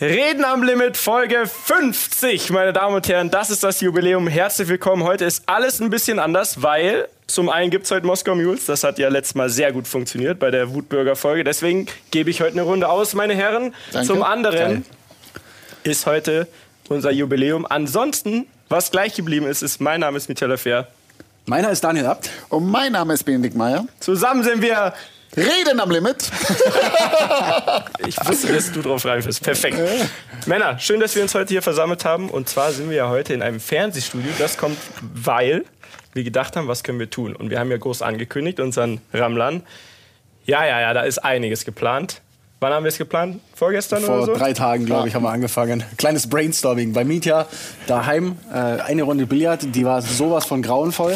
Reden am Limit, Folge 50, meine Damen und Herren. Das ist das Jubiläum. Herzlich willkommen. Heute ist alles ein bisschen anders, weil zum einen gibt es heute Moskau Mules. Das hat ja letztes Mal sehr gut funktioniert bei der Wutbürger-Folge. Deswegen gebe ich heute eine Runde aus, meine Herren. Danke. Zum anderen Geil. ist heute unser Jubiläum. Ansonsten, was gleich geblieben ist, ist mein Name ist Michael Fair. Meiner ist Daniel Abt. Und mein Name ist Benedikt Meyer. Zusammen sind wir. Reden am Limit. Ich wusste, dass du drauf rein bist. Perfekt. Männer, schön, dass wir uns heute hier versammelt haben. Und zwar sind wir ja heute in einem Fernsehstudio. Das kommt, weil wir gedacht haben, was können wir tun? Und wir haben ja groß angekündigt, unseren Ramlan. Ja, ja, ja, da ist einiges geplant. Wann haben wir es geplant? Vorgestern Vor oder so? drei Tagen, glaube ich, haben wir angefangen. Kleines Brainstorming bei Mietja daheim. Äh, eine Runde Billard, die war sowas von grauenvoll.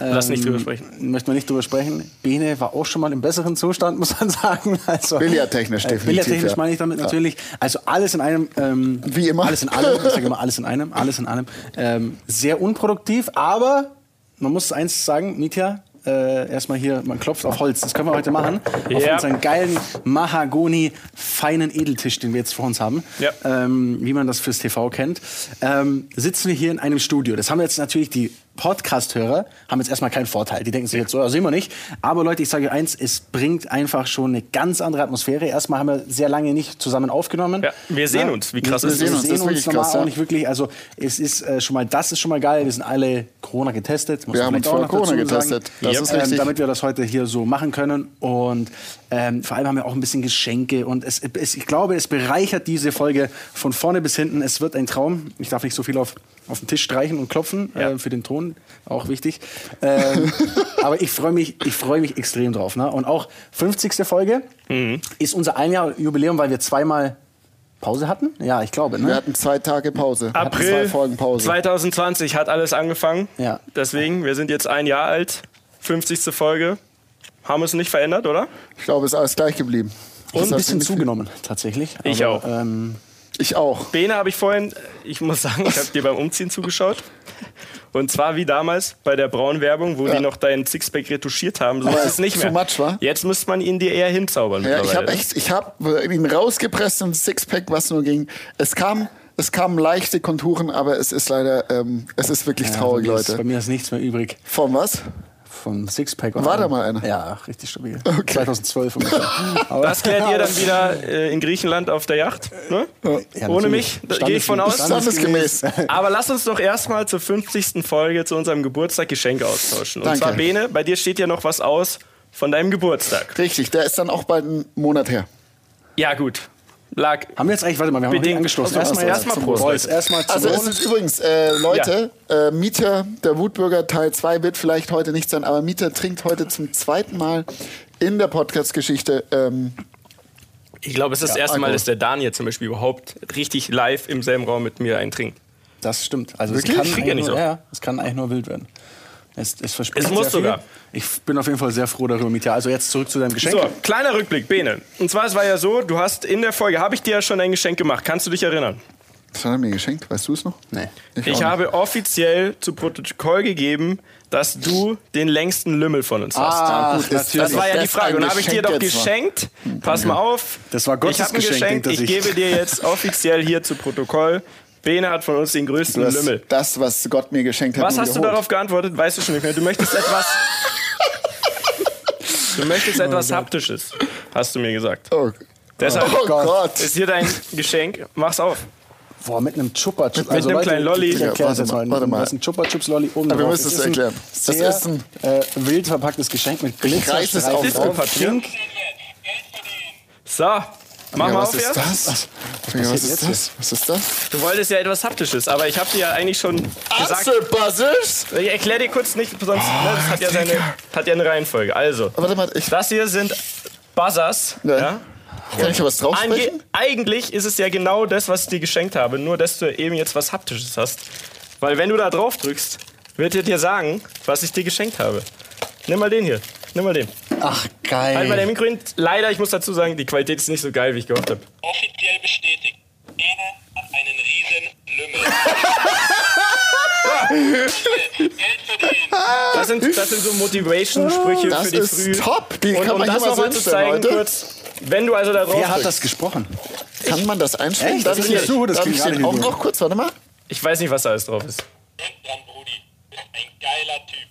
Lass nicht Ähm, drüber sprechen. Möchten wir nicht drüber sprechen. Bene war auch schon mal im besseren Zustand, muss man sagen. Also, Billardtechnisch äh, definitiv, Billardtechnisch ja. meine ich damit natürlich. Also alles in einem. Ähm, Wie immer. Alles in allem. Ich sage immer alles in einem. Alles in allem. Ähm, sehr unproduktiv, aber man muss eins sagen, Mietja. Äh, erstmal hier, man klopft auf Holz. Das können wir heute machen. Auf Ja. unseren geilen Mahagoni feinen Edeltisch, den wir jetzt vor uns haben. Ja. Ähm, wie man das fürs TV kennt. Ähm, sitzen wir hier in einem Studio. Das haben jetzt natürlich die Podcast-Hörer, haben jetzt erstmal keinen Vorteil. Die denken sich jetzt so, das sehen wir nicht. Aber Leute, ich sage eins, es bringt einfach schon eine ganz andere Atmosphäre. Erstmal haben wir sehr lange nicht zusammen aufgenommen. Ja, wir sehen uns. Wie krass wir, ist wir das? uns. sehen uns normal krass, auch ja. nicht wirklich. Also es ist äh, schon mal, das ist schon mal geil. Wir sind alle Corona getestet. Muss Wir man haben uns vor Corona getestet. Das Yep. ist Ähm, richtig. damit wir das heute hier so machen können. Und ähm, vor allem haben wir auch ein bisschen Geschenke. Und es, es, ich glaube, es bereichert diese Folge von vorne bis hinten. Es wird ein Traum. Ich darf nicht so viel auf, auf den Tisch streichen und klopfen. Ja. Äh, für den Ton, auch wichtig. Ähm, aber ich freue mich, ich freue mich extrem drauf. Ne? Und auch 50. Folge Mhm. ist unser Einjahr-Jubiläum, weil wir zweimal Pause hatten. Ja, ich glaube. Wir Ne? hatten zwei Tage Pause. April Zwei Folgen Pause. 2020 hat alles angefangen. Ja. Deswegen, wir sind jetzt ein Jahr alt. 50. Folge. Haben uns nicht verändert, oder? Ich glaube, es ist alles gleich geblieben. Und ein Das bisschen hat- zugenommen, tatsächlich. Ich Aber, auch. Ähm, Ich auch. Bene habe ich vorhin, ich muss sagen, ich habe dir beim Umziehen zugeschaut. Und zwar wie damals bei der Braun-Werbung, wo die noch deinen Sixpack retuschiert haben. So Aber ist es nicht mehr. much, wa? Jetzt müsste man ihn dir eher hinzaubern. Ja, ich habe echt, ich habe ihn rausgepresst und Sixpack, was nur ging. Es kam, es kamen leichte Konturen, aber es ist leider, ähm, es ist wirklich ja, traurig, bei Ist, Leute. bei mir ist nichts mehr übrig. Von was? Vom Sixpack. und War da mal einer? Ja, richtig stabil. 2012 ungefähr. Das klärt ihr dann wieder äh, in Griechenland auf der Yacht. Ne? Ja, Ohne mich, da gehe ich von aus. Standesgemäß. Aber lass uns doch erstmal zur 50. Folge zu unserem Geburtstag Geschenke austauschen. Und Danke. zwar, Bene, bei dir steht ja noch was aus von deinem Geburtstag. Richtig, der ist dann auch bald einen Monat her. Ja, gut. Lag. Haben wir jetzt eigentlich, warte mal, wir haben noch nicht Bedingt. angestoßen. Also, Erstmal, erstmal zum Prost, Leute. Erstmal Also es ist übrigens, äh, Leute, äh, Mieter, der Wutbürger Teil 2 wird vielleicht heute nicht sein, aber Mieter trinkt heute zum zweiten Mal in der Podcast-Geschichte. Ähm, Ich glaube, es ist das Ja, erste Mal, Alkohol. dass der Daniel zum Beispiel überhaupt richtig live im selben Raum mit mir eintrinkt. Das stimmt. Also Wirklich? es kann, Klingt ja nicht nur, so. ja, ja, es kann eigentlich nur wild werden. Es, es verspricht Es muss sehr viel. sogar. Ich bin auf jeden Fall sehr froh darüber, Mietja. Also jetzt zurück zu deinem Geschenk. So, kleiner Rückblick, Bene. Und zwar, es war ja so, du hast in der Folge, habe ich dir ja schon ein Geschenk gemacht. Kannst du dich erinnern? was hat er mir geschenkt? Weißt du es noch? Nee. Ich, auch habe offiziell zu Protokoll gegeben, dass du den längsten Lümmel von uns hast. Ah, gut, gut, das- Das war ja die Frage. Und habe ich dir doch geschenkt. Pass mal auf. Das war Gottes Ich Geschenk, Ich gebe dir jetzt offiziell hier zu Protokoll. Bene hat von uns den größten Du hast Lümmel. das, was Gott mir geschenkt hat. Was hast du darauf geantwortet? Weißt du schon nicht mehr. Du möchtest etwas. du möchtest etwas Haptisches, hast du mir gesagt. Oh, Deshalb oh Gott. ist hier dein Geschenk. Mach's auf. Boah, mit einem Chupa Chups. Mit einem kleinen Lolli. Ich erkläre das Ja, jetzt warte mal. warte mal. Das ist ein Chupa Chups Lolli oben Aber wir müssen es ist ein erklären. Das Sehr ist ein- äh, wild verpacktes Geschenk mit Glitzer. reiß es auf. Pink. So, mach Ja, mal was auf ist jetzt. das? Ja, was ist das? Was ist das? Du wolltest ja etwas Haptisches, aber ich habe dir ja eigentlich schon gesagt. Buzzers? Ich erklär dir kurz nicht, sonst ne, das hat, ja seine, hat ja eine Reihenfolge. Also, Warte mal, ich, das hier sind Buzzers. Ja. Ja. kann ich da was draufsprechen? eigentlich ist es ja genau das, was ich dir geschenkt habe, nur dass du eben jetzt was Haptisches hast. Weil wenn du da drauf drückst, wird er dir sagen, was ich dir geschenkt habe. Nimm mal den hier. Nimm mal den. Ach, Halt mal der geil. Mikro hin. Leider, ich muss dazu sagen, die Qualität ist nicht so geil, wie ich gehofft habe. offiziell bestätigt. Bene hat einen riesen Lümmel. Das sind, das sind so Motivation-Sprüche Das für die ist Früh. top. Die Und kann um man das nochmal zu zeigen, Leute. kurz, wenn du also da drauf Wer hat das gesprochen? Kann man das einstellen? Echt? Darf Das ich, klingt so, das klingt ich nicht auch gut. noch kurz? Warte mal. Ich weiß nicht, was da alles drauf ist. Denk dran, Brudi. Bist ein geiler Typ.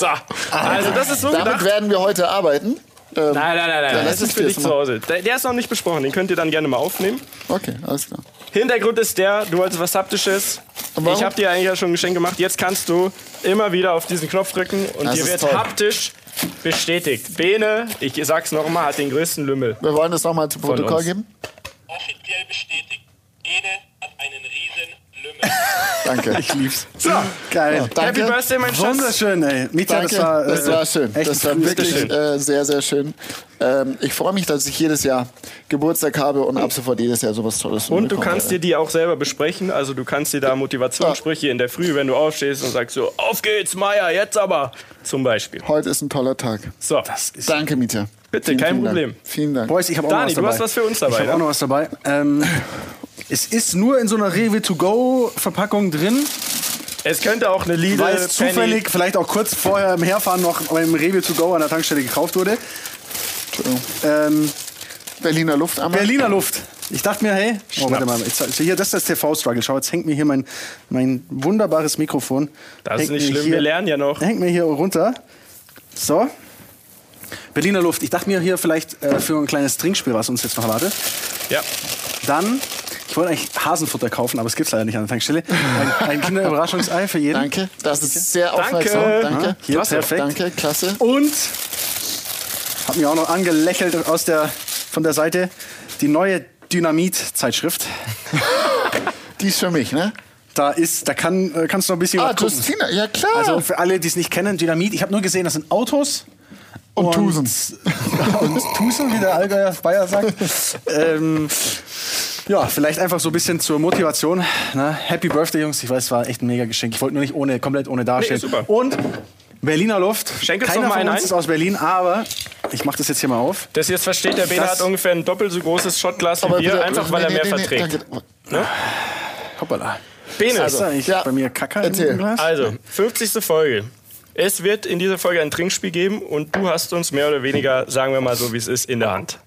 So, also das ist so Damit gedacht. werden wir heute arbeiten. Ähm, Nein, nein, nein, nein. Das ist für dich zu. Hause. Der, der ist noch nicht besprochen. Den könnt ihr dann gerne mal aufnehmen. Okay, alles klar. Hintergrund ist der, du wolltest was Haptisches. Warum? Ich habe dir eigentlich ja schon ein Geschenk gemacht. Jetzt kannst du immer wieder auf diesen Knopf drücken und Das dir wird toll. haptisch bestätigt. Bene, ich sag's nochmal, hat den größten Lümmel. Wir wollen das nochmal zu Protokoll geben. Offiziell bestätigt. Ede hat einen riesen. Danke. Ich lieb's. So, Geil. Danke. Happy Birthday, mein Schatz. Wunderschön, ey. Mieter, Danke, das war, das äh, war schön. Echt Das war wirklich äh, sehr, sehr schön. Ähm, ich freue mich, dass ich jedes Jahr Geburtstag habe und ab sofort jedes Jahr sowas Tolles Und du kannst dir die auch selber besprechen. Also du kannst dir da Motivationssprüche in der Früh, wenn du aufstehst und sagst so, auf geht's, Meier, jetzt aber. Zum Beispiel. Heute ist ein toller Tag. So, Danke, Mieter. Bitte, kein vielen Problem. Dank. Vielen Dank. Boys, ich habe auch Dani, noch was du dabei. hast was für uns dabei, Ich habe ne? auch noch was dabei. Ähm, es ist nur in so einer Rewe to go Verpackung drin, es könnte auch eine Lidl, weil es Penny- zufällig vielleicht auch kurz vorher im Herfahren noch beim Rewe to go an der Tankstelle gekauft wurde. Entschuldigung. Ähm, Berliner Luft einmal. Berliner Luft. Ich dachte mir, hey, oh, warte mal, jetzt, hier, das ist das TV-Struggle. Schau, jetzt hängt mir hier mein, mein wunderbares Mikrofon. Das ist Hängt nicht mir schlimm, hier, wir lernen ja noch. Hängt mir hier runter. So. Berliner Luft. Ich dachte mir hier vielleicht äh, für ein kleines Trinkspiel, was uns jetzt noch erwartet. Ja. Dann, ich wollte eigentlich Hasenfutter kaufen, aber es gibt leider nicht an der Tankstelle. Ein, ein Kinderüberraschungsei für jeden. Danke. Das ist sehr Danke. aufmerksam. Danke. Hier, Klasse. perfekt. Danke, klasse. Und hab mir auch noch angelächelt aus der, von der Seite die neue Dynamit-Zeitschrift. Die ist für mich, ne? Da ist, da kann, äh, kannst du noch ein bisschen Ah, was gucken. Justina, ja klar. Also für alle, die es nicht kennen, Dynamit. Ich habe nur gesehen, das sind Autos. Und Tusen. und Tusen, wie der Allgäuer Bayer sagt. ähm, ja, vielleicht einfach so ein bisschen zur Motivation. Ne? Happy Birthday, Jungs. Ich weiß, es war echt ein mega Geschenk. Ich wollte nur nicht ohne, komplett ohne dastehen. Nee, super. Und Berliner Luft. Schenk uns Keiner doch mal von einen uns ein. ist aus Berlin, aber ich mache das jetzt hier mal auf. Das jetzt versteht der Bene Das- hat ungefähr ein doppelt so großes Shotglas wie Aber wir, einfach weil er nee, mehr nee, nee, verträgt. danke. Hoppala. Bene, Ist da eigentlich ja. bei mir Kacker Erzähl. im Glas? also 50. Folge. Es wird in dieser Folge ein Trinkspiel geben und du hast uns mehr oder weniger, sagen wir mal so, wie es ist, in der Hand.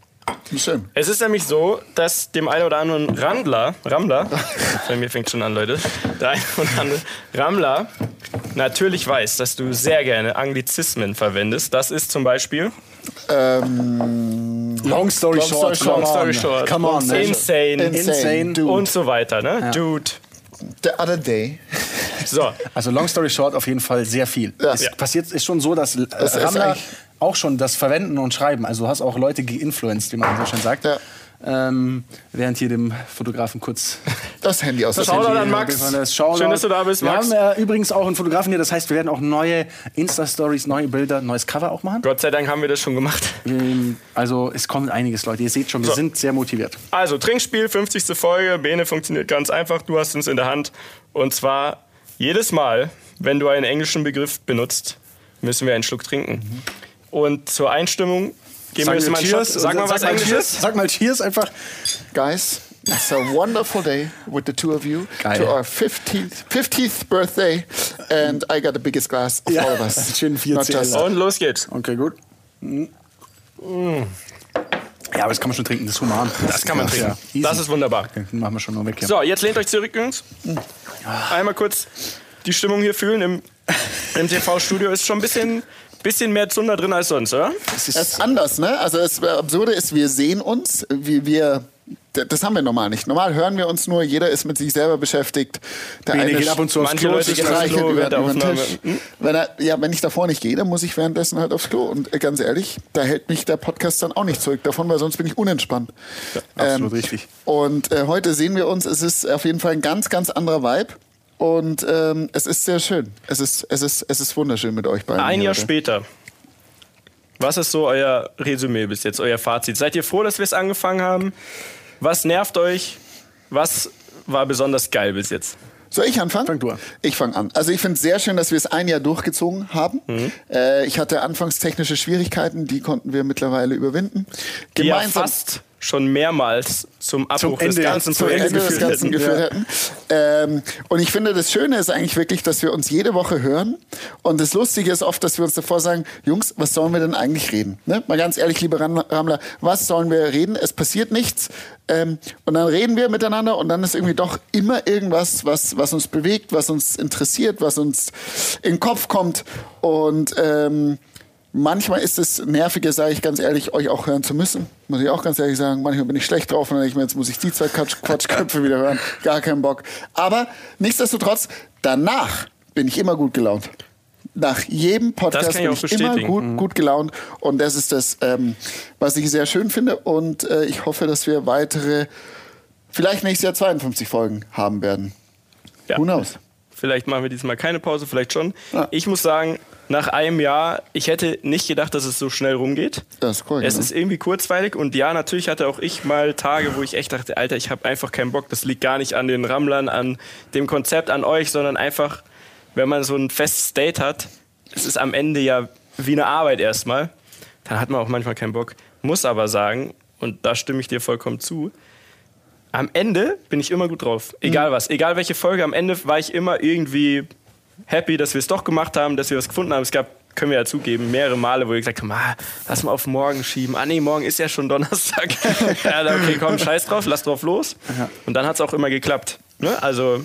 Schön. Es ist nämlich so, dass dem einen oder anderen Randler, Rammler, bei mir fängt schon an, Leute, der eine oder andere Rammler natürlich weiß, dass du sehr gerne Anglizismen verwendest. Das ist zum Beispiel Ähm, Long story Long short. story come Long on. Story Short, Come on. ne? Insane, insane. Dude. und so weiter. Ne? Dude. The other day. So, Also long story short auf jeden Fall sehr viel. Ja. Es Ja. passiert ist schon so, dass äh, Rammler auch schon das Verwenden und Schreiben. Also du hast auch Leute geinfluenced, wie man so schön sagt. Ja. Ähm, während hier dem Fotografen kurz Das Handy aus der Shoutout Handy. an Max. das Shoutout. Schön, dass du da bist, Wir Max. haben ja übrigens auch einen Fotografen hier. Das heißt, wir werden auch neue Insta-Stories, neue Bilder, neues Cover auch machen. Gott sei Dank haben wir das schon gemacht. Ähm, Also es kommt einiges, Leute. Ihr seht schon, wir So. sind sehr motiviert. Also, Trinkspiel, 50. Folge. Bene funktioniert ganz einfach. Du hast uns in der Hand. Und zwar jedes Mal, wenn du einen englischen Begriff benutzt, müssen wir einen Schluck trinken. Und zur Einstimmung geben wir uns mal einen Shot. Sag mal was Cheers. Englisches. Sag mal Cheers einfach. Guys, it's a wonderful day with the two of you Geil. to our 15th, 50th birthday. And I got the biggest glass of Ja, all of us. schön vier Not just- Zähler. Und los geht's. Okay, gut. Mhm. Ja, aber das kann man schon trinken. Das ist human. Das kann man Ja, trinken. easy. Das ist wunderbar. Okay, den machen wir schon noch weg. Ja. So, jetzt lehnt euch zurück, Jungs. Einmal kurz die Stimmung hier fühlen. Im, im TV-Studio ist schon ein bisschen, bisschen mehr Zunder drin als sonst, oder? Es ist anders, ne? Also das Absurde ist, wir sehen uns, wie wir. Das haben wir normal nicht. Normal hören wir uns nur, jeder ist mit sich selber beschäftigt. Der Bene geht ab und zu aufs Klo. Leute ist. Klo streichelt über, über den. Tisch. Wenn, er, ja, wenn ich davor nicht gehe, dann muss ich währenddessen halt aufs Klo. Und äh, ganz ehrlich, da hält mich der Podcast dann auch nicht zurück davon, weil sonst bin ich unentspannt. absolut richtig. Und äh, heute sehen wir uns, es ist auf jeden Fall ein ganz, ganz anderer Vibe. Und ähm, es ist sehr schön. Es ist, es ist, es ist wunderschön mit euch beiden. Ein Jahr heute. später. Was ist so euer Resümee bis jetzt, euer Fazit? Seid ihr froh, dass wir es angefangen haben? Was nervt euch? Was war besonders geil bis jetzt? Soll ich anfangen? Fang du an. Ich fange an. Also ich finde es sehr schön, dass wir es ein Jahr durchgezogen haben. Mhm. Äh, ich hatte anfangs technische Schwierigkeiten, die konnten wir mittlerweile überwinden. Die ja Gemeinsam. fast schon mehrmals zum Abbruch Ende, des ganzen zu Projekts Ende des geführt Ganzen hätten. geführt hätten. Ähm, und ich finde, das Schöne ist eigentlich wirklich, dass wir uns jede Woche hören. Und das Lustige ist oft, dass wir uns davor sagen, Jungs, was sollen wir denn eigentlich reden? Ne? Mal ganz ehrlich, liebe Ram- Rammler, was sollen wir reden? Es passiert nichts. Ähm, und dann reden wir miteinander und dann ist irgendwie doch immer irgendwas, was, was uns bewegt, was uns interessiert, was uns in den Kopf kommt. Und ähm, Manchmal ist es nerviger, sage ich ganz ehrlich, euch auch hören zu müssen. Muss ich auch ganz ehrlich sagen. Manchmal bin ich schlecht drauf und dann denke ich mir, jetzt muss ich die zwei Quatsch Quatschköpfe wieder hören. Gar keinen Bock. Aber nichtsdestotrotz, danach bin ich immer gut gelaunt. Nach jedem Podcast ich bin ich immer gut, gut gelaunt. Und das ist das, ähm, was ich sehr schön finde. Und äh, ich hoffe, dass wir weitere, vielleicht nächstes Jahr 52 Folgen haben werden. Ja. Who knows? Vielleicht machen wir diesmal keine Pause, vielleicht schon. Ja. Ich muss sagen, nach einem Jahr, ich hätte nicht gedacht, dass es so schnell rumgeht. Das ist korrekt, Es ne? ist irgendwie kurzweilig und ja, natürlich hatte auch ich mal Tage, wo ich echt dachte, Alter, ich habe einfach keinen Bock. Das liegt gar nicht an den Rammlern, an dem Konzept, an euch, sondern einfach, wenn man so ein festes Date hat, es ist am Ende ja wie eine Arbeit erstmal, dann hat man auch manchmal keinen Bock. Muss aber sagen, und da stimme ich dir vollkommen zu, am Ende bin ich immer gut drauf. Egal was, egal welche Folge, am Ende war ich immer irgendwie happy, dass wir es doch gemacht haben, dass wir was gefunden haben. Es gab, können wir ja zugeben, mehrere Male, wo wir gesagt haben, ah, lass mal auf morgen schieben. Ah nee, morgen ist ja schon Donnerstag. ja, okay, komm, scheiß drauf, lass drauf los. Und dann hat es auch immer geklappt. Ne? Also,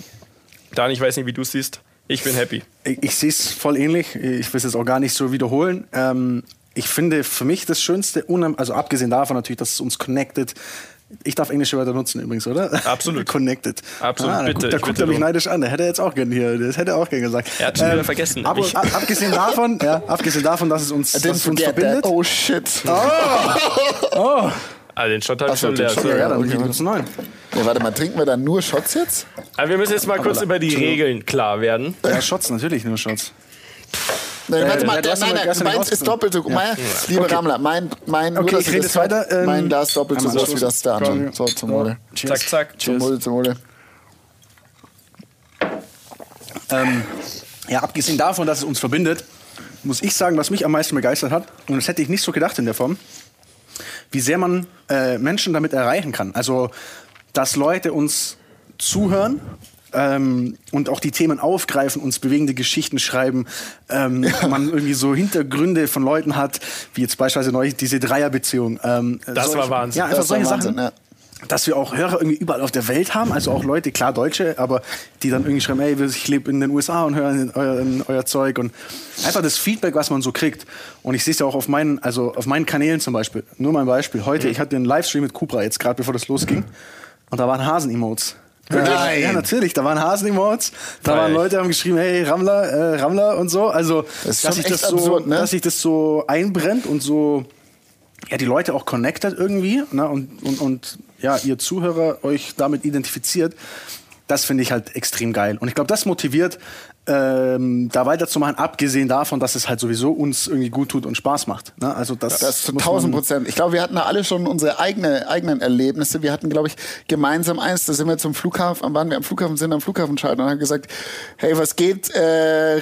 Dan, ich weiß nicht, wie du es siehst. Ich bin happy. Ich, ich sehe es voll ähnlich. Ich will es jetzt auch gar nicht so wiederholen. Ähm, ich finde für mich das Schönste, also abgesehen davon natürlich, dass es uns connected. Ich darf englische Wörter nutzen übrigens, oder? Absolut. connected. Absolut, Ah, da bitte, guckt, da ich guckt er mich neidisch an. Der hätte er jetzt auch gern hier. Das hätte er auch gern gesagt. Er hat schon wieder vergessen, Aber ich- ab, abgesehen davon, ja, abgesehen davon, dass es uns, dass es uns verbindet. that. Oh shit. Ah, den Shot habe ich Ach schon leer. Shot, Ja, ja, dann Okay, gibt es einen neuen. Nee, warte mal, trinken wir dann nur Shots jetzt? Aber wir müssen jetzt mal kurz über die Regeln klar werden. Ja, Shots, natürlich nur Shots. Nein, warte äh, mal, du hast nein, ja- nein, ja nicht meins ist doppelt so groß. Mein, Liebe Rammler, mein, mein, nur, Okay, dass ich rede jetzt weiter, ähm, mein Glas doppelt so groß wie das da Stoßen. andere. So, zum Wohle. Zack, zack. Zum. Wohle, zum Wohle. Ähm, ja, abgesehen davon, dass es uns verbindet, muss ich sagen, was mich am meisten begeistert hat, und das hätte ich nicht so gedacht in der Form, wie sehr man äh, Menschen damit erreichen kann. Also, dass Leute uns zuhören ähm, und auch die Themen aufgreifen, uns bewegende Geschichten schreiben, ähm, man irgendwie so Hintergründe von Leuten hat, wie jetzt beispielsweise neulich diese Dreierbeziehung. Ähm, Das war Wahnsinn. Ja, einfach Das solche Wahnsinn, Sachen ja. dass wir auch Hörer irgendwie überall auf der Welt haben, also auch Leute, klar Deutsche, aber die dann irgendwie schreiben, ey, ich lebe in den USA und höre euer, euer Zeug und einfach das Feedback, was man so kriegt. Und ich sehe es ja auch auf meinen, also auf meinen Kanälen zum Beispiel. Nur mal ein Beispiel. Heute, ich hatte einen Livestream mit Cupra jetzt gerade, bevor das losging, und da waren Hasen-Emotes. Nein. Ja, natürlich, da waren Hasen-Emotes. Da Geil. waren Leute, die haben geschrieben, hey, Rammler, äh, Rammler und so. Also, Das dass sich das so, absurd, ne? dass sich das so einbrennt und so ja, die Leute auch connected irgendwie ne? und, und, und ja, ihr Zuhörer euch damit identifiziert, das finde ich halt extrem geil. Und ich glaube, das motiviert, ähm, da weiterzumachen, abgesehen davon, dass es halt sowieso uns irgendwie gut tut und Spaß macht. Ne? Also das, Das zu muss 1000 man- Prozent. Ich glaube, wir hatten da alle schon unsere eigene, eigenen Erlebnisse. Wir hatten, glaube ich, gemeinsam eins. Da sind wir zum Flughafen, waren wir am Flughafen, sind am Flughafen schalten und haben gesagt, hey, was geht? Äh,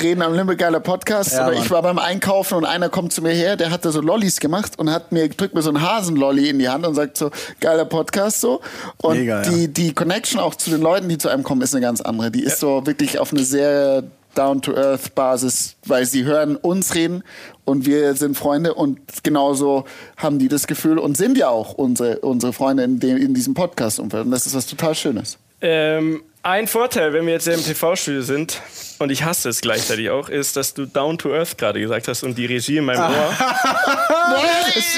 reden am Limbe, geiler Podcast. Ja, ich war beim Einkaufen und einer kommt zu mir her, der hat da so Lollis gemacht und hat mir, drückt mir so einen Hasenlolli in die Hand und sagt so, geiler Podcast so. Und Mega, ja. die, die Connection auch zu den Leuten, die zu einem kommen, ist eine ganz andere. Die ist so wirklich auf eine sehr Down-to-Earth-Basis, weil sie hören uns reden und wir sind Freunde und genauso haben die das Gefühl und sind ja auch unsere, unsere Freunde in, dem, in diesem Podcast-Umfeld. Und das ist was total Schönes. Ähm, ein Vorteil, wenn wir jetzt hier im TV-Studio sind, und ich hasse es gleichzeitig auch, ist, dass du Down to Earth gerade gesagt hast und die Regie in meinem. Ohr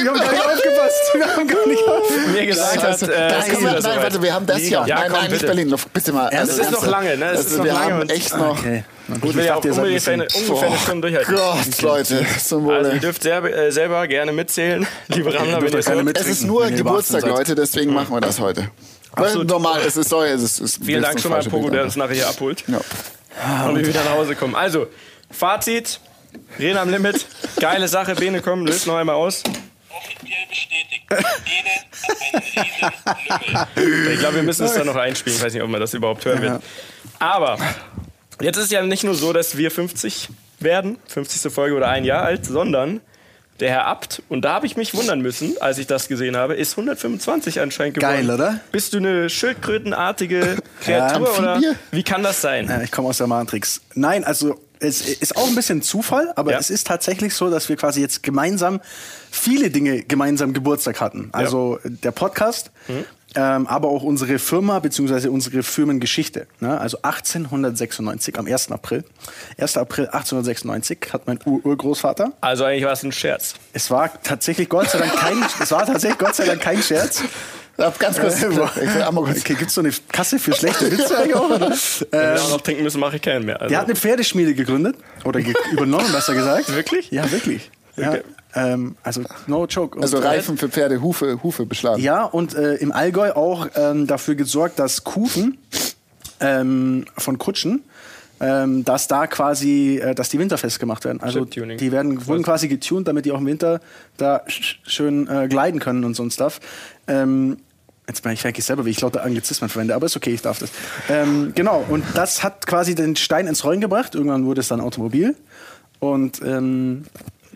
Wir haben gar nicht aufgepasst. Wir haben gar nicht aufgepasst. mir gesagt hat, Scheiße. äh, das es wir, nein, warte, wir haben das Mega. ja. Nein, komm, nein, nicht bitte. Berlin. Bitte mal. Es also ist noch lange, ne? Es Also ist noch wir lange haben echt noch. Okay. Na gut, Ich will ja auch dachte, ihr seid ein ungefähr eine, ungefähr eine Stunde durchhalten. Gott, Leute, zum Also ihr Wohle. dürft selber, äh, selber gerne mitzählen, liebe Rammler, wenn ihr mit- Es ist nur Geburtstag. Leute, deswegen machen wir das heute. Absolut. Normal, es ist sorry, es ist, es Vielen Dank schon mal Pogo, der uns nachher hier abholt. Ja. und wir wieder nach Hause kommen. Also, Fazit, Reden am Limit, geile Sache, Bene, komm, löst noch einmal aus. Offiziell bestätigt. Ede hat einen riesen Lümmel. Ich glaube, wir müssen es dann noch einspielen. Ich weiß nicht, ob man das überhaupt hören wird. Aber jetzt ist es ja nicht nur so, dass wir 50 werden, 50. Folge oder ein Jahr alt, sondern Der Herr Abt, und da habe ich mich wundern müssen, als ich das gesehen habe, ist 125 anscheinend geworden. Geil, oder? Bist du eine schildkrötenartige Kreatur oder Amphibie? wie kann das sein? Ja, ich komme aus der Matrix. Nein, also es ist auch ein bisschen Zufall, aber Ja. es ist tatsächlich so, dass wir quasi jetzt gemeinsam viele Dinge gemeinsam Geburtstag hatten. Also der Podcast, ähm, aber auch unsere Firma beziehungsweise unsere Firmengeschichte. Ne? Also 1896 am 1. April. 1. April 1896 hat mein Ur-Urgroßvater. Also eigentlich war es ein Scherz. Es war tatsächlich Gott sei Dank kein, es war tatsächlich Gott sei Dank kein Scherz. Ja, Ganz kurz. Äh. Okay, gibt's so eine Kasse für schlechte Witze eigentlich auch? Oder? Wenn Ähm, wir auch noch trinken müssen, mache ich keinen mehr. Also. Der hat eine Pferdeschmiede gegründet. Oder ge übernommen, besser gesagt. Wirklich? Ja, wirklich. Ja, Okay. Ähm, also, no joke. Und, Also äh, Reifen für Pferde, Hufe, Hufe beschlagen. Ja, und äh, im Allgäu auch ähm, dafür gesorgt, dass Kufen ähm, von Kutschen, ähm, dass da quasi, äh, dass die winterfest gemacht werden. Also die werden, wurden quasi getuned, damit die auch im Winter da sch schön äh, gleiten können und so ein Stuff. Ähm, Jetzt bin ich wirklich selber, wie ich lauter Anglizismen verwende, aber ist okay, ich darf das. Ähm, genau, und das hat quasi den Stein ins Rollen gebracht. Irgendwann wurde es dann Automobil. Und ähm,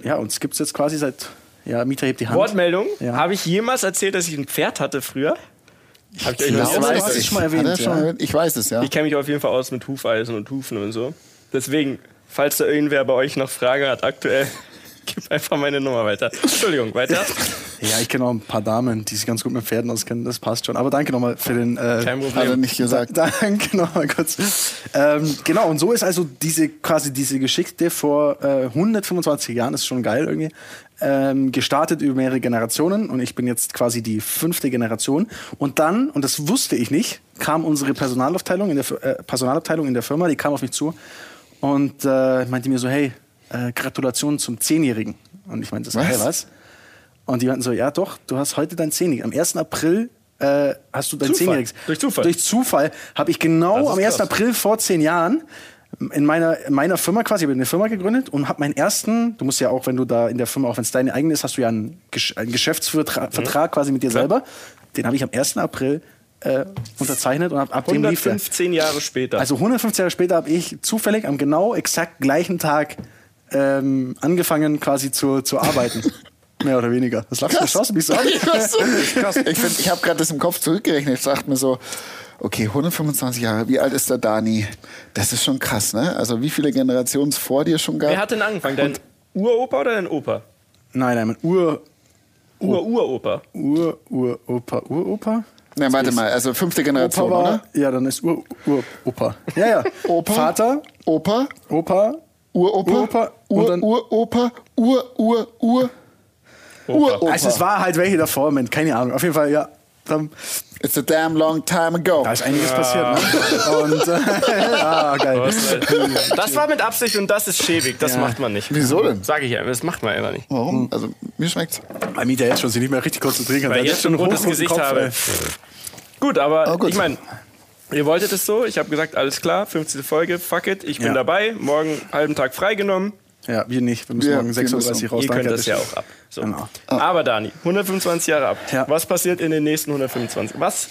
ja, uns gibt es jetzt quasi seit, ja, Mieter hebt die Hand. Wortmeldung. Ja. Habe ich jemals erzählt, dass ich ein Pferd hatte früher? Ich es schon mal erwähnt, schon mal erwähnt? Ich weiß es, ja. Ich kenne mich auf jeden Fall aus mit Hufeisen und Hufen und so. Deswegen, falls da irgendwer bei euch noch Fragen hat, aktuell, gib einfach meine Nummer weiter. Entschuldigung, weiter. Ja, ich kenne auch ein paar Damen, die sich ganz gut mit Pferden auskennen, das passt schon. Aber danke nochmal für den. Äh, Kein Hat er Problem. nicht gesagt. Da, danke nochmal kurz. Ähm, genau, und so ist also diese quasi diese Geschichte vor äh, 125 Jahren, ist schon geil irgendwie, ähm, gestartet über mehrere Generationen und ich bin jetzt quasi die fünfte Generation. Und dann, und das wusste ich nicht, kam unsere Personalabteilung in der, äh, Personalabteilung in der Firma, die kam auf mich zu und äh, meinte mir so, hey, äh, Gratulation zum Zehnjährigen. Und ich meinte so, Was? hey, was? Und die meinten so, ja doch, du hast heute dein Zehnjähriges. Am 1. April äh, hast du dein Zufall. Zehnjähriges. Durch Zufall. Durch Zufall habe ich genau Das am 1. krass. April vor zehn Jahren in meiner, in meiner Firma quasi, ich habe eine Firma gegründet und habe meinen ersten, du musst ja auch, wenn du da in der Firma, auch wenn es deine eigene ist, hast du ja einen, Gesch einen Geschäftsvertrag Vertrag quasi mit dir selber. Den habe ich am 1. April äh, unterzeichnet und ab, ab dem lief der. 115 Jahre später. Also 150 Jahre später habe ich zufällig am genau exakt gleichen Tag ähm, angefangen quasi zu, zu arbeiten. Mehr oder weniger. Das lachst du, schaust du mich so an. Ich, find, ich habe gerade das im Kopf zurückgerechnet. Ich dachte mir so, okay, 125 Jahre, wie alt ist der Dani? Das ist schon krass, ne? Also wie viele Generationen es vor dir schon gab? Wer hat denn angefangen? Dein Uropa oder dein Opa? Nein, nein, mein Ur, Ur-Uropa. Ur, Uropa? Na, warte mal, also fünfte Opa Generation, war, oder? ja, dann ist Ur, Ur, Opa. Ja, ja. Opa? Vater, Opa, Opa, Uropa, Uropa Uropa, Ur, Ur, Ur, Uropa. Also es war halt welche davor, Moment, keine Ahnung. Auf jeden Fall, ja. It's a damn long time ago. da ist einiges passiert, ne? Und äh, ja, geil. Das war mit Absicht und das ist schäbig. Das Ja. macht man nicht. Wieso denn? Sag ich ja, das macht man immer nicht. Warum? Also mir schmeckt's. Bei Mieter jetzt schon sich nicht mehr richtig konzentrieren kann. Weil Der ich jetzt schon ein rotes Gesicht Kopf, habe. ey. Gut, aber Oh, gut. ich meine, ihr wolltet es so. Ich habe gesagt, alles klar, 15. Folge, fuck it, ich bin Ja. dabei. Morgen halben Tag freigenommen. Ja, wir nicht. Wir müssen Wir- morgen wir 6.30 Uhr raus. Ihr Danke, könnt das ja auch ab. So. Genau. Aber Dani, 125 Jahre ab. Ja. Was passiert in den nächsten 125? Was,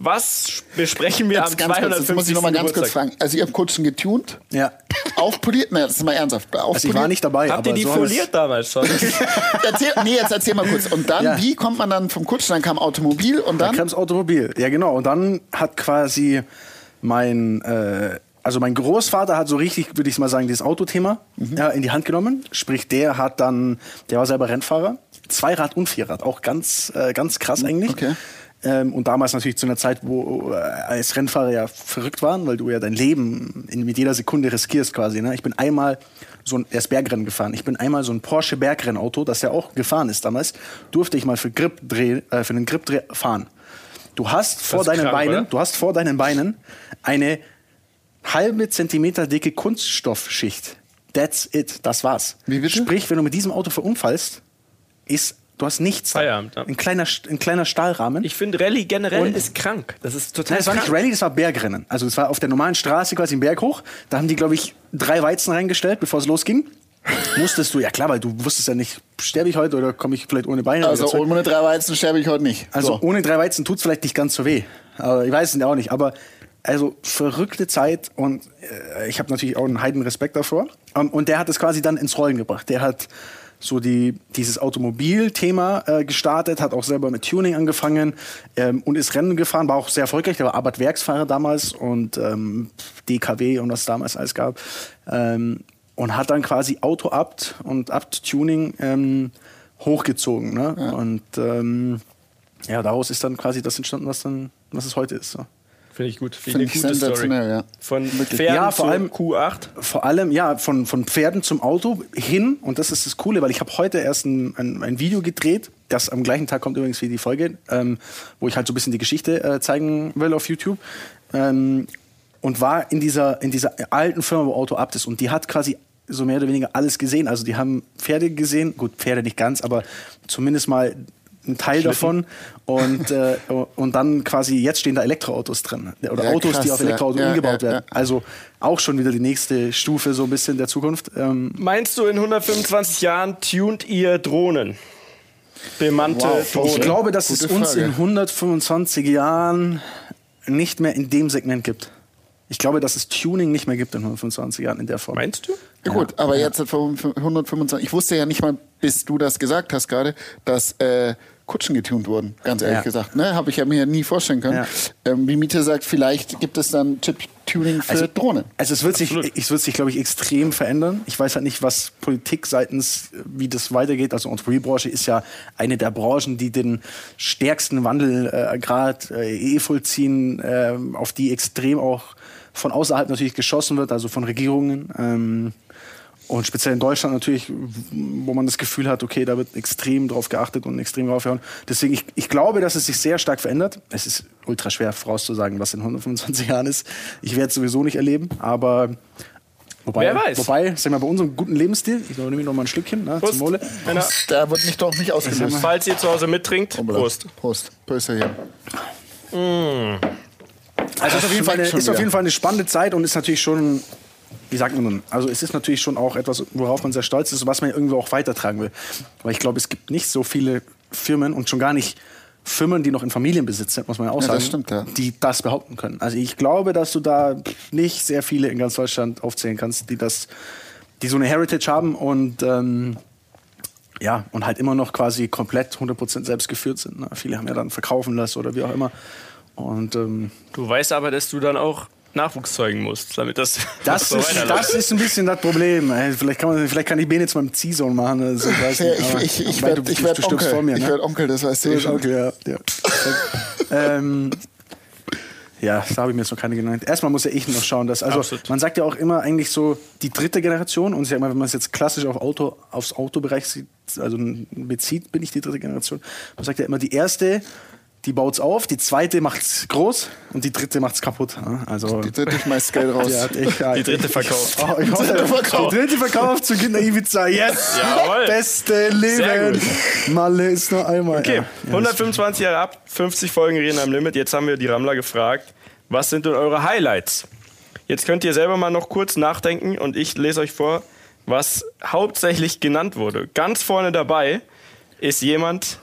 was besprechen wir am Jetzt ganz kurz, jetzt muss ich 250. noch mal ganz kurz fragen. Also ihr habt Kutschen getunt, Ja. aufpoliert? Ne, das ist mal ernsthaft. Aufpoliert? Also ich war nicht dabei. Habt ihr die so foliert damals schon? Erzähl, nee, jetzt erzähl mal kurz. Und dann, Ja. wie kommt man dann vom Kutschen? Dann kam Automobil und Dann dann? kam das Automobil. Ja, genau. Und dann hat quasi mein, äh, also mein Großvater hat so richtig, würde ich mal sagen, dieses Autothema Mhm. ja, in die Hand genommen. Sprich, der hat dann, der war selber Rennfahrer. Zweirad und Vierrad. Auch ganz, äh, ganz krass eigentlich. Okay. Ähm, und damals natürlich zu einer Zeit, wo äh, als Rennfahrer ja verrückt waren, weil du ja dein Leben in, mit jeder Sekunde riskierst quasi. Ne? Ich bin einmal so ein, er ist Bergrennen gefahren. Ich bin einmal so ein Porsche Bergrennauto, das ja auch gefahren ist damals, durfte ich mal für Grip dreh, äh, für einen Grip dreh fahren. Du hast vor deinen krank, Beinen, oder? du hast vor deinen Beinen eine halbe Zentimeter dicke Kunststoffschicht. That's it. Das war's. Wie bitte? Sprich, wenn du mit diesem Auto verunfallst, ist du hast nichts. da. Feierabend, ja. Ein kleiner, ein kleiner Stahlrahmen. Ich finde, Rallye generell Und- ist krank. Das ist total Nein, es war nicht krank. Rallye, das war Bergrennen. Also es war auf der normalen Straße quasi im Berg hoch. Da haben die, glaube ich, drei Weizen reingestellt, bevor es losging. Musstest du, ja klar, weil du wusstest ja nicht, sterbe ich heute oder komme ich vielleicht ohne Beine Also ohne drei Weizen sterbe ich heute nicht. Also so. ohne drei Weizen tut's vielleicht nicht ganz so weh. Aber ich weiß es ja auch nicht. Aber also verrückte Zeit und äh, ich habe natürlich auch einen heiden Respekt davor. Ähm, und der hat es quasi dann ins Rollen gebracht. Der hat so die, dieses Automobilthema äh, gestartet, hat auch selber mit Tuning angefangen ähm, und ist Rennen gefahren, war auch sehr erfolgreich. Der war Abarth Werksfahrer damals und ähm, DKW und was es damals alles gab. Ähm, und hat dann quasi Auto Abt und Abt Tuning ähm, hochgezogen. Ne? Und ähm, ja, daraus ist dann quasi das entstanden, was dann was es heute ist. So. Finde ich gut. Finde ich eine gute Story. ja. Von. Pferden Ja, vor allem- Q8. Vor allem, ja, von, von Pferden zum Auto hin. Und das ist das Coole, weil ich habe heute erst ein, ein, ein Video gedreht, das am gleichen Tag kommt übrigens wie die Folge, ähm, wo ich halt so ein bisschen die Geschichte äh, zeigen will auf YouTube. Ähm, und war in dieser, in dieser alten Firma, wo Auto Abt ist. Und die hat quasi so mehr oder weniger alles gesehen. Also die haben Pferde gesehen, gut, Pferde nicht ganz, aber zumindest mal ein Teil davon. Und, äh, und dann quasi, jetzt stehen da Elektroautos drin. Oder Ja, Autos, die krass, auf Elektroautos ja. Ja, umgebaut ja, werden. Also auch schon wieder die nächste Stufe so ein bisschen der Zukunft. Ähm, Meinst du, in 125 Jahren tunt ihr Drohnen? Bemannte Wow, Drohnen? ich glaube, dass Gute es uns Frage. in 125 Jahren nicht mehr in dem Segment gibt. Ich glaube, dass es Tuning nicht mehr gibt in 125 Jahren in der Form. Meinst du? Ja, gut, aber jetzt hat 125. Ich wusste ja nicht mal, bis du das gesagt hast gerade, dass äh, Kutschen getunt wurden, ganz ehrlich Ja. gesagt. Ne? Habe ich ja mir nie vorstellen können. Ja. Ähm, wie Miete sagt, vielleicht gibt es dann Chip-Tuning für Drohnen. Also es wird sich, Absolut. es wird sich, glaube ich, extrem verändern. Ich weiß halt nicht, was Politik seitens, wie das weitergeht. Also Automobilbranche ist ja eine der Branchen, die den stärksten Wandel äh, gerade äh, eh vollziehen, äh, auf die extrem auch von außerhalb natürlich geschossen wird, also von Regierungen. Ähm, und speziell in Deutschland natürlich, wo man das Gefühl hat, okay, da wird extrem drauf geachtet und extrem drauf gehauen. Deswegen, ich, ich glaube, dass es sich sehr stark verändert. Es ist ultra schwer vorauszusagen, was in 125 Jahren ist. Ich werde es sowieso nicht erleben, aber wobei, Wer weiß. Wobei, sag mal, bei unserem guten Lebensstil, ich nehme noch mal ein Stückchen, ne, Prost. zum Wohle. Männer, Da wird mich doch nicht ausgelöst. falls ihr zu Hause mittrinkt, Prost. Prost. Prost hier. Also es ist auf jeden, Fall eine, ist auf jeden Fall eine spannende Zeit und ist natürlich schon, wie sagt man nun, also es ist natürlich schon auch etwas, worauf man sehr stolz ist und was man irgendwie auch weitertragen will. Weil ich glaube, es gibt nicht so viele Firmen und schon gar nicht Firmen, die noch in Familienbesitz sind, muss man ja auch Ja, sagen, das stimmt, ja. die das behaupten können. Also ich glaube, dass du da nicht sehr viele in ganz Deutschland aufzählen kannst, die das, die so eine Heritage haben und ähm, ja, und halt immer noch quasi komplett 100% selbst geführt sind. Ne? Viele haben ja dann verkaufen lassen oder wie auch immer. Und ähm, Du weißt aber, dass du dann auch Nachwuchs zeugen musst, damit das, Das so ist, das ist ein bisschen das Problem. Ey, Vielleicht kann, man, vielleicht kann ich Ben jetzt mal im Ziehsohn machen. Oder so, ich weiß nicht, ich aber- ich, ich werde ich werd Onkel. vor mir, Ich ne? werde Onkel, das weißt du schon. Okay, ja. Ja, ähm, ja da habe ich mir jetzt noch keine genannt. Erstmal muss ja ich noch schauen, dass, also Absolut. man sagt ja auch immer eigentlich so die dritte Generation und ich sag mal, wenn man es jetzt klassisch auf Auto, aufs Autobereich sieht, also bezieht, bin ich die dritte Generation. Man sagt ja immer, die erste, die baut's auf, die zweite macht's groß und die dritte macht's kaputt. ne? Also Die dritte schmeißt Geld raus. die, echt, ja, Die dritte verkauft. Oh, ich hoffe, dritte verkauft. Die dritte verkauft zu Kinder Ibiza. Yes! Jawohl. Beste Leben. Malle ist nur einmal. Okay, Ja. 125 Jahre ab, 50 Folgen reden am Limit. Jetzt haben wir die Rammler gefragt, was sind denn eure Highlights? Jetzt könnt ihr selber mal noch kurz nachdenken und ich lese euch vor, was hauptsächlich genannt wurde. Ganz vorne dabei ist jemand,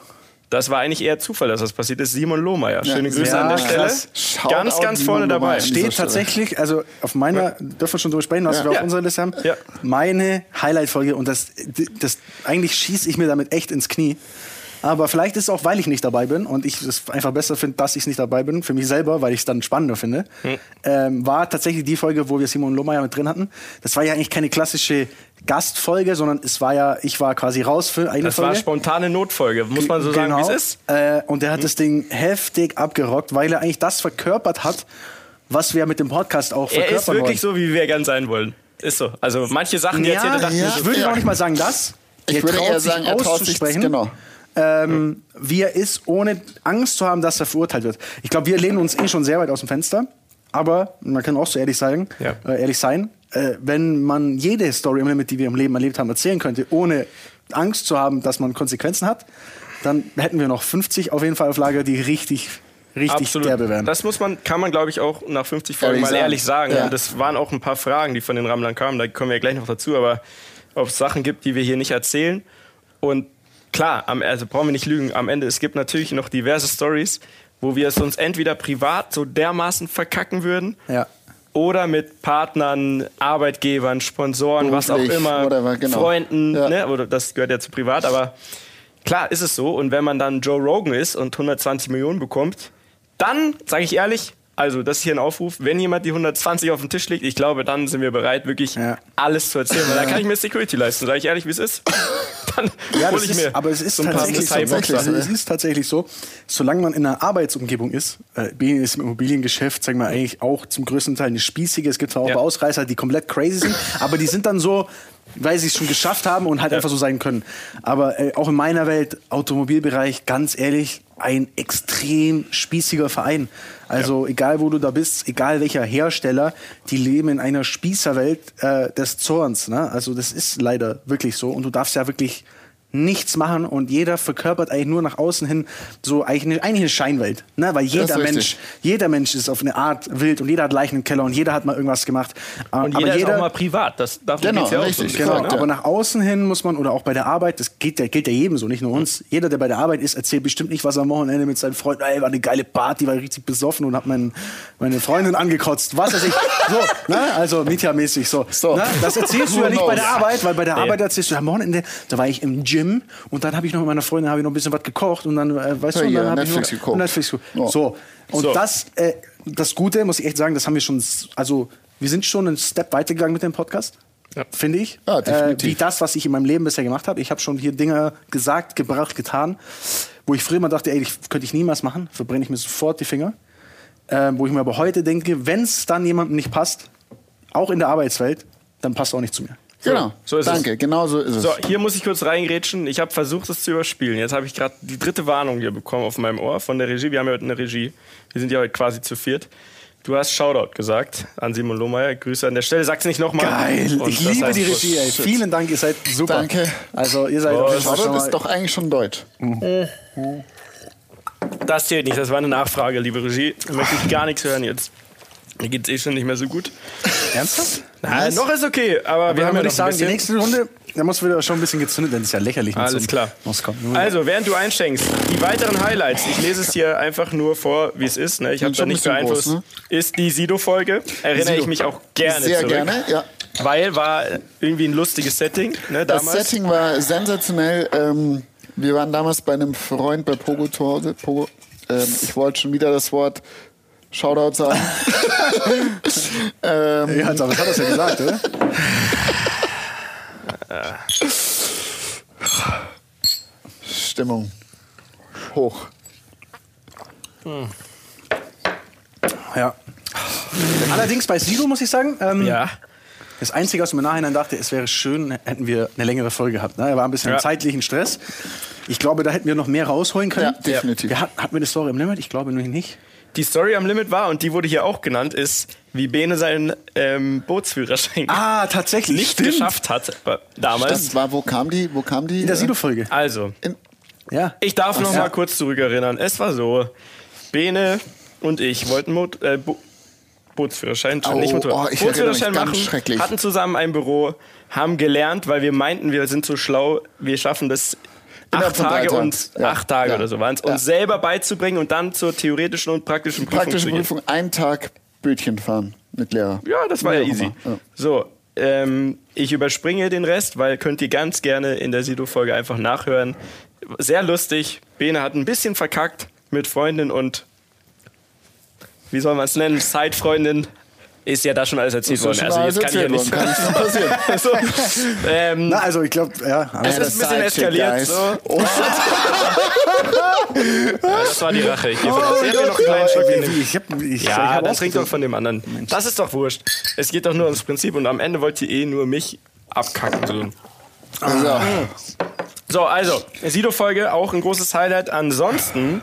das war eigentlich eher Zufall, dass das passiert ist, Simon Lohmeier. Schöne Grüße Ja, an der Stelle. Shoutout Ganz, ganz Simon vorne dabei. Steht tatsächlich, also auf meiner, dürfen wir schon drüber sprechen, was Ja. wir auf Ja. unserer Liste haben, Ja. meine Highlight-Folge und das, das, eigentlich schieße ich mir damit echt ins Knie. Aber vielleicht ist es auch, weil ich nicht dabei bin und ich es einfach besser finde, dass ich nicht dabei bin, für mich selber, weil ich es dann spannender finde, Hm. ähm, war tatsächlich die Folge, wo wir Simon Lohmeier mit drin hatten. Das war ja eigentlich keine klassische Gastfolge, sondern es war ja, ich war quasi raus für eine Das war Folge. spontane Notfolge, muss man so sagen, wie es ist. Äh, und der hat das Ding heftig abgerockt, weil er eigentlich das verkörpert hat, was wir mit dem Podcast auch Er verkörpern ist wirklich wollen. so, wie wir gern sein wollen. Ist so. Also manche Sachen, die Ja, erzählt er, dachten ja. ich würde Ja. auch nicht mal sagen das. Ich Er würde traut eher sich sagen, er traut sich auszusprechen, genau. ähm, wie er ist, ohne Angst zu haben, dass er verurteilt wird. Ich glaube, wir lehnen uns eh schon sehr weit aus dem Fenster. Aber man kann auch so ehrlich sagen, Ja. äh, ehrlich sein, äh, wenn man jede Story im Limit, die wir im Leben erlebt haben, erzählen könnte, ohne Angst zu haben, dass man Konsequenzen hat, dann hätten wir noch 50 auf jeden Fall auf Lager, die richtig, richtig Absolut. derbe wären. Das muss man, kann man, glaube ich, auch nach 50 Folgen Ehrlich mal sagen. ehrlich sagen. Ja. Und das waren auch ein paar Fragen, die von den Rammlern kamen. Da kommen wir gleich noch dazu. Aber ob es Sachen gibt, die wir hier nicht erzählen. Und klar, am, also brauchen wir nicht lügen. Am Ende, es gibt natürlich noch diverse Stories, wo wir es uns entweder privat so dermaßen verkacken würden ja. Oder mit Partnern, Arbeitgebern, Sponsoren, was auch Beruflich, immer, whatever, genau. Freunden, Ja. ne? oder das gehört ja zu privat, aber klar ist es so. Und wenn man dann Joe Rogan ist und 120 Millionen bekommt, dann, sage ich ehrlich, also das ist hier ein Aufruf, wenn jemand die 120 auf den Tisch legt, ich glaube, dann sind wir bereit, wirklich Ja. alles zu erzählen, weil dann kann ich mir Security leisten, sage ich ehrlich, wie es ist. Dann Ja, hol das ich ist, mir aber es ist so tatsächlich so. Cyborgs. Also es ist tatsächlich so, solange man in einer Arbeitsumgebung ist, äh, Bene ist im Immobiliengeschäft, sagen wir eigentlich auch zum größten Teil eine spießige. Es gibt zwar auch Ja. Ausreißer, die komplett crazy sind, aber die sind dann so, weil sie es schon geschafft haben und halt einfach so sein können. Aber äh, auch in meiner Welt, Automobilbereich, ganz ehrlich, ein extrem spießiger Verein. Also egal, wo du da bist, egal welcher Hersteller, die leben in einer Spießerwelt äh, des Zorns. Ne? Also das ist leider wirklich so. Und du darfst ja wirklich nichts machen und jeder verkörpert eigentlich nur nach außen hin so eigentlich eine, eigentlich eine Scheinwelt, ne? weil jeder. Mensch, jeder Mensch ist auf eine Art wild und jeder hat Leichen im Keller und jeder hat mal irgendwas gemacht. Und jeder, ist auch mal privat, das darf man Genau, jetzt ja auch richtig, so Genau, Korrekt, ja. aber nach außen hin muss man, oder auch bei der Arbeit, das gilt, ja- gilt ja jedem so, nicht nur uns. Jeder, der bei der Arbeit ist, erzählt bestimmt nicht, was er am Wochenende mit seinen Freunden, ey, war eine geile Party, war richtig besoffen und hat mein, meine Freundin angekotzt. Was weiß ich. So, ne? Also Mietja-mäßig so. So. Ne? Das erzählst du ja nicht bei der? Arbeit, weil bei der Nee. Arbeit erzählst du, am Wochenende, da war ich im Gym und dann habe ich noch mit meiner Freundin habe ich noch ein bisschen was gekocht und dann, äh, weißt Ja, du, und ja, dann habe ich Netflix noch, geguckt. und Netflix geguckt. Ja. So. Und So. das, äh, das Gute, muss ich echt sagen, das haben wir schon, also wir sind schon einen Step weitergegangen mit dem Podcast. Ja. Finde ich. Ja, äh, wie das, was ich in meinem Leben bisher gemacht habe. Ich habe schon hier Dinge gesagt, gebracht, getan, wo ich früher mal dachte, ey, ich, könnte ich niemals machen, verbrenne ich mir sofort die Finger. Ähm, wo ich mir aber heute denke, wenn es dann jemandem nicht passt, auch in der Arbeitswelt, dann passt auch nicht zu mir. Genau. so ist es. Danke, genau so ist es. So, hier muss ich kurz reingrätschen. Ich habe versucht, es zu überspielen. Jetzt habe ich gerade die dritte Warnung hier bekommen auf meinem Ohr von der Regie. Wir haben ja heute eine Regie. Wir sind ja heute quasi zu viert. Du hast Shoutout gesagt an Simon Lohmeier. Grüße an der Stelle. Sag's nicht nochmal. Geil, Und ich liebe heißt die. Regie, ey. Vielen Dank, ihr seid super. Danke. Also ihr seid schon Shoutout ist doch eigentlich schon Deutsch. Das zählt nicht. Das war eine Nachfrage, liebe Regie. Da möchte ich gar nichts hören jetzt. Mir geht's eh schon nicht mehr so gut. Ernsthaft? Na, noch ist okay, aber, wir Wir haben ja noch sagen, ein die bisschen. nächste Runde, da muss wieder schon ein bisschen gezündet werden. Das ist ja lächerlich. Alles so klar. Also, während du einschenkst, die weiteren Highlights, ich lese es hier einfach nur vor, wie es ist, ne? ich habe da nicht beeinflusst, groß, ist die Sido-Folge. Erinnere Sido. ich mich auch gerne Sehr zurück. gerne, ja. Weil war irgendwie ein lustiges Setting ne, Das damals. Setting war sensationell. Ähm, wir waren damals bei einem Freund bei Pogo Hause. Pogo, ähm, ich wollte schon wieder das Wort Shoutout sagen. ähm, Ja, aber das hat er ja gesagt, oder? Stimmung hoch. Ja. Allerdings bei Sido muss ich sagen, ähm, ja. das Einzige, was ich mir im Nachhinein dachte, es wäre schön, hätten wir eine längere Folge gehabt. Ne? Er war ein bisschen Ja. im zeitlichen Stress. Ich glaube, da hätten wir noch mehr rausholen können. Ja, definitiv. Wir hatten, wir eine Story im Limit? Ich glaube nur nicht. Die Story am Limit war, und die wurde hier auch genannt, ist, wie Bene seinen ähm, Bootsführerschein Ah, tatsächlich. nicht Stimmt. geschafft hat äh, damals. Das war, wo kam die? Wo kam die? In der äh, Sido-Folge. Also, in, Ja. Ich darf noch Ja. mal kurz zurückerinnern. Es war so, Bene und ich wollten Mot äh, Bo Bootsführerschein, Oh, nicht Motor, oh, ich erinnere mich, Bootsführerschein ganz machen, schrecklich. hatten zusammen ein Büro, haben gelernt, weil wir meinten, wir sind so schlau, wir schaffen das acht Tage und Ja. acht Tage Ja. oder so waren es, uns selber beizubringen und dann zur theoretischen und praktischen Prüfung praktische. Prüfung, einen Tag Bötchen fahren mit Lehrer. Ja, das war ja easy. So, ähm, ich überspringe den Rest, weil könnt ihr ganz gerne in der Sido-Folge einfach nachhören. Sehr lustig. Bene hat ein bisschen verkackt mit Freundin und wie soll man es nennen? Zeitfreundin. Ist ja da schon alles erzählt worden. Also jetzt kann ich ja nicht. Kann passieren. so, ähm, Na, also ich glaube, ja. es ist ein bisschen eskaliert. So. Oh, Ja, das war die Rache. Ich gebe das. Ich hab mir noch einen kleinen Schluck in den- ich hab, ich, ich Ja, hab dann trink doch von dem anderen. Das ist doch wurscht. Es geht doch nur ums Prinzip und am Ende wollt ihr eh nur mich abkacken. So. also, So, also, Sido-Folge, auch ein großes Highlight. Ansonsten,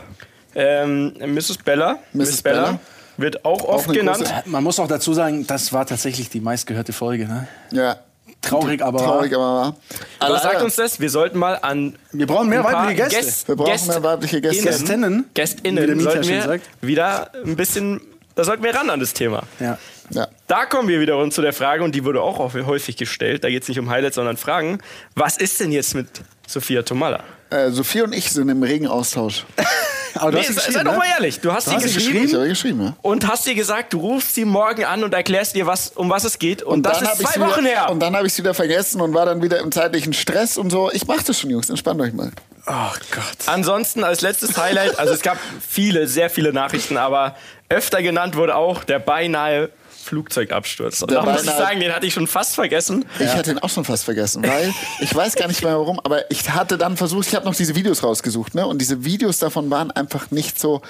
ähm, Mrs. Bella, Mrs. Bella. Wird auch oft eine genannt. große- Man muss auch dazu sagen, das war tatsächlich die meistgehörte Folge. Ne? ja. Traurig, aber. Traurig, aber wahr. Was Leider- sagt uns das? Wir sollten mal an. Wir brauchen mehr weibliche Gäste. Gäst- Wir brauchen mehr weibliche Gäste. Gästinnen, wie der GästInnen Mieter sollten schön wir sagt. wieder ein bisschen. Da sollten wir ran an das Thema. Ja. Ja. Da kommen wir wiederum zu der Frage, und die wurde auch häufig gestellt. Da geht es nicht um Highlights, sondern Fragen. Was ist denn jetzt mit Sophia Tomalla? Äh, Sophie und ich sind im regen Austausch. Aber du Nee, hast sie sei, geschrieben, sei doch ne? mal ehrlich. Du hast Du sie hast sie geschrieben, Ich habe geschrieben, ja. und hast dir gesagt, du rufst sie morgen an und erklärst dir, was, um was es geht. Und, das dann ist zwei wieder, Wochen her. Und dann habe ich es wieder vergessen und war dann wieder im zeitlichen Stress und so. Ich mache das schon, Jungs. Entspannt euch mal. Oh Gott. Ansonsten als letztes Highlight, also es gab viele, sehr viele Nachrichten, aber öfter genannt wurde auch der beinahe Flugzeugabsturz. Und da muss ich sagen, den hatte ich schon fast vergessen. Ich hatte ihn auch schon fast vergessen, weil ich weiß gar nicht mehr warum, aber ich hatte dann versucht, ich habe noch diese Videos rausgesucht, ne? Und diese Videos davon waren einfach nicht so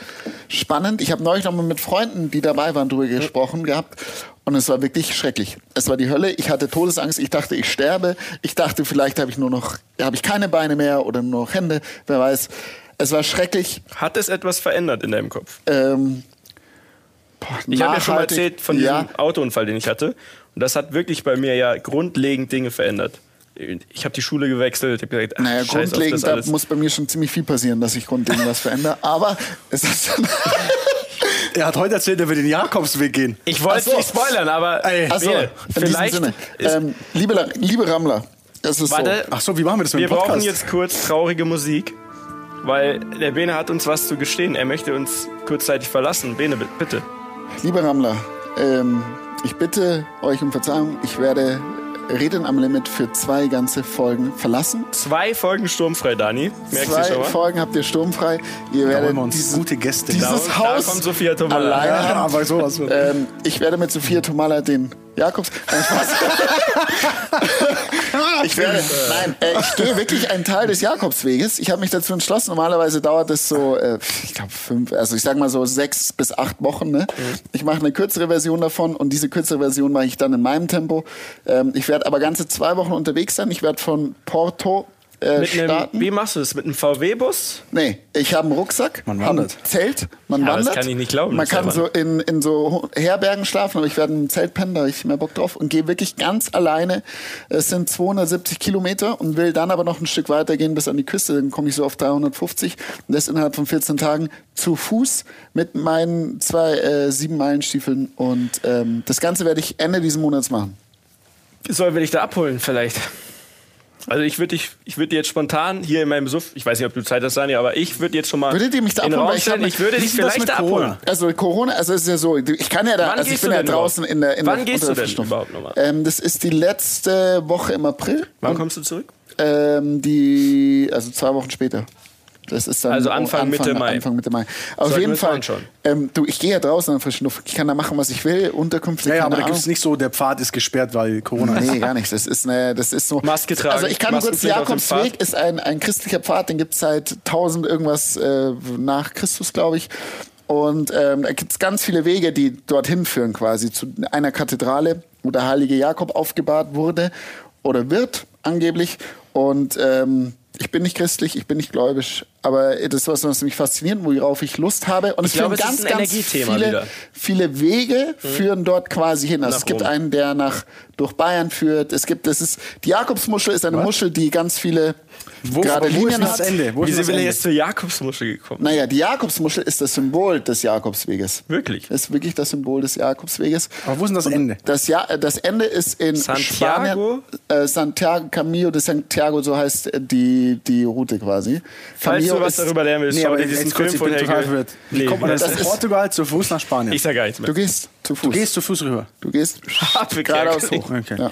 spannend. Ich habe neulich noch mal mit Freunden, die dabei waren, drüber gesprochen gehabt. Und es war wirklich schrecklich. Es war die Hölle. Ich hatte Todesangst. Ich dachte, ich sterbe. Ich dachte, vielleicht habe ich nur noch, habe ich keine Beine mehr oder nur noch Hände. Wer weiß. Es war schrecklich. Hat es etwas verändert in deinem Kopf? Ähm, Ich habe ja schon mal erzählt von diesem ja, Autounfall, den ich hatte. Und das hat wirklich bei mir ja grundlegend Dinge verändert. Ich habe die Schule gewechselt, ich habe gesagt, ach, Naja, scheiß auf das grundlegend, da alles. muss bei mir schon ziemlich viel passieren, dass ich grundlegend was verändere. Aber es ist Er hat heute erzählt, er will den Jakobsweg gehen. Ich wollte so. nicht spoilern, aber Ey. Diesem vielleicht Ähm, liebe, liebe Rammler, es ist Warte, Ach so, wie machen wir das mit wir dem Podcast? brauchen jetzt kurz traurige Musik, weil der Bene hat uns was zu gestehen. Er möchte uns kurzzeitig verlassen. Bene, bi- bitte. So. Liebe Rammler, ähm, ich bitte euch um Verzeihung. Ich werde Reden am Limit für zwei ganze Folgen verlassen. Zwei Folgen sturmfrei, Dani. Merkst du schon Zwei mal? Folgen habt ihr sturmfrei. Ihr da werdet holen wir uns dieses, gute Gäste. dieses Da- Haus da kommt Sophia Tomala. alleine ja, aber sowas. Ähm, ich werde mit Sophia Tomala den Jakobs. Ich werde, nein, äh, ich gehe wirklich einen Teil des Jakobsweges. Ich habe mich dazu entschlossen. Normalerweise dauert es so, äh, ich glaube fünf, also ich sage mal so sechs bis acht Wochen. Ne? Ich mache eine kürzere Version davon und diese kürzere Version mache ich dann in meinem Tempo. Ähm, ich werde aber ganze zwei Wochen unterwegs sein. Ich werde von Porto äh, Mit einem, starten. wie machst du das? Mit einem VW-Bus? Nee, ich habe einen Rucksack, Man hab ein wandert. Zelt, man Ja, das wandert. kann ich nicht glauben, Man kann so in, in so Herbergen schlafen, aber ich werde im Zelt pennen, da habe ich mehr Bock drauf und gehe wirklich ganz alleine. Es sind 270 Kilometer und will dann aber noch ein Stück weiter gehen bis an die Küste. Dann komme ich so auf 350 und das innerhalb von 14 Tagen zu Fuß mit meinen zwei äh, sieben Meilen Stiefeln und ähm, das Ganze werde ich Ende diesen Monats machen. Sollen wir dich da abholen vielleicht? Also ich würde dich, ich würde jetzt spontan hier in meinem Suff, ich weiß nicht, ob du Zeit hast, Dani, aber ich würde jetzt schon mal Würdet ihr mich da abholen? Ich ich würde dich vielleicht mit da abholen. Also Corona, also es ist ja so, ich kann ja da, Wann also ich bin ja draußen in der in Wann der, gehst du denn überhaupt nochmal? Ähm, das ist die letzte Woche im April. Wann kommst du zurück? Ähm, die, also zwei Wochen später. Das ist dann Also Anfang, Mitte Mai. Anfang Mitte Mai. Auf jeden Fall. Ähm, du, ich gehe ja draußen an frischen Luft. Ich kann da machen, was ich will. Unterkünfte, ja, ja, keine aber da gibt es nicht so, der Pfad ist gesperrt, weil Corona ist. Nee, gar nichts. Das ist, eine, das ist so. Maske tragen, Also ich kann kurz, auf dem Jakobsweg ist ein, ein christlicher Pfad, den gibt es seit 1000 irgendwas äh, nach Christus, glaube ich. Und ähm, da gibt es ganz viele Wege, die dorthin führen quasi zu einer Kathedrale, wo der heilige Jakob aufgebahrt wurde oder wird angeblich. Und ähm, ich bin nicht christlich, ich bin nicht gläubisch, aber das ist was, was mich fasziniert, worauf ich Lust habe. Und es Ich glaube, führen es ist ganz, ganz viele, wieder. viele Wege führen dort quasi hin. Also Nach es gibt Rom. einen, der nach durch Bayern führt. Es gibt, das ist die Jakobsmuschel ist eine Muschel, die ganz viele Wo, gerade wo ist Linien das hat. Ende? Wo Wie ist sind wir jetzt zur Jakobsmuschel gekommen? Naja, die Jakobsmuschel ist das Symbol des Jakobsweges. Wirklich? Das ist wirklich das Symbol des Jakobsweges. Aber wo ist denn das Ende? Das, ja das Ende ist in Santiago? Spanien. Äh, Santiago, Camino de Santiago, so heißt die, die Route quasi. Falls du was ist- darüber lernen willst, Nee, schau aber dir diesen kurz, Film ich bin vorher total verwirrt. Wie Nee, kommt man das von das ist- Portugal zu Fuß nach Spanien? Ich sag gar nichts mehr. Du gehst zu Fuß. du gehst zu Fuß rüber. Du gehst geradeaus hoch. Okay. Ja.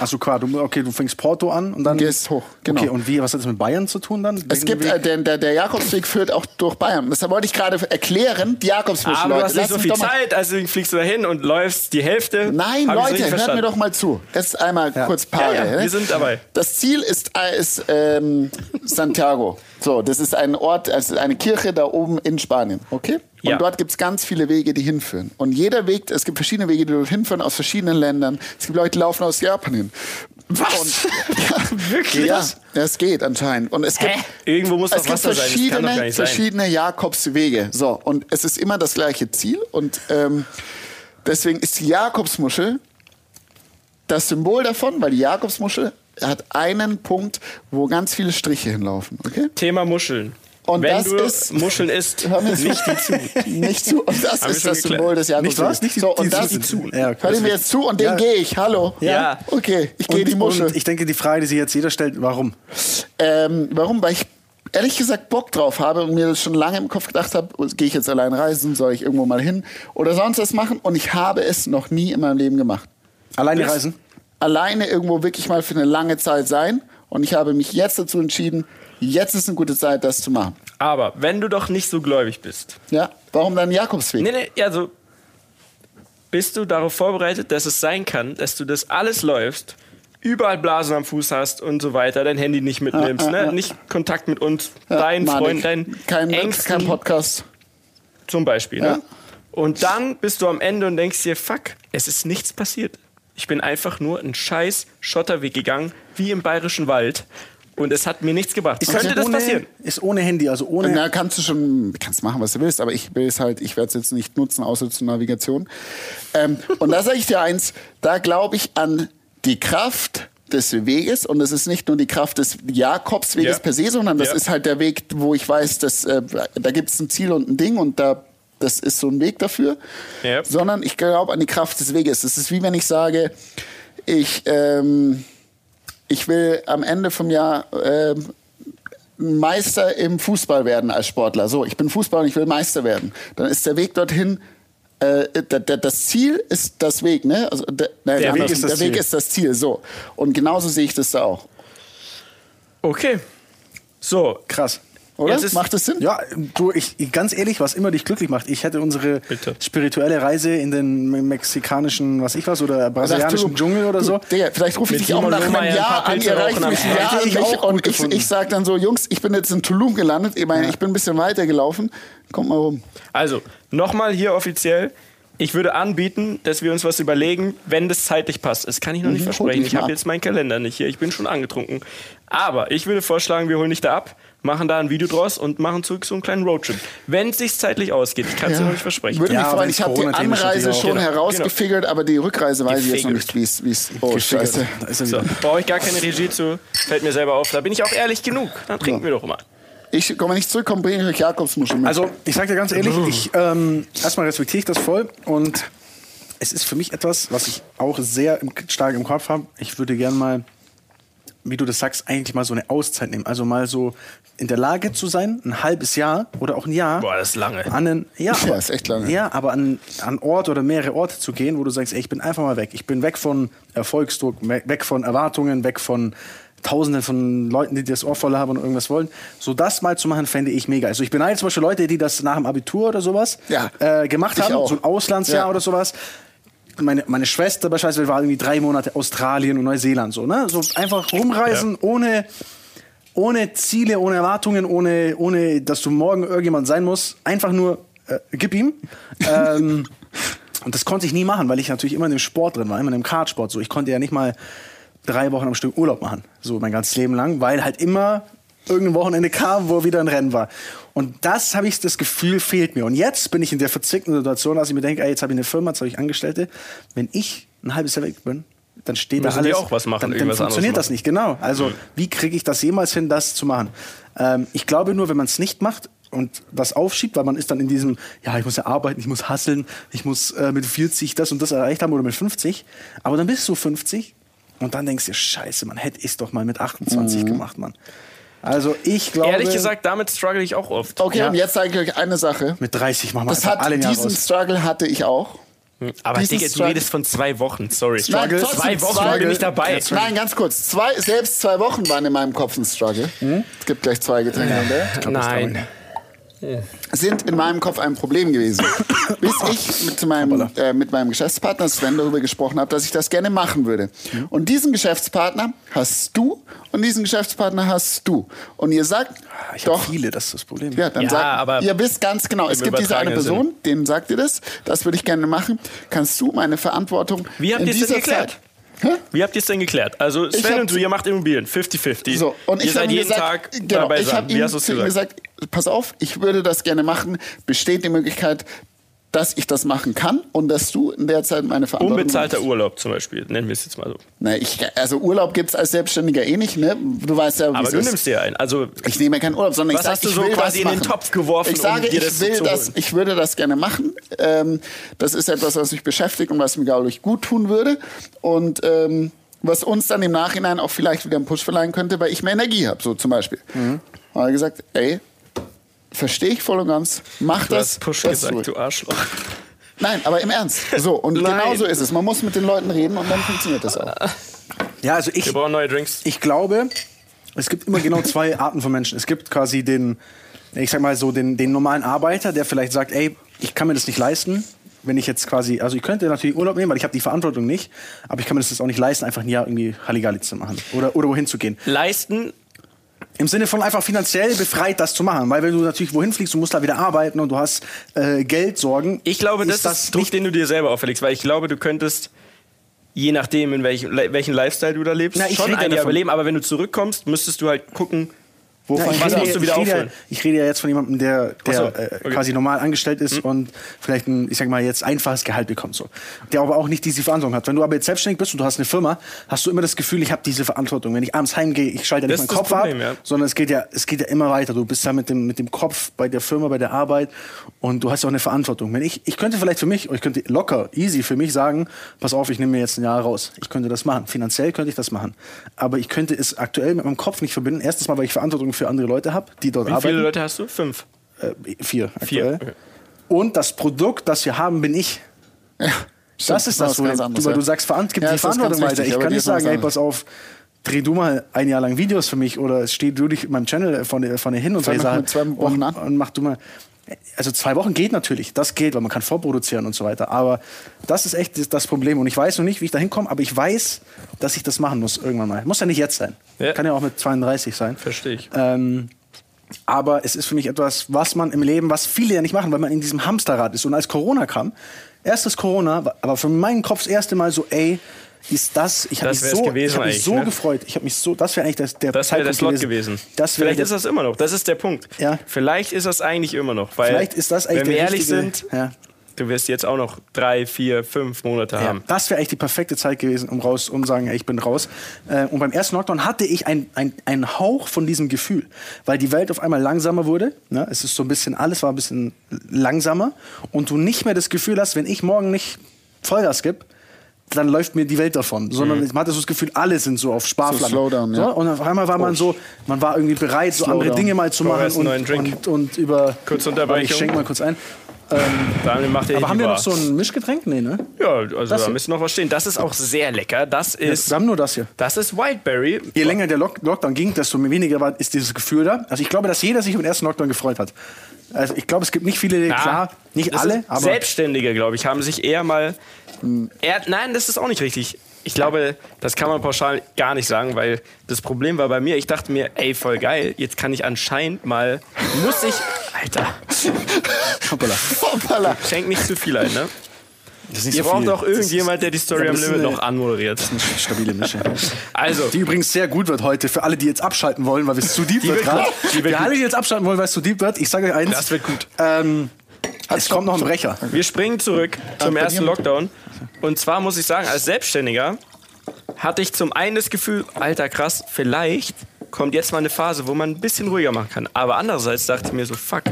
Achso, klar. Du, okay, du fängst Porto an und dann. Gehst hoch, genau. Okay, und wie, was hat das mit Bayern zu tun dann? Es gibt, äh, der, der, der Jakobsweg führt auch durch Bayern. Deshalb wollte ich gerade erklären, die Jakobsmuschel, Aber du Leute. hast nicht so viel Zeit, also fliegst du dahin und läufst die Hälfte. Nein, Leute, hört mir doch mal zu. Jetzt einmal kurz Pause. Ja, ja, ne? wir sind dabei. Das Ziel ist, äh, ist ähm, Santiago. So, das ist ein Ort, also eine Kirche da oben in Spanien, okay? Und Ja. dort gibt es ganz viele Wege, die hinführen. Und jeder Weg, es gibt verschiedene Wege, die dort hinführen, aus verschiedenen Ländern. Es gibt Leute, die laufen aus Japan hin. Was? Und, ja, Wirklich? Ja, das geht anscheinend. Und es gibt, Hä? Irgendwo muss es gibt Wasser verschiedene, sein. verschiedene Jakobswege. So, und es ist immer das gleiche Ziel. Und ähm, deswegen ist die Jakobsmuschel das Symbol davon, weil die Jakobsmuschel hat einen Punkt, wo ganz viele Striche hinlaufen. Okay? Thema Muscheln. Und Wenn das du ist- Muscheln isst, Hör mir zu. nicht die zu. Nicht zu. Und das Haben ist das geklärt. Symbol des Jakobsweges. Nicht was? Nicht die- so, die- und das, die zu. Ja, okay. hör dir mir jetzt zu und den Ja. gehe ich. Hallo. Ja. Okay, ich gehe die Muschel. Und ich denke, die Frage, die sich jetzt jeder stellt, warum? Ähm, warum? Weil ich ehrlich gesagt Bock drauf habe und mir das schon lange im Kopf gedacht habe, gehe ich jetzt allein reisen, soll ich irgendwo mal hin oder sonst was machen und ich habe es noch nie in meinem Leben gemacht. Alleine reisen? Alleine irgendwo wirklich mal für eine lange Zeit sein und ich habe mich jetzt dazu entschieden, jetzt ist eine gute Zeit, das zu machen. Aber wenn du doch nicht so gläubig bist, Ja, warum dann Jakobsweg? Nee, nee, also bist du darauf vorbereitet, dass es sein kann, dass du das alles läufst, überall Blasen am Fuß hast und so weiter, dein Handy nicht mitnimmst, Ah, ah, ne? ah. nicht Kontakt mit uns, Ja, deinen. Freunden, deinen kein, Ängsten kein Podcast. zum Beispiel. Ja. Ne? Und dann bist du am Ende und denkst dir, fuck, es ist nichts passiert. Ich bin einfach nur einen scheiß Schotterweg gegangen, wie im bayerischen Wald. Und es hat mir nichts gebracht. Ist Könnte das ohne, passieren? Ist ohne Handy, also ohne. Na, kannst du schon, kannst machen, was du willst, aber ich will es halt, ich werde es jetzt nicht nutzen, außer zur Navigation. Ähm, und da sage ich dir eins, da glaube ich an die Kraft des Weges und das ist nicht nur die Kraft des Jakobsweges Ja. per se, sondern das Ja. ist halt der Weg, wo ich weiß, dass äh, da gibt es ein Ziel und ein Ding und da das ist so ein Weg dafür, Ja. sondern ich glaube an die Kraft des Weges. Das ist wie wenn ich sage, ich ähm, ich will am Ende vom Jahr ähm, Meister im Fußball werden als Sportler. So, ich bin Fußballer und ich will Meister werden. Dann ist der Weg dorthin. Äh, da- da- das Ziel ist das Weg, ne? Also, der, nein, Der Weg ist das der Weg Ziel. ist das Ziel. So. Und genauso sehe ich das da auch. Okay. So, Krass. Oder? Ist- Macht das Sinn? Ja, du, ich, ganz ehrlich, was immer dich glücklich macht. Ich hätte unsere Bitte. spirituelle Reise in den me- mexikanischen, was ich was, oder brasilianischen du, Dschungel oder so. du, Digga, vielleicht rufe ich dich auch nach einem ein Jahr an, ihr reicht mich ein. Jahr ich auch und ich, ich sag dann so, Jungs, ich bin jetzt in Tulum gelandet, ich meine, ich bin ein bisschen weiter gelaufen, kommt mal rum. Also, nochmal hier offiziell. Ich würde anbieten, dass wir uns was überlegen, wenn das zeitlich passt. Das kann ich noch nicht Mhm, versprechen. Ich habe jetzt meinen Kalender nicht hier. Ich bin schon angetrunken. Aber ich würde vorschlagen, wir holen dich da ab, machen da ein Video draus und machen zurück so einen kleinen Roadtrip. Wenn es sich zeitlich ausgeht. Ich kann es dir noch nicht versprechen. Würde mich Ja, freuen, wenn's ich habe die Anreise schon. Genau, herausgefigert, aber die Rückreise weiß ich jetzt noch nicht, wie es. Oh, scheiße. So, brauche ich gar keine Regie zu. Fällt mir selber auf. Da bin ich auch ehrlich genug. Dann trinken wir doch mal. Ich komme nicht zurück, bringe ich euch Jakobsmuschel mit. Also, ich sag dir ganz ehrlich, ich, ähm, erstmal respektiere ich das voll und es ist für mich etwas, was ich auch sehr im, stark im Kopf habe. Ich würde gern mal, wie du das sagst, eigentlich mal so eine Auszeit nehmen. Also mal so in der Lage zu sein, ein halbes Jahr oder auch ein Jahr. Boah, das ist lange. An einen, ja, Ja, ist echt lange. Ja, aber an, an Ort oder mehrere Orte zu gehen, wo du sagst, ey, ich bin einfach mal weg. Ich bin weg von Erfolgsdruck, we- weg von Erwartungen, weg von Tausenden von Leuten, die das Ohr voll haben und irgendwas wollen. So das mal zu machen, fände ich mega. Also ich beneide zum Beispiel Leute, die das nach dem Abitur oder sowas Ja, äh, gemacht haben, auch. so ein Auslandsjahr Ja. oder sowas. Meine, meine Schwester beispielsweise war irgendwie drei Monate Australien und Neuseeland so, ne? So einfach rumreisen ohne ohne Ziele, ohne Erwartungen, ohne, ohne dass du morgen irgendjemand sein musst. Einfach nur, äh, gib ihm. ähm, und das konnte ich nie machen, weil ich natürlich immer in dem Sport drin war, immer in dem Kartsport. So, ich konnte ja nicht mal drei Wochen am Stück Urlaub machen, so mein ganzes Leben lang, weil halt immer irgendein Wochenende kam, wo wieder ein Rennen war. Und das habe ich das Gefühl, fehlt mir. Und jetzt bin ich in der verzwickten Situation, dass ich mir denke, ey, jetzt habe ich eine Firma, jetzt habe ich Angestellte. Wenn ich ein halbes Jahr weg bin, dann steht da Müssen die alles. auch was machen, dann, dann funktioniert das nicht, genau. Also wie kriege ich das jemals hin, das zu machen? Ähm, ich glaube nur, wenn man es nicht macht und das aufschiebt, weil man ist dann in diesem, ja, ich muss ja arbeiten, ich muss hasseln, ich muss äh, mit 40 das und das erreicht haben oder mit 50. Aber dann bist du 50 und dann denkst du, scheiße, man hätte es doch mal mit 28 gemacht, Mann. Also ich glaube... Ehrlich gesagt, damit struggle ich auch oft. okay, ja. und jetzt sage ich euch eine Sache. Mit 30 machen wir Das hat, alle diesen raus. Struggle hatte ich auch. Aber diesen Digga, du Struggle- redest von zwei Wochen. Sorry. Nein, trotzdem zwei Wochen zwei- bin ich dabei. Nein, ganz kurz. Zwei, selbst zwei Wochen waren in meinem Kopf ein Struggle. Es gibt gleich zwei Getränke. ne? Nein. Sind in meinem Kopf ein Problem gewesen. Bis ich mit meinem, äh, mit meinem Geschäftspartner Sven darüber gesprochen habe, dass ich das gerne machen würde. Und diesen Geschäftspartner hast du und diesen Geschäftspartner hast du. Und ihr sagt, Ah, Ich habe doch, viele, das ist das Problem. ja, dann Ja, sagt, aber ihr wisst ganz genau, es gibt diese eine Person, denen sagt ihr das, das würde ich gerne machen. Kannst du meine Verantwortung Wie habt in ihr es denn dieser geklärt? Zeit... Hä? Wie habt ihr es denn geklärt? Also Sven und du, ihr macht Immobilien, 50-50. So, und ihr ich seid jeden gesagt, Tag genau, dabei ich sein. habe Wie ihm hast du es zu ihm gesagt? gesagt, pass auf, ich würde das gerne machen. Besteht die Möglichkeit, dass ich das machen kann und dass du in der Zeit meine Verantwortung Unbezahlter machst? Urlaub zum Beispiel, nennen wir es jetzt mal so. Na, ich, also Urlaub gibt's als Selbstständiger eh nicht, ne? Du weißt ja, wie Aber es du ist. nimmst dir einen. Also Ich nehme ja keinen Urlaub, sondern ich sage, hast du ich so will quasi das in den machen. Topf geworfen, Ich sage, um dir ich das will zu das, ich würde das gerne machen. Ähm, das ist etwas, was mich beschäftigt und was mir, glaube ich, gut tun würde. Und ähm, was uns dann im Nachhinein auch vielleicht wieder einen Push verleihen könnte, weil ich mehr Energie habe, so zum Beispiel. Mhm. habe ich gesagt, ey, verstehe ich voll und ganz, mach Du das. hast Push das gesagt, du Arschloch. Nein, aber im Ernst. So, und genau so ist es. Man muss mit den Leuten reden und dann funktioniert das auch. Ja, also ich, Wir brauchen neue Drinks. ich glaube, es gibt immer genau zwei Arten von Menschen. Es gibt quasi den, ich sag mal so, den, den normalen Arbeiter, der vielleicht sagt, ey, ich kann mir das nicht leisten, wenn ich jetzt quasi, also ich könnte natürlich Urlaub nehmen, weil ich habe die Verantwortung nicht, aber ich kann mir das jetzt auch nicht leisten, einfach ein Jahr irgendwie Halligalli zu machen oder, oder wohin zu gehen. Leisten, Im Sinne von einfach finanziell befreit, das zu machen. Weil wenn du natürlich wohin fliegst, du musst da wieder arbeiten und du hast äh, Geldsorgen. ich glaube, das ist, Druck, den du dir selber auferlegst, weil ich glaube, du könntest, je nachdem, in welchem, welchen Lifestyle du da lebst, Na, ich schon ein Jahr davon. überleben, aber wenn du zurückkommst, müsstest du halt gucken, Ja, wovon ich, was rede, musst du wieder ich, rede, ja- aufholen. ich rede ja jetzt von jemandem, der, der so, äh, okay. Hm. quasi normal angestellt ist und vielleicht ein, ich sag mal, jetzt einfaches Gehalt bekommt. So. Der aber auch nicht diese Verantwortung hat. Wenn du aber jetzt selbstständig bist und du hast eine Firma, hast du immer das Gefühl, ich habe diese Verantwortung. Wenn ich abends heimgehe, ich schalte ja nicht meinen Kopf Problem, ab, ja. sondern es geht, ja, es geht ja immer weiter. Du bist ja mit dem, mit dem Kopf bei der Firma, bei der Arbeit und du hast ja auch eine Verantwortung. Wenn ich, ich könnte vielleicht für mich, ich könnte locker, easy für mich sagen, pass auf, ich nehme mir jetzt ein Jahr raus. Ich könnte das machen. Finanziell könnte ich das machen. Aber ich könnte es aktuell mit meinem Kopf nicht verbinden. Erstens mal, weil ich Verantwortung für andere Leute habe, die dort Wie arbeiten. viele Leute hast du? Fünf. Äh, vier Vier, okay. Und das Produkt, das wir haben, bin ich. Ja, Das ist das, wo du, ja. du sagst, verant gib Ja, die Verantwortung weiter. Ich kann nicht sagen, anderes. pass auf, dreh du mal ein Jahr lang Videos für mich oder steh du dich in meinem Channel vorne, vorne hin und doch Sachen. mit zwei Wochen und, an. und mach du mal. Also zwei Wochen geht natürlich, das geht, weil man kann vorproduzieren und so weiter. Aber das ist echt das- Problem. Und ich weiß noch nicht, wie ich da hinkomme, aber ich weiß, dass ich das machen muss irgendwann mal. Muss ja nicht jetzt sein. Ja. Kann ja auch mit 32 sein. Verstehe ich. Ähm, aber es ist für mich etwas, was man im Leben, was viele ja nicht machen, weil man in diesem Hamsterrad ist. Und als Corona kam, erstes Corona, aber für meinen Kopf das erste Mal so, ey, ist das, ich habe Das mich so, gewesen ich hab mich so ne? gefreut. Ich habe mich so, das wäre eigentlich das, der Das wäre der Slot gewesen. Das wäre Vielleicht der, ist das immer noch. Das ist der Punkt. Ja. Vielleicht ist das eigentlich immer noch. Weil, Vielleicht ist das eigentlich wenn wir der ehrlich richtige- sind, Ja. du wirst jetzt auch noch drei, vier, fünf Monate Ja, haben. das wäre eigentlich die perfekte Zeit gewesen, um raus, um sagen, ey, ich bin raus. Äh, und beim ersten Lockdown hatte ich ein- ein- einen Hauch von diesem Gefühl, weil die Welt auf einmal langsamer wurde. Ne? Es ist so ein bisschen, alles war ein bisschen langsamer und du nicht mehr das Gefühl hast, wenn ich morgen nicht Vollgas gebe, dann läuft mir die Welt davon, sondern man hatte so das Gefühl, alle sind so auf Sparflamme. So ja. So, und auf einmal war man so, man war irgendwie bereit, so andere. Dinge mal zu machen und, neuen Drink? und, und über. Kurze Warte, Unterbrechung. Ich schenke mal kurz ein. Dann macht er Aber haben wir noch so ein Mischgetränk? Nee, ne? Ja, also Das da hier? müsste noch was stehen. Das ist auch sehr lecker. Das ist, Wir haben nur das hier. das ist Wildberry. Je länger der Lock Lockdown ging, desto weniger war, ist dieses Gefühl da. Also ich glaube, dass jeder sich über den ersten Lockdown gefreut hat. Also ich glaube, es gibt nicht viele, klar, nicht alle, aber Selbstständige, glaube ich, haben sich eher mal. Eher, nein, das ist auch nicht richtig. Ich glaube, das kann man pauschal gar nicht sagen, weil das Problem war bei mir, ich dachte mir, ey, voll geil, jetzt kann ich anscheinend mal, muss ich, Alter, Hoppala. Hoppala. schenk nicht zu viel ein, ne? Das ist nicht Ihr so braucht viel. auch irgendjemand, der die Story am Limit eine- noch anmoderiert. Das ist eine stabile Mische. Also, Die übrigens sehr gut wird heute für alle, die jetzt abschalten wollen, weil es zu deep wird wird gerade. Die Für alle, die jetzt abschalten wollen, weil es zu deep wird, ich sage euch eins. Das wird gut. Ähm, es kommt noch ein Brecher. wir springen zurück zum ersten Lockdown. Und zwar muss ich sagen, als Selbstständiger hatte ich zum einen das Gefühl, alter krass, vielleicht kommt jetzt mal eine Phase, wo man ein bisschen ruhiger machen kann. Aber andererseits dachte ich mir so, fuck,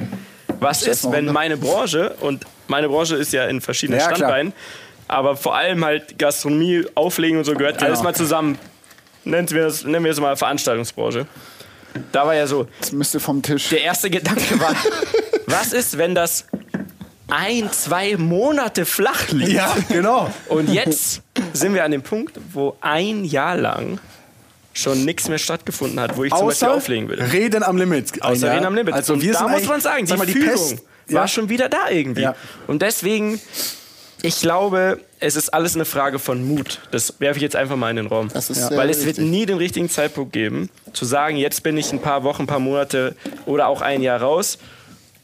was ist, wenn meine Branche, und meine Branche ist ja in verschiedenen Ja, klar. Standbeinen, aber vor allem halt Gastronomie, Auflegen und so gehört alles Genau. mal zusammen. Nennen wir es nennen wir es mal Veranstaltungsbranche. Da war ja so, Das müsste vom Tisch. der erste Gedanke war, was ist, wenn das ein, zwei Monate flach liegt? Ja, genau. Und jetzt sind wir an dem Punkt, wo ein Jahr lang schon nichts mehr stattgefunden hat, wo ich zum Beispiel Außer auflegen will. Reden am Limit. Außer Ja. Reden am Limit. Also und wir da muss man sagen, die, sag mal, die Fühlung Pest. war Ja. schon wieder da irgendwie. Ja. Und deswegen, ich glaube, es ist alles eine Frage von Mut. Das werfe ich jetzt einfach mal in den Raum. Das ist sehr Weil es wird nie den richtigen Zeitpunkt geben, zu sagen, jetzt bin ich ein paar Wochen, ein paar Monate oder auch ein Jahr raus.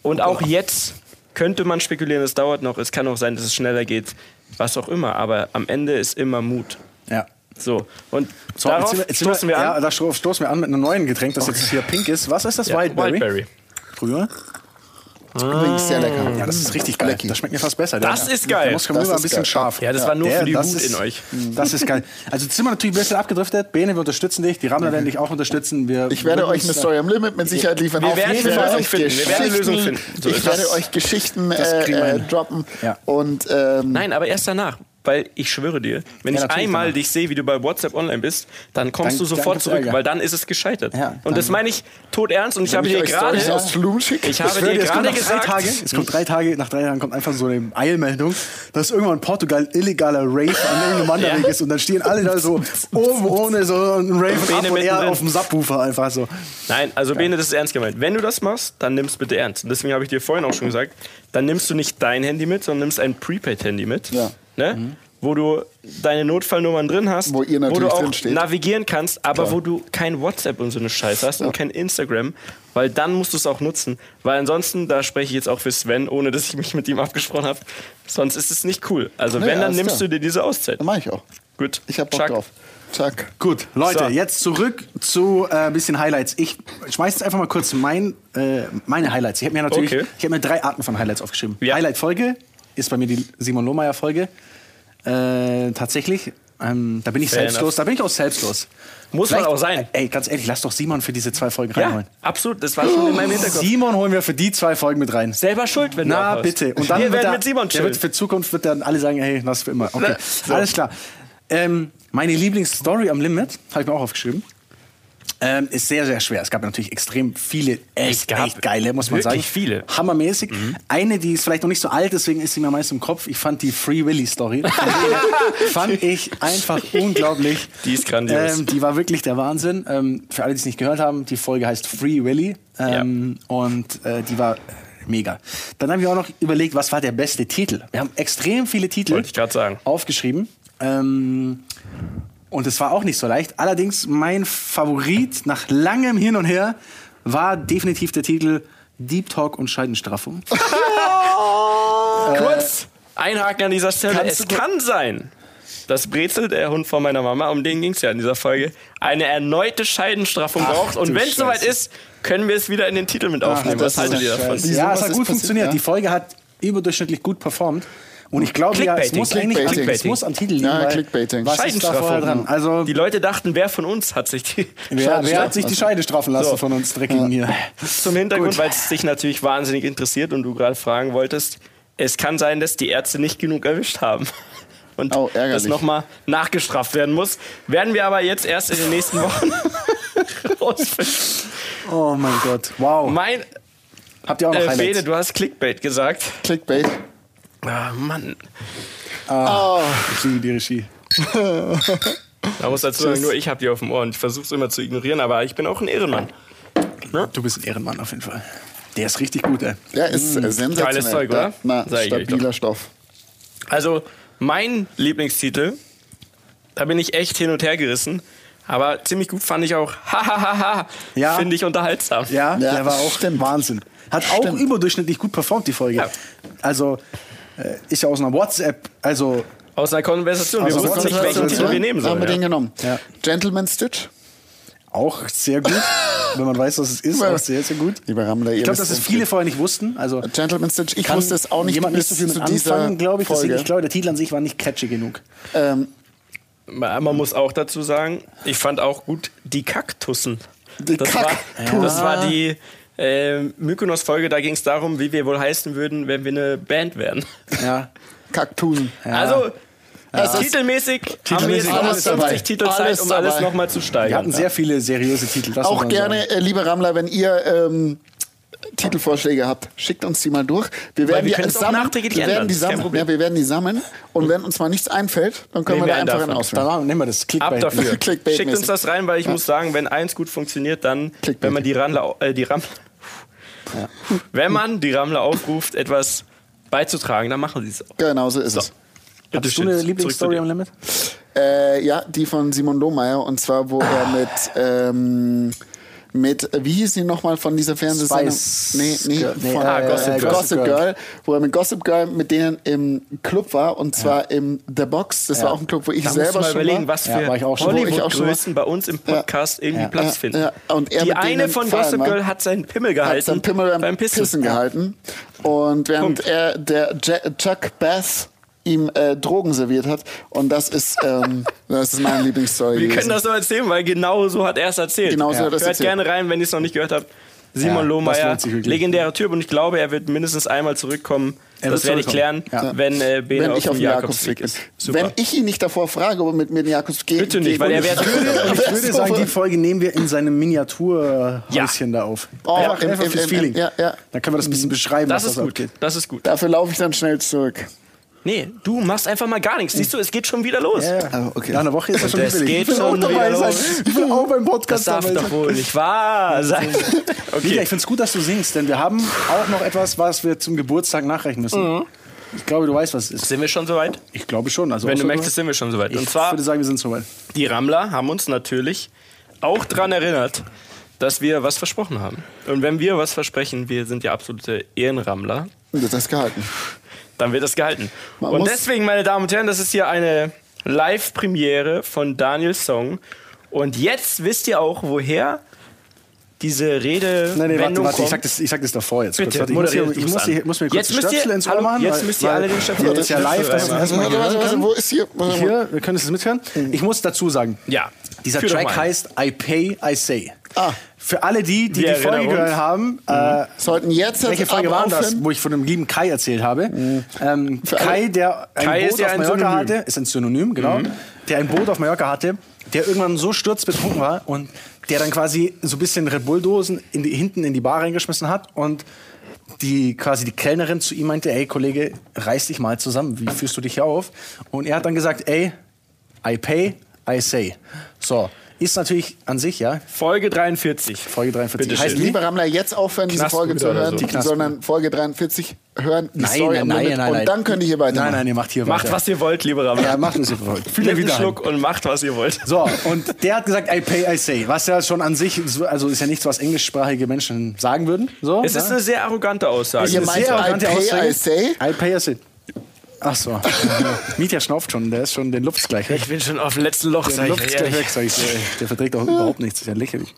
Und auch jetzt könnte man spekulieren, es dauert noch. Es kann auch sein, dass es schneller geht. Was auch immer. Aber am Ende ist immer Mut. Ja. So, und So, darauf jetzt jetzt stoßen wir Ja, an. da sto- stoßen wir an mit einem neuen Getränk, das jetzt hier pink ist. Was ist das? Ja, Wildberry? Wildberry. Früher? Übrigens sehr lecker. Ja, das ist richtig geil. Lecky. Das schmeckt mir fast besser. Das der, ist geil. Der Das war ein ist bisschen geil. scharf. Ja, das war nur Der- für die das Wut ist- in euch. Das ist geil. Also jetzt sind wir natürlich ein bisschen abgedriftet. Bene, wir unterstützen dich. Die Rammler werden dich auch unterstützen. Wir Ich werde euch eine Story am Limit mit Sicherheit liefern. Wir Auf werden jeden eine Fall Lösung euch finden. Wir werden eine Lösung Geschichten- finden. So ich ist werde das. euch Geschichten Das äh, wir äh, droppen. Ja. Und ähm, Nein, aber erst danach. Weil ich schwöre dir, wenn Ja, ich einmal danach. dich sehe, wie du bei WhatsApp online bist, dann kommst Dann- du sofort zurück, Ärger. weil dann ist es gescheitert. Ja, und das meine ich tot ernst und ich habe dir gerade ich habe Ich schwöre dir es gerade gesagt, Tage, es kommt drei Tage, nach drei Tagen kommt einfach so eine Eilmeldung, dass irgendwann in Portugal illegaler Rave an irgendeinem Wanderweg Ja. ist und dann stehen alle da so oben ohne so ein Rave Bene und er auf dem Subwoofer einfach so. Nein, also Bene, das ist ernst gemeint. Wenn du das machst, dann nimm's bitte ernst. Und deswegen habe ich dir vorhin auch schon gesagt, dann nimmst du nicht dein Handy mit, sondern nimmst ein Prepaid-Handy mit. Ja. Ne? Wo du deine Notfallnummern drin hast, Wo wo du auch navigieren kannst, aber Klar. wo du kein WhatsApp und so eine Scheiße hast und kein Instagram, weil dann musst du es auch nutzen. Weil ansonsten, da spreche ich jetzt auch für Sven, ohne dass ich mich mit ihm abgesprochen habe, sonst ist es nicht cool. Also Nee, wenn, dann nimmst klar. du dir diese Auszeit. Dann mache ich auch. Gut. Ich hab Bock Chuck. drauf. Zack. Gut, Leute, So. jetzt zurück zu ein äh, bisschen Highlights. Ich schmeiß jetzt einfach mal kurz mein, äh, meine Highlights. Ich habe mir natürlich, Okay. ich habe mir drei Arten von Highlights aufgeschrieben. Ja. Highlight-Folge ist bei mir die Simon Lohmeier-Folge. Äh, tatsächlich. Ähm, da bin ich Fair selbstlos. enough. Da bin ich auch selbstlos. Muss man auch sein. Ey, ganz ehrlich, lass doch Simon für diese zwei Folgen Ja, reinholen. absolut. Das war schon in meinem Hinterkopf. Simon holen wir für die zwei Folgen mit rein. Selber schuld, wenn du Na, bitte. Und dann Wir werden er, mit Simon der wird chillen. für Zukunft wird dann alle sagen, hey, lass für immer. Okay, so. alles klar. Ähm, meine Lieblingsstory am Limit, habe ich mir auch aufgeschrieben, ähm, ist sehr, sehr schwer. Es gab natürlich extrem viele, echt, echt geile, muss man wirklich sagen. viele. Hammermäßig. Eine, die ist vielleicht noch nicht so alt, deswegen ist sie mir meist im Kopf. Ich fand die Free Willy Story, fand ich einfach unglaublich. Die ist grandios. Ähm, die war wirklich der Wahnsinn. Ähm, für alle, die es nicht gehört haben, die Folge heißt Free Willy. Ähm, Und äh, die war mega. Dann haben wir auch noch überlegt, was war der beste Titel. Wir haben extrem viele Titel Wollte ich sagen. aufgeschrieben. Ähm, und es war auch nicht so leicht. Allerdings mein Favorit nach langem Hin und Her war definitiv der Titel Deep Talk und Scheidenstraffung. Kurz einhaken an dieser Stelle. Kannst Es kann sein, dass Brezel, der Hund von meiner Mama, um den ging es ja in dieser Folge, eine erneute Scheidenstraffung braucht. Und wenn es soweit ist, können wir es wieder in den Titel mit aufnehmen. das Was haltet ihr davon? ja, es hat gut passiert? funktioniert. Ja. Die Folge hat überdurchschnittlich gut performt. Und ich glaube ja, es muss eigentlich an, es muss am Titel liegen. Ja, Clickbaiting. Was ist da vorher dran? Also, Die Leute dachten, wer von uns hat sich die. wer, wer hat sich die Scheide straffen lassen So. von uns Dreckigen hier? Zum Hintergrund, weil es dich natürlich wahnsinnig interessiert und du gerade fragen wolltest. Es kann sein, dass die Ärzte nicht genug erwischt haben. Und Oh, das nochmal nachgestraft werden muss. Werden wir aber jetzt erst in den nächsten Wochen rausfinden. Oh mein Gott, wow. Mein Habt ihr auch noch äh, Highlights? Bene, du hast Clickbait gesagt. Clickbait. Ah, Mann. Ich liebe die Regie. Da muss dazu sagen, nur ich habe die auf dem Ohr und ich versuche es immer zu ignorieren, aber ich bin auch ein Ehrenmann. Du bist ein Ehrenmann auf jeden Fall. Der ist richtig gut, ey. Ja, ist äh, sensationell. Geiles Zeug, oder? Ja, na, Sag stabiler Stoff. Also, mein Lieblingstitel, da bin ich echt hin und her gerissen. Aber ziemlich gut fand ich auch. Hahaha. Ja. Finde ich unterhaltsam. Ja, Ja, der war auch stimmt. Wahnsinn. Hat auch Stimmt. überdurchschnittlich gut performt, die Folge. Ja. Also, äh, ist ja aus einer WhatsApp, also Aus einer Konversation. Wir Aus einer wussten nicht, welchen Titel wir nehmen Haben sollen. wir den Ja. genommen. Ja. Gentleman Stitch. auch sehr gut. Wenn man weiß, was es ist, auch sehr, sehr gut. Lieber Rammler, ihr Ich glaube, dass es viele vorher nicht wussten. Also, Gentleman Stitch. Ich kann wusste es auch nicht Jemand nicht so viel zu mit anfangen, glaube ich. Deswegen, ich glaube, der Titel an sich war nicht catchy genug. Ähm, Man muss auch dazu sagen, ich fand auch gut die Kaktussen. Die das, war, Kaktussen. das war die äh, Mykonos-Folge, da ging es darum, wie wir wohl heißen würden, wenn wir eine Band wären. Ja. Kaktusen. Also, Es ist- titelmäßig, haben wir jetzt nochmal alles 50 dabei. Titel Zeit, Alles um alles nochmal zu Wir steigern. hatten sehr viele seriöse Titel. Auch gerne, sagen. äh, liebe Rammler, wenn ihr ähm, Titelvorschläge habt, schickt uns die mal durch. Wir werden wir die sammeln. nachträglich Wir werden ändern, die sammeln. Ja, wir werden die sammeln. Und wenn uns mal nichts einfällt, dann können Nehmen wir wir da einen einfach einen auswählen. Dann nehmen wir das Clickbait. Ab dafür. Schickt uns das rein, weil ich muss sagen, wenn eins gut funktioniert, dann, Clickbait. wenn man die Rammler, äh, die Rammler, wenn man die Rammler aufruft, etwas beizutragen, dann machen sie es auch. Genau so ist So. es. Bitte Hast du eine Lieblingsstory am Limit? Äh, ja, die von Simon Lohmeier. Und zwar, wo er mit, ähm, mit, äh, wie hieß die nochmal von dieser Fernsehsendung? Spice Nee, nee, Girl. Nee, von äh, Ah, Gossip Girl. Gossip Girl. Wo er mit Gossip Girl mit denen im Club war. Und zwar im The Box. Das war auch ein Club, wo ich Da musst du selber mal schon überlegen, war. was Ja, für war ich auch schon. Ich auch schon. Hollywood-Größen bei uns im Podcast irgendwie Ja. Platz Ja, finden. ja. Und er die eine von Gossip war. Girl hat seinen Pimmel gehalten hat sein Pimmel beim, beim Pissen, Pissen. gehalten. Und während Punkt. er, der Ja- Chuck Bass ihm äh, Drogen serviert hat. Und das ist, ähm, das ist meine Lieblingsstory. Wir gewesen. können das noch erzählen, weil genau so hat er es erzählt. Genau so hat er es Hört erzählt. gerne rein, wenn ihr es noch nicht gehört habt. Simon Ja, Lohmeier, legendärer Typ und ich glaube, er wird mindestens einmal zurückkommen. Er das werde ich klären. Ja. wenn äh, Bene Wenn auf ich auf dem Jakobsweg Jakobsweg ist. Super. Wenn ich ihn nicht davor frage, ob er mit mir den Jakobsweg Bitte nicht, weil er wäre Und ich würde sagen, die Folge nehmen wir in seinem Miniaturhäuschen da auf. Oh, einfach im- einfach im- fürs im- Feeling. ja, ja. Dann können wir das ein bisschen beschreiben, das was ist das gut. abgeht. Das ist gut. Dafür laufe ich dann schnell zurück. Nee, du machst einfach mal gar nichts. Siehst du, es geht schon wieder los. Ja, ja. Ah, okay. Nach einer Woche ist das schon das hibbelig. geht ich will auch schon dabei wieder sein. los. Ich will auch beim Das Podcast darf dabei doch sein. wohl nicht wahr sein. Okay. ich finde es gut, dass du singst, denn wir haben auch noch etwas, was wir zum Geburtstag nachreichen müssen. Mhm. Ich glaube, du weißt, was es ist. Sind wir schon soweit? Ich glaube schon. Also Wenn du möchtest, sind wir schon soweit. Ich Und zwar, würde sagen, wir sind soweit. die Rammler haben uns natürlich auch daran erinnert, dass wir was versprochen haben. Und wenn wir was versprechen, wir sind ja absolute Ehrenrammler, Und das hast gehalten. Dann wird das gehalten. Man und deswegen, meine Damen und Herren, das ist hier eine Live-Premiere von Daniels Song. Und jetzt wisst ihr auch, woher diese Rede Nein, nee, warte, warte, ich sag das, ich sag das davor jetzt. Bitte, kurz. Warte, ich muss, hier, ich muss, hier, muss mir kurz Jetzt die müsst ihr- Stöpsel ins Ohr hallo, machen. jetzt weil- müsst ihr weil alle den Stöpsel- Das ist ja live, dass man erstmal wo ist hier? Hier, wir können es mithören. Ich muss dazu sagen, Ja. dieser Track heißt I Pay, I Say. Ah. Für alle die, die Wir die Folge gehört haben, äh, Sollten jetzt welche Folge war das, wo ich von dem lieben Kai erzählt habe? Ähm, alle- Kai, der ein Kai Boot auf ein Mallorca Synonym. hatte, ist ein Synonym, genau, der ein Boot auf Mallorca hatte, der irgendwann so sturzbetrunken war und der dann quasi so ein bisschen Red Bull-Dosen in die, hinten in die Bar reingeschmissen hat und die quasi die Kellnerin zu ihm meinte, ey Kollege, reiß dich mal zusammen, wie fühlst du dich hier auf? Und er hat dann gesagt, ey, I pay, I say. So, ist natürlich an sich, ja, Folge 43. Folge 43. Bitte heißt schön. wie? Liebe Rammler, jetzt aufhören, diese Folge zu hören, so. Sondern Folge 43 hören, die Nein, Story nein, nein, nein, und nein. dann könnt ihr hier weitermachen. Nein, nein, ihr macht hier Macht, weiter. was ihr wollt, liebe Rammler. Ja, macht, was ihr wollt. Fühlt wieder Schluck und macht, was ihr wollt. So, und der hat gesagt, I pay, I say. Was ja schon an sich, so- also ist ja nichts, was englischsprachige Menschen sagen würden. So, Es ist ja? eine sehr arrogante Aussage. Ihr meint, sehr I pay, Aussage. I say? I pay, I say. Ach so. Mietja schnauft schon, der ist schon den Luft gleich weg. Ich bin schon auf dem letzten Loch, sag ich gleich weg, sag ich dir. Der verträgt auch überhaupt nichts, ist ja lächerlich.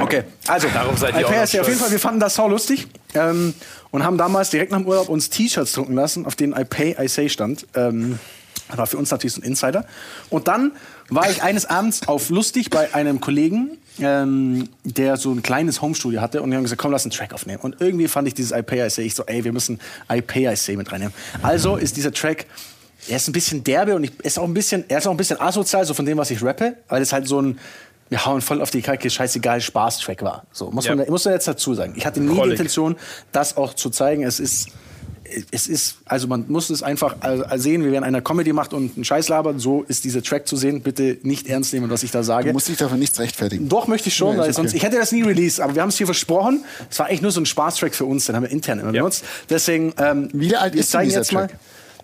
Okay, also, Darum seid ihr auch pay, noch I say. auf jeden. Fall, wir fanden das sau lustig ähm, und haben damals direkt nach dem Urlaub uns T-Shirts drucken lassen, auf denen I pay, I say stand. Ähm, war für uns natürlich so ein Insider. Und dann war ich eines Abends auf lustig bei einem Kollegen, ähm, der so ein kleines Homestudio hatte und wir haben gesagt, komm, lass einen Track aufnehmen. Und irgendwie fand ich dieses I Pay I Say, ich so, ey, wir müssen I Pay I Say mit reinnehmen. Also ist dieser Track, er ist ein bisschen derbe und ich, er ist auch ein bisschen, er ist auch ein bisschen asozial, so von dem, was ich rappe, weil es halt so ein wir hauen voll auf die Kacke, scheißegal, Spaß-Track war. So, muss, Ja. man, muss man jetzt dazu sagen. Ich hatte nie die Kolleg. Intention, das auch zu zeigen. Es ist, es ist, also man muss es einfach sehen, wie wenn einer Comedy macht und einen Scheiß labert, so ist dieser Track zu sehen. Bitte nicht ernst nehmen, was ich da sage. Du musst dich dafür nichts rechtfertigen. Doch, möchte ich schon, Ja, weil okay. sonst, ich hätte das nie released, aber wir haben es hier versprochen. Es war echt nur so ein Spaßtrack für uns, den haben wir intern immer Ja. benutzt. Deswegen, ähm, Wie alt ist denn dieser jetzt mal. Track?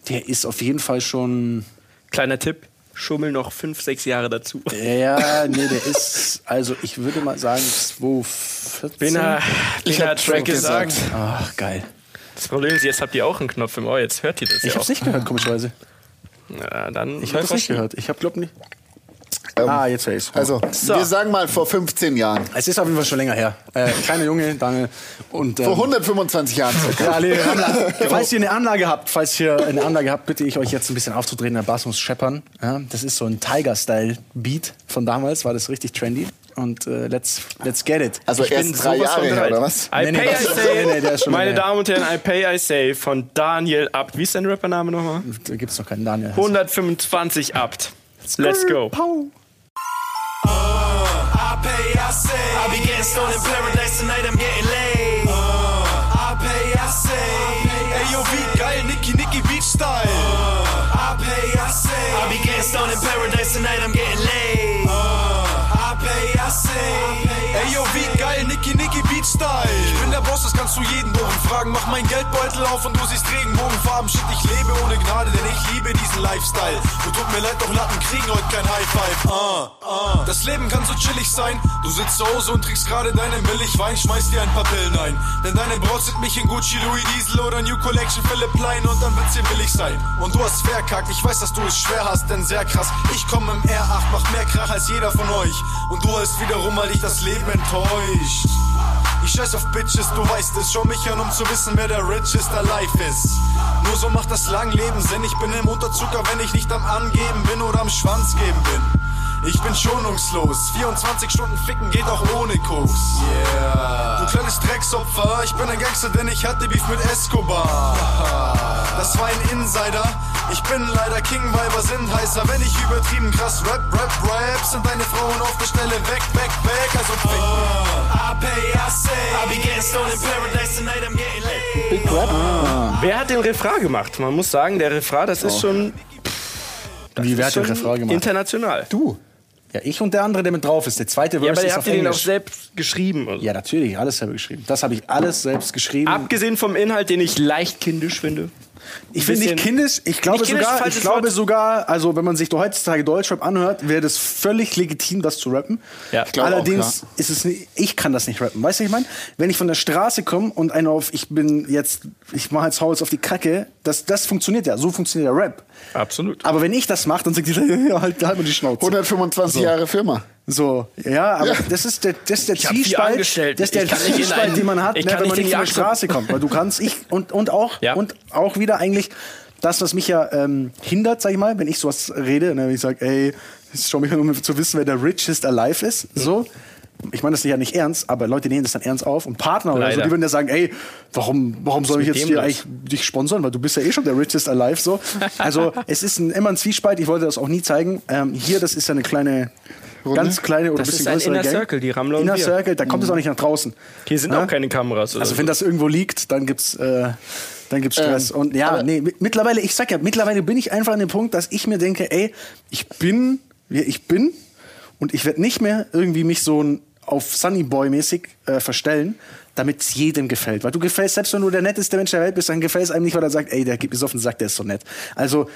Der ist auf jeden Fall schon. Kleiner Tipp, schummel noch fünf, sechs Jahre dazu. Ja, nee, der ist, also ich würde mal sagen, 2014. Bena, Ich Bena hab Track Track gesagt. gesagt. Ach, geil. Das Problem ist, jetzt habt ihr auch einen Knopf im Ohr, jetzt hört ihr das Ich ja hab's auch. nicht gehört, komischerweise. Ja, dann Ich habe das nicht gehört. Ich habe glaub nicht. Ähm, ah, jetzt höre ich's. Also, So. wir sagen mal vor 15 Jahren. Es ist auf jeden Fall schon länger her. Äh, kleiner Junge, Daniel. Und, ähm, Vor 125 Jahren. Ja, Anlage. falls ihr eine Anlage habt, falls ihr eine Anlage habt, bitte ich euch jetzt ein bisschen aufzudrehen. Der Bass muss scheppern. Ja, das ist so ein Tiger-Style-Beat von damals, war das richtig trendy. Und äh, let's, let's get it. Also Ich bin erst drei Jahre her, oder was? I Nee, nee, pay, I say. nee, nee, der ist schon Meine. Damen und Herren, I pay, I say von Daniel Abt. Wie ist dein Rappername nochmal? Da gibt's noch keinen Daniel. 125 Abt. Let's go. Pau. I pay, I say. I be getting stoned in paradise tonight, I'm getting laid. I pay, I say. Ey, yo, wie geil, Nicky, Nicky Beach Style. I pay, I say. I be getting stoned in paradise tonight, I'm getting laid. Style. Ich bin der Boss, das kannst du jeden Bogen fragen. Mach mein Geldbeutel auf und du siehst Regenbogenfarben. Shit, ich lebe ohne Gnade, denn ich liebe diesen Lifestyle. Und tut mir leid, doch Lappen kriegen heute kein High Five. Uh, uh. Das Leben kann so chillig sein. Du sitzt zu Hause und trinkst gerade deinen Billigwein, schmeißt dir ein paar Pillen ein. Denn deine Braut sieht mich in Gucci, Louis Diesel oder New Collection Philipp Plein und dann wird's dir billig sein. Und du hast verkackt, ich weiß, dass du es schwer hast, denn sehr krass. Ich komme im R8, mach mehr Krach als jeder von euch. Und du heulst wiederum, weil dich das Leben enttäuscht. Ich scheiß auf Bitches, du weißt es. Schau mich an, um zu wissen, wer der richest alive ist. Nur so macht das Langleben Sinn. Ich bin im Unterzucker, wenn ich nicht am Angeben bin oder am Schwanz geben bin. Ich bin schonungslos. 24 Stunden ficken geht auch ohne Koks. Yeah. Du kleines Drecksopfer. Ich bin ein Gangster, denn ich hatte Beef mit Escobar. Das war ein Insider. Ich bin leider King, Weiber sind heißer. Wenn ich übertrieben krass rap, rap, rap, sind deine Frauen auf der Stelle weg, weg, weg. Also fick. I pay, I say. I be getting stoned in paradise tonight, I'm getting laid. Big Rap. Wer hat den Refrain gemacht? Man muss sagen, der Refrain, das ist schon, Wie, wer hat den schon Refrain gemacht? international. Du. Ja, ich und der andere, der mit drauf ist. Der zweite Verse Ja, aber ist ihr auf habt den auch Englisch. selbst geschrieben. Also. Ja, natürlich, alles selber geschrieben. Das habe ich alles selbst geschrieben. Abgesehen vom Inhalt, den ich leicht kindisch finde. Ich finde nicht kindisch. Ich glaube Nicht kindisch, sogar, ich glaube Wort. sogar, also wenn man sich heutzutage Deutschrap anhört, wäre das völlig legitim, das zu rappen. Ja. Ich glaube Allerdings ist es nicht, ich kann das nicht rappen. Weißt du, was ich meine? Wenn ich von der Straße komme und einer auf, ich bin jetzt, ich mache jetzt Haus auf die Kacke, das, das funktioniert ja. So funktioniert der Rap. Absolut. Aber wenn ich das mache, dann sagt die, halt, halt mal die Schnauze. 125 Jahre Firma. So, ja, aber Ja. das ist der, das ist der vier Zwiespalt, das ist der Ich Zwiespalt, einen- den man hat, ich ne, wenn man nicht die von der Jagd Straße kommt. Weil du kannst, ich und, und auch Ja. und auch wieder eigentlich das, was mich ja ähm, hindert, sag ich mal, wenn ich sowas rede, ne, wenn ich sage, ey, es schau mich um zu wissen, wer der richest alive ist, so. Ich meine das ja nicht ernst, aber Leute nehmen das dann ernst auf und Partner oder so, Leider. die würden ja sagen, ey, warum, warum soll ich jetzt los? eigentlich dich sponsern, weil du bist ja eh schon der richest alive, so. Also es ist ein, immer ein Zwiespalt, ich wollte das auch nie zeigen. Ähm, hier, das ist ja eine kleine, ganz kleine oder Das ein bisschen ist ein größere Inner Gang. Circle, die Rammler Inner. Circle, da kommt es auch nicht nach draußen. Hier sind Ja? auch keine Kameras. Oder Also so. wenn das irgendwo liegt, dann gibt's äh, dann gibt's Stress. Ähm, und ja, nee, mi- mittlerweile, ich sag ja, mittlerweile bin ich einfach an dem Punkt, dass ich mir denke, ey, ich bin, wer ich bin und ich werde nicht mehr irgendwie mich so ein- auf Sunny Boy mäßig äh, verstellen, damit es jedem gefällt. Weil du gefällst, selbst wenn du der netteste Mensch der Welt bist, dann gefällt es einem nicht, weil er sagt, ey, der gibt mir so auf den Sack, der ist so nett. Also,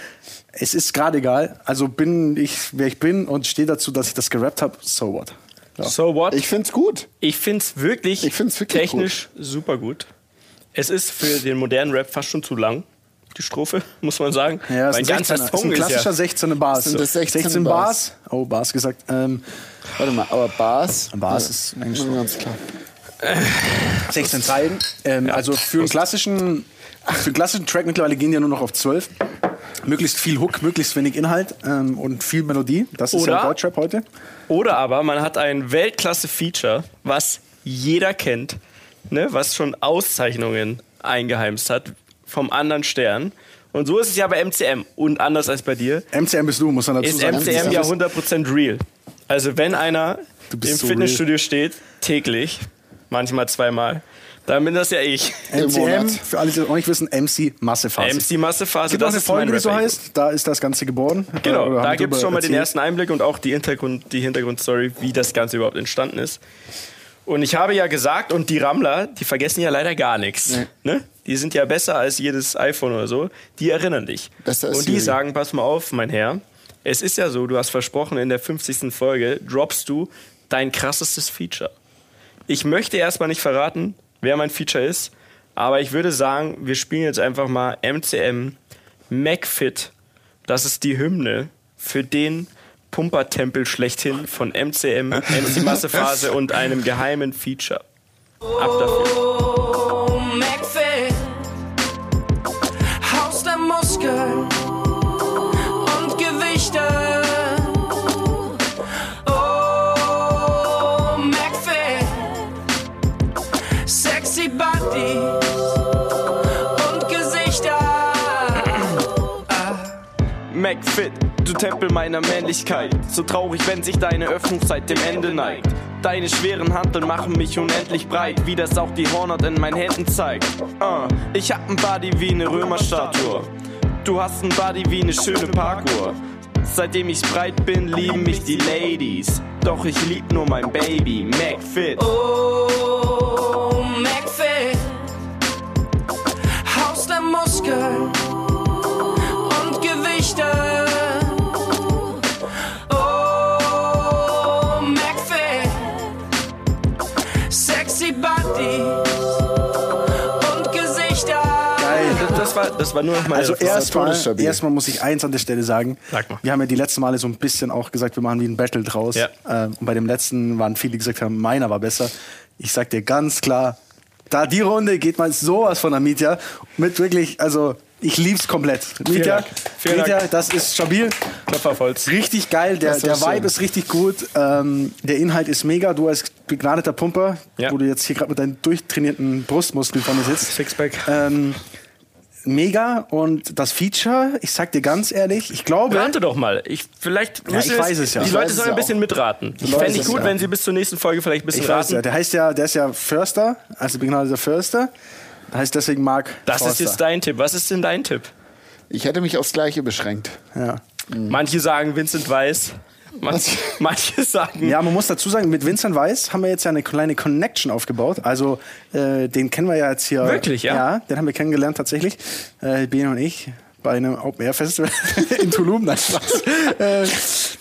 es ist gerade egal. Also bin ich, wer ich bin und stehe dazu, dass ich das gerappt habe, so what. Ja. so what? Ich find's gut. Ich finde es wirklich, Ich find's wirklich technisch super gut. Es ist für den modernen Rap fast schon zu lang, die Strophe, muss man sagen. Ja, ist ein, ganzer 16er, ist ein ist klassischer ja, 16 Bars. Sind das 16 Bars? Oh, Bars gesagt. Ähm, Warte mal, aber Bars. Bars ist eigentlich Ja, ganz klar. 16 Zeilen. Ähm, also für einen klassischen, für einen klassischen Track mittlerweile gehen die ja nur noch auf 12. Möglichst viel Hook, möglichst wenig Inhalt ähm, und viel Melodie. Das ist Oder- ja Deutschrap heute. Oder aber man hat ein Weltklasse-Feature, was jeder kennt, ne, was schon Auszeichnungen eingeheimst hat vom anderen Stern. Und so ist es ja bei MCM. Und anders als bei dir, MCM bist du, muss man dazu ist sagen. MCM ja 100% real. Also wenn einer im so Fitnessstudio steht, täglich, manchmal zweimal, dann bin das ja ich. MCM, für alle, die das auch nicht wissen, MC Massephase. MC Massephase, Gibt auch das eine ist mein Folge, die so heißt. Da ist das Ganze geboren. Genau, da gibt es schon mal den erzählt. ersten Einblick und auch die, Hintergrund, die Hintergrundstory, wie das Ganze überhaupt entstanden ist. Und ich habe ja gesagt, und die Rammler, die vergessen ja leider gar nichts. Ne? Die sind ja besser als jedes iPhone oder so. Die erinnern dich. Besser als und die Siri. sagen, pass mal auf, mein Herr. Es ist ja so, du hast versprochen, in der 50. Folge droppst du dein krassestes Feature. Ich möchte erstmal nicht verraten, wer mein Feature ist, aber ich würde sagen, wir spielen jetzt einfach mal MCM MacFit. Das ist die Hymne für den Pumpertempel schlechthin von MCM, MC Massephase und einem geheimen Feature. Ab dafür. McFit, du Tempel meiner Männlichkeit. So traurig, wenn sich deine Öffnungszeit dem Ende neigt. Deine schweren Hanteln machen mich unendlich breit, wie das auch die Hornhaut in meinen Händen zeigt. Uh, ich hab ein Body wie eine Römerstatue. Du hast ein Body wie eine schöne Parkour. Seitdem ich breit bin, lieben mich die Ladies. Doch ich lieb nur mein Baby, McFit. Oh, Das, war, nur noch mal Also erstmal erstmal muss ich eins an der Stelle sagen. Sag mal. Wir haben ja die letzten Male so ein bisschen auch gesagt, wir machen wie ein Battle draus. Ja. Ähm, und bei dem letzten waren viele, die gesagt haben, meiner war besser. Ich sag dir ganz klar, da die Runde geht man sowas von Amitia mit wirklich, also Ich lieb's komplett. Mieter, Dank. das ist stabil. Klopfer auf Holz. Richtig geil, der, der ist schön. Vibe ist richtig gut, ähm, der Inhalt ist mega. Du als begnadeter Pumper, Ja. wo du jetzt hier gerade mit deinen durchtrainierten Brustmuskeln vor mir sitzt. Sixpack. Ähm, mega und das Feature, ich sag dir ganz ehrlich, ich glaube, Rate doch mal. Ich, vielleicht müssen ich weiß es ja. Die Ich Leute weiß sollen ein ja bisschen mitraten. Ich weiß fände es gut, ja. wenn sie bis zur nächsten Folge vielleicht ein bisschen ich weiß raten. ja, der heißt ja, der ist ja Förster, also begnadeter Förster, heißt deswegen Mark das Forster. ist jetzt dein Tipp. Was ist denn dein Tipp? Ich hätte mich aufs Gleiche beschränkt. ja. Manche sagen Vincent Weiss. Manche, manche sagen. Ja, man muss dazu sagen, mit Vincent Weiss haben wir jetzt ja eine kleine Connection aufgebaut. Also, äh, den kennen wir ja jetzt hier. Wirklich, ja? Ja, den haben wir kennengelernt tatsächlich. Äh, Bene und ich bei einem Open Air Festival in Tulum. Nein, Spaß. äh,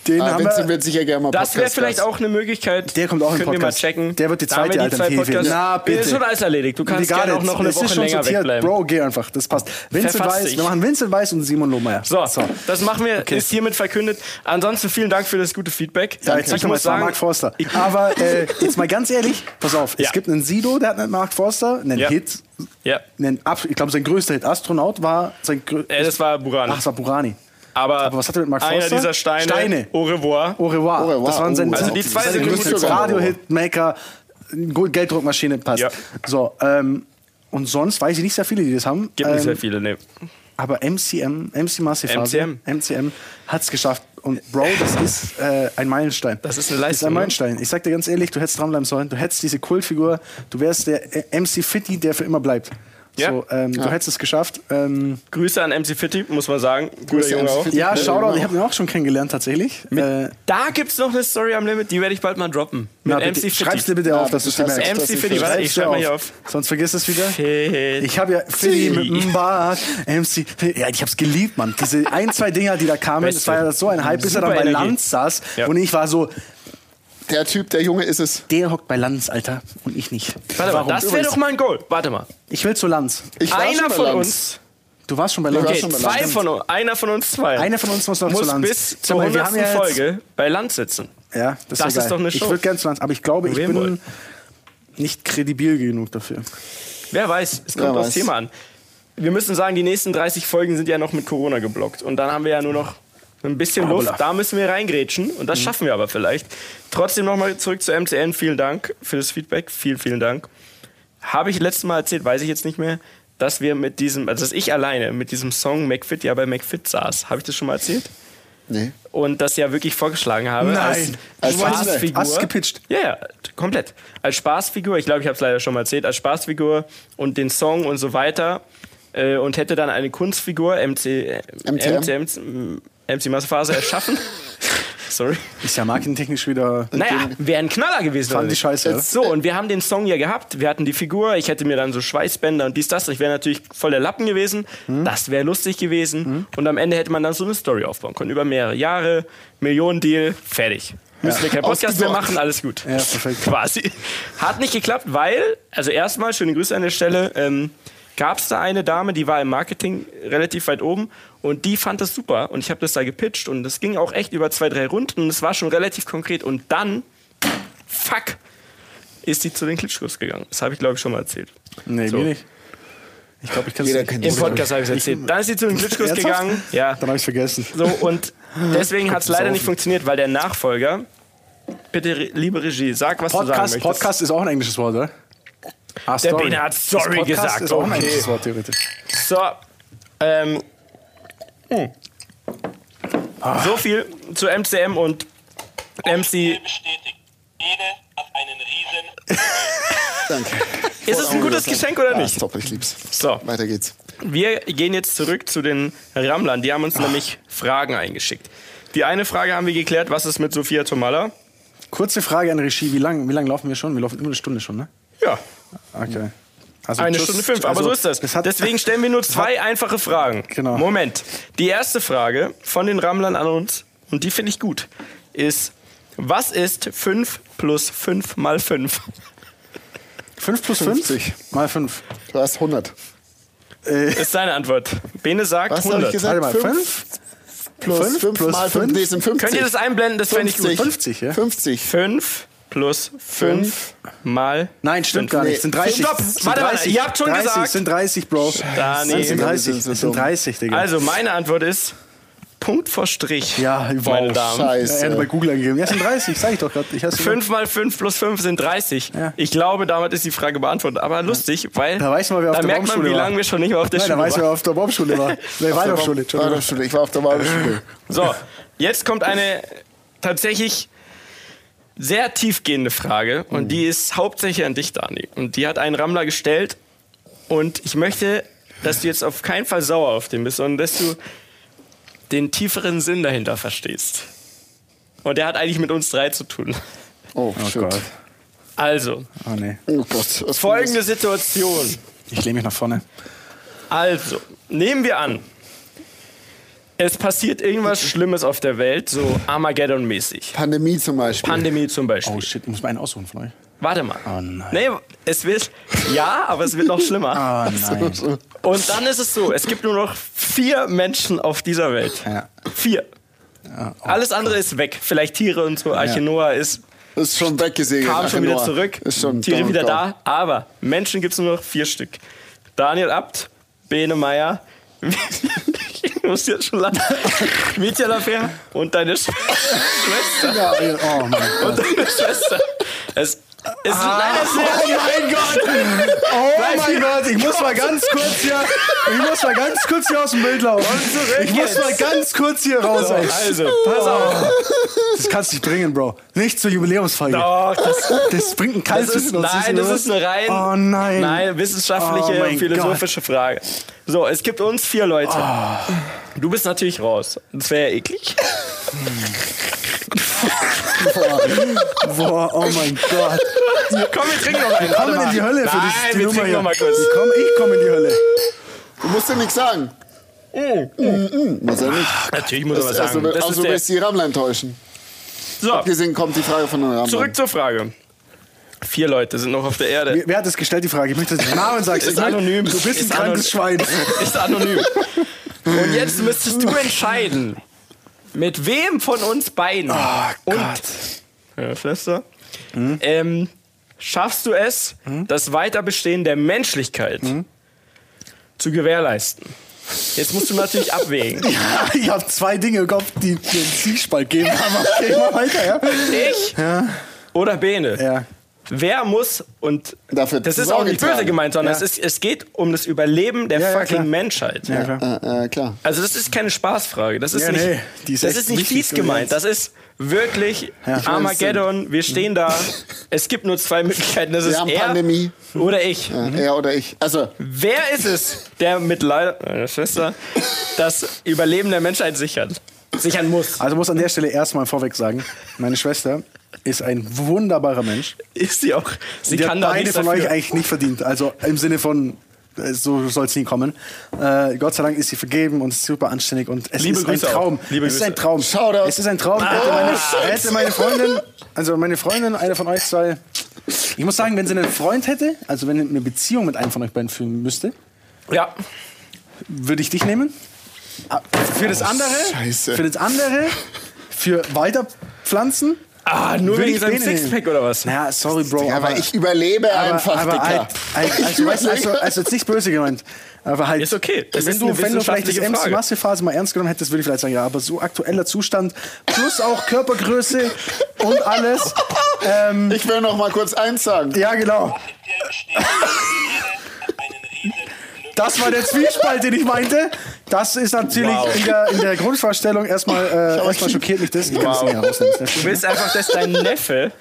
den Ah, haben Vincent wir. wird sicher gerne mal Das wäre Podcast vielleicht auch eine Möglichkeit. Der kommt auch in den Können wir mal Podcast. checken. Der wird die Da zweite wir Alternative. Na, bitte. Ist schon alles erledigt. Du kannst gerne auch noch eine Woche länger sortiert. wegbleiben. Bro, geh einfach. Das passt. Vincent dich. Wir machen Vincent Weiss und Simon Lohmeier. So, das machen wir, ist hiermit verkündet. Ansonsten vielen Dank für das gute Feedback. Ja, jetzt sag ich muss sagen, Mark Forster. Aber äh, jetzt mal ganz ehrlich, pass auf, Ja. es gibt einen Sido, der hat einen Mark Forster, einen Ja. Hit, ja, einen, Ab- ich glaube sein größter Hit, Astronaut, war sein größter. äh, das war Burani. Ach, es war Burani. aber, aber was hat er mit Mark einer Forster? dieser Steine, Steine. Au revoir. Au revoir. Au revoir. Das waren seine, Oh, Also die zwei sind sogar. Radio-Hitmaker, Gelddruckmaschine passt. Ja. So, ähm, und sonst weiß ich nicht sehr viele, die das haben. Gibt nicht ähm, sehr viele, ne. Aber MCM, MC Massive MCM. MCM hat es geschafft. Und Bro, das ist äh, ein Meilenstein. Das ist eine Das ist Leistung, ein? Meilenstein. Ich sag dir ganz ehrlich, du hättest dranbleiben sollen. Du hättest diese Kultfigur. Du wärst der äh, MC Fitty, der für immer bleibt. Ja. So, ähm, Du hättest es geschafft. Ähm, Grüße an MC Fitti, muss man sagen. Guter Grüße Junge an auch. Fitti. ja, Ja, Shoutout. Ich habe ihn auch schon kennengelernt, tatsächlich. Äh, Da gibt's noch eine Story am Limit, die werde ich bald mal droppen. Mit na, MC bitte, Fitti. schreib's dir bitte Ja, auf, dass du es merkst. MC Fitti, warte, ich schreib mal hier auf. Sonst vergiss es wieder. Fitti. Ich habe ja Philly mit dem Bart, MC. Ja, ich hab's geliebt, Mann. Diese ein, zwei Dinger, die da kamen, das war ja so ein Hype, bis er dann bei. Lanz saß. Ja. Und ich war so, Der Typ, der Junge ist es. der hockt bei Lanz, Alter, und ich nicht. Warte mal, Warum? das wäre doch mal ein Goal. Warte mal. Ich will zu Lanz. Ich war schon Einer bei von Lanz. uns, Du warst schon bei Lanz. okay, schon bei zwei Lanz. von uns, einer von uns zwei, Einer von uns muss noch muss zu Lanz. bis zur wir 100. haben ja Folge bei Land sitzen. Ja, das, Das ist, ist doch eine Ich Show. würde gerne zu Lanz, aber ich glaube, ich bin wohl? nicht kredibil genug dafür. Wer weiß, es kommt aufs weiß. Thema an. Wir müssen sagen, die nächsten 30 Folgen sind ja noch mit Corona geblockt. Und dann haben wir ja nur noch ein bisschen Luft. Da müssen wir reingrätschen. Und Mhm. das schaffen wir aber vielleicht. Trotzdem nochmal zurück zu MCN. Vielen Dank für das Feedback. Vielen, vielen Dank. Habe ich letztes Mal erzählt, weiß ich jetzt nicht mehr, dass wir mit diesem, also dass ich alleine mit diesem Song McFit ja bei McFit saß. Habe ich das schon mal erzählt? Nee. Und das ja wirklich vorgeschlagen habe. Nein. Als, Als Spaßfigur. Hast du gepitcht? Ja, ja, komplett. Als Spaßfigur, ich glaube, ich habe es leider schon mal erzählt, als Spaßfigur und den Song und so weiter. Äh, und hätte dann eine Kunstfigur, MC, äh, MCM. MC, MC, MC Massephase, erschaffen. Sorry. Ist ja marketingtechnisch wieder. Naja, wäre ein Knaller gewesen. Fand die scheiße, ja. So, und wir haben den Song ja gehabt. Wir hatten die Figur. Ich hätte mir dann so Schweißbänder und dies, das. Ich wäre natürlich voll der Lappen gewesen. Hm. Das wäre lustig gewesen. Und am Ende hätte man dann so eine Story aufbauen können. Über mehrere Jahre. Millionendeal. Fertig. Müssen wir keinen Podcast mehr machen. Alles gut. Ja, perfekt. Quasi. Hat nicht geklappt, weil, also erstmal, schöne Grüße an der Stelle, ähm, gab es da eine Dame, die war im Marketing relativ weit oben und die fand das super und ich habe das da gepitcht und das ging auch echt über zwei, drei Runden und es war schon relativ konkret und dann, fuck, ist die zu den Klitschkos gegangen. Das habe ich, glaube ich, schon mal erzählt. Nee, So. mir nicht. Ich glaube, ich kann es kennt Im Podcast habe ich es erzählt. Dann ist sie zu den Klitschkos gegangen. Ja. Dann habe ich vergessen. So, und deswegen hat es leider nicht funktioniert, weil der Nachfolger, bitte, liebe Regie, sag, was du sagen Podcast, möchtest. Podcast ist auch ein englisches Wort, oder? Ah, Der Bene hat Story gesagt, ist auch ein okay. englisches Wort, theoretisch. So, ähm, hm. so viel zu MCM und MC. Bestätigt. Ede hat einen riesen Danke. Ist es ein gutes Geschenk oder nicht? ist top, ich lieb's. So, Weiter geht's. wir gehen jetzt zurück zu den Rammlern. Die haben uns nämlich Fragen eingeschickt. Die eine Frage haben wir geklärt, was ist mit Sophia Tomalla? Kurze Frage an Regie. Wie lange wie lang laufen wir schon? Wir laufen immer eine Stunde schon, ne? Ja, Okay. Also eine. Stunde fünf, aber Also, so ist das. das hat, Deswegen stellen wir nur zwei einfache Fragen. Genau. Moment. Die erste Frage von den Rammlern an uns, und die finde ich gut, ist, was ist 5 plus 5 mal 5? 5 plus 5? 50. Mal 5. Du hast 100. Ist seine Antwort. Bene sagt Was habe 100. ich gesagt? Warte mal, 5 5? plus Fünf 5 plus mal 5. fünf? Nee, sind 50. Könnt ihr das einblenden? Das fände ich gut. 50. 50, ja? 50. 5 plus 5 mal. Nein, stimmt gar nicht. Es sind 30. Stopp, sind warte, warte, 30. ihr habt schon 30, gesagt. Es sind 30, Bro. Dani. Es sind 30. Wir sind sind dumm. 30, Digga. Also, meine Antwort ist Punkt vor Strich. ja, wow. meine Damen. Ja, er Scheiße. hat bei Google eingegeben. Ja, sind 30, sag ich doch gerade. Ich hasse 5 mal 5 plus 5 sind 30. Ja. Ich glaube, damit ist die Frage beantwortet. Aber lustig, weil Da weiß man, wer auf da der merkt man, Baumschule wie lange wir schon nicht mehr auf der Nein, da Schule weiß wer waren. auf der Baumschule war. Nee, Waldorfschule. Waldorfschule. Ich war auf der Waldorfschule. So, jetzt kommt eine tatsächlich sehr tiefgehende Frage und die ist hauptsächlich an dich, Dani. Und die hat einen Rammler gestellt und ich möchte, dass du jetzt auf keinen Fall sauer auf den bist, sondern dass du den tieferen Sinn dahinter verstehst. Und der hat eigentlich mit uns drei zu tun. Oh, Oh shit. Gott. Also, Oh nee. Oh Gott. Was folgende Situation. Ich lehne mich nach vorne. Also, nehmen wir an, es passiert irgendwas Schlimmes auf der Welt, so Armageddon-mäßig. Pandemie zum Beispiel. Pandemie zum Beispiel. Oh shit, muss mal einen aussuchen von euch. Warte mal. Oh nein. Nee, es wird. Ja, aber es wird noch schlimmer. Ah nein. Und dann ist es so: Es gibt nur noch vier Menschen auf dieser Welt. Ja. Vier. Ja, oh Alles andere ist weg. Vielleicht Tiere und so. Arche Noah ist, Ist schon weggesegelt. kam schon wieder Noah. zurück. Ist schon Tiere wieder da. Aber Menschen gibt es nur noch vier Stück: Daniel Abt, Bene Meyer. Ich muss jetzt schon lachen. Mietja Lafer und deine Sch Schwester. Ja, oh mein Gott. Und deine Schwester. Es, es ist leider sehr Oh mein Gott! Oh mein Gott, ich muss mal ganz kurz hier, ich muss mal ganz kurz hier aus dem Bild laufen. Ich muss mal ganz kurz hier raus. Also, pass auf. Das kannst du nicht bringen, Bro. Nicht zur Jubiläumsfeier. Doch, das, Das bringt ein kaltes nein, das ist eine rein, Oh nein. nein wissenschaftliche, Oh philosophische Frage. So, es gibt uns vier Leute. Oh. Du bist natürlich raus. Das wäre ja eklig. Boah, oh mein Gott. Komm, wir trinken noch einen. Kommen in die Hölle für Nein, die wir Nummer trinken hier. noch mal kurz. Ich komm, ich komm in die Hölle. Du musst dir nichts sagen. Mm, mm, muss er nicht. Natürlich muss man was Also, sagen. Das also ist der, willst du die Rammler enttäuschen. so, Abgesehen kommt die Frage von den Rammlern. zurück zur Frage. Vier Leute sind noch auf der Erde. Wer, hat das gestellt, die Frage? Ich möchte, dass du den Namen sagst. Ist Ich möchte- anonym. Du bist ein Ist krankes anonym. Schwein. Ist anonym. Und jetzt müsstest du entscheiden, mit wem von uns beiden und ja, Schwester, ähm, schaffst du es, das Weiterbestehen der Menschlichkeit zu gewährleisten. Jetzt musst du natürlich abwägen. Ich habe zwei Dinge im Kopf, die mir einen Zwiespalt geben. Aber okay, mal weiter, ja? Ich oder Bene. Ja. Wer muss und Dafür das ist auch nicht böse tragen. gemeint, sondern Ja. es, ist, es geht um das Überleben der Ja, ja, fucking klar. Menschheit. Ja, klar. Äh, äh, klar. Also das ist keine Spaßfrage. Das ist Ja, nicht, nee, ist das ist nicht fies gemeint. Das ist wirklich Armageddon. Wir stehen da. Es gibt nur zwei Möglichkeiten. Das ist Wir haben er Pandemie. oder ich. Äh, Er oder ich. Also, Wer ist es, der mit leider meiner Schwester das Überleben der Menschheit sichert? Sichern muss. Also muss an der Stelle erstmal vorweg sagen, meine Schwester ist ein wunderbarer Mensch. Ist sie auch. Sie die kann hat beide von dafür. euch eigentlich nicht verdient. Also im Sinne von, äh, so soll es nie kommen. Äh, Gott sei Dank ist sie vergeben und super anständig und es Liebe ist ein Grüße Traum. auch. Liebe es ist ein Traum. Shoutout. Es ist ein Traum. Hätte, meine, hätte meine Freundin, also meine Freundin, eine von euch zwei, ich muss sagen, wenn sie einen Freund hätte, also wenn sie eine Beziehung mit einem von euch beiden führen müsste, Ja. würde ich dich nehmen. Ah, Für das andere, Scheiße. für das andere, für weiterpflanzen. Ah, nur wegen seinem. Sixpack oder was? Naja, sorry, Bro. aber ich überlebe einfach, aber Dicker. halt, halt, also, weißt, du, also, also jetzt nicht böse gemeint. Aber halt, Ist okay. Es wenn, ist du, wenn du vielleicht das Frage. MC-Massephase mal ernst genommen hättest, würde ich vielleicht sagen, ja, aber so aktueller Zustand, plus auch Körpergröße und alles. Ähm, Ich will noch mal kurz eins sagen. ja, genau. Das war der Zwiespalt, den ich meinte. Das ist natürlich Wow. in, der, in der Grundvorstellung erstmal, äh, erstmal schockiert mich das. Ich kann das nicht herausnehmen. Das Du willst einfach, dass dein Neffe.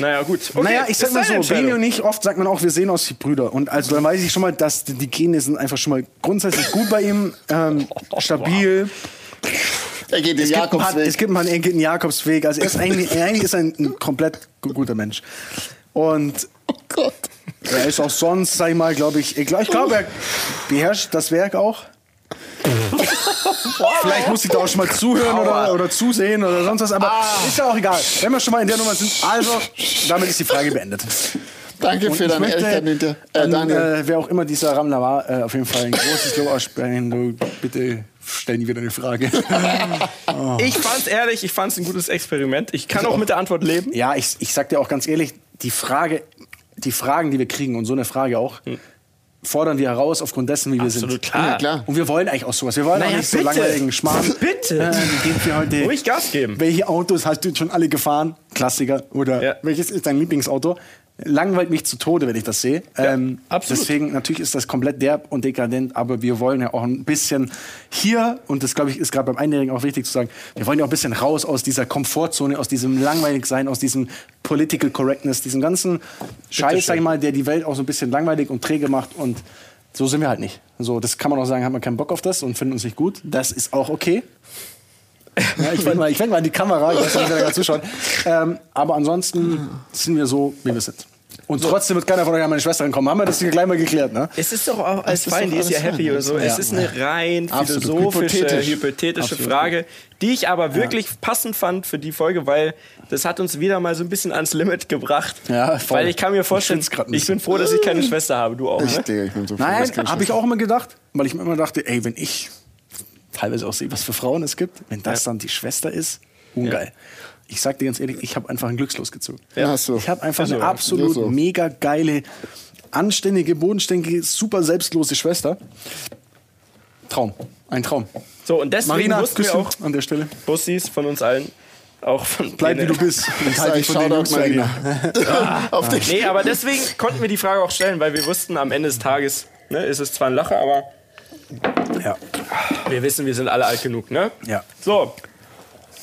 Naja, gut. Okay, Naja, ich sag mal so, Entscheidung. Beni und ich, oft sagt man auch, wir sehen aus wie Brüder. Und also dann weiß ich schon mal, dass die Gene sind einfach schon mal grundsätzlich gut bei ihm, ähm, stabil. Er geht den Es gibt, Jakobsweg. es gibt ein paar, er geht einen Jakobsweg. Also er ist eigentlich, er eigentlich ist er ein, ein komplett gu- guter Mensch. Und oh Gott. Er ist auch sonst, sag ich mal, glaube ich, ich glaube, glaub, er beherrscht das Werk auch. Vielleicht muss ich da auch schon mal zuhören oder, oder zusehen oder sonst was, aber Ah. ist ja auch egal. Wenn wir schon mal in der Nummer sind, also, damit ist die Frage beendet. Danke Und für deine Ehrlichkeit, Ninte. Äh, an, Daniel. äh, wer auch immer dieser Rammler war, äh, auf jeden Fall ein großes Lob aussprechen. Du, bitte stell nie wieder eine Frage. Ich fand's ehrlich, ich fand's ein gutes Experiment. Ich kann auch mit der Antwort leben. ja, ich, ich sag dir auch ganz ehrlich, die Frage, die Fragen, die wir kriegen und so eine Frage auch, fordern wir heraus aufgrund dessen, wie wir sind. Hm. Klar. Ja, klar. Und wir wollen eigentlich auch sowas. Wir wollen Naja, auch nicht so bitte. langweiligen Schmarrn. Bitte. Äh, heute? Ruhig Gas geben. Welche Autos hast du jetzt schon alle gefahren? Klassiker. Oder Ja. welches ist dein Lieblingsauto? Langweilt mich zu Tode, wenn ich das sehe. ähm, absolut. Deswegen, natürlich ist das komplett derb und dekadent, aber wir wollen ja auch ein bisschen hier, und das glaube ich ist gerade beim Einjährigen auch wichtig zu sagen, wir wollen ja auch ein bisschen raus aus dieser Komfortzone, aus diesem langweilig sein, aus diesem Political Correctness, diesem ganzen Scheiß, sag ich mal, der die Welt auch so ein bisschen langweilig und träge macht und so sind wir halt nicht. So, das kann man auch sagen, hat man keinen Bock auf das und finden uns nicht gut. Das ist auch okay. Ja, ich wende mal, ich wend mal in die Kamera, ich weiß nicht, wer da zuschaut. Ähm, aber ansonsten sind wir so, wie wir sind. Und trotzdem wird keiner von euch an meine Schwester kommen. Haben wir das hier gleich mal geklärt, ne? Es ist doch auch als fein, die ist ja happy oder so. Es Ja. ist eine rein Absolut. philosophische, Hypothetisch. hypothetische Absolut. Frage, die ich aber wirklich passend fand für die Folge, weil das hat uns wieder mal so ein bisschen ans Limit gebracht. Ja, voll. Weil ich kann mir Ich vorstellen, ich bin froh, dass ich keine Schwester habe. Du auch, Ich, ne? Digga, ich bin so froh, Nein, habe ich auch immer gedacht, weil ich mir immer dachte, ey, wenn ich teilweise auch sehe, was für Frauen es gibt, wenn das dann die Schwester ist, ungeil. Ich sag dir ganz ehrlich, ich habe einfach ein Glückslos gezogen. Ja, hast du. Ich habe einfach Also, eine absolut so. mega geile, anständige, bodenständige, super selbstlose Schwester. Traum. Ein Traum. So, und deswegen Marina, wussten wir auch, an der Stelle. Bussis von uns allen, auch von Bleib wie du bist. Ich halt sag, dich von den. Marina. Auf dich. Nee, aber deswegen konnten wir die Frage auch stellen, weil wir wussten, am Ende des Tages ne, ist es zwar ein Lacher, aber Ja. wir wissen, wir sind alle alt genug. Ne? Ja. So,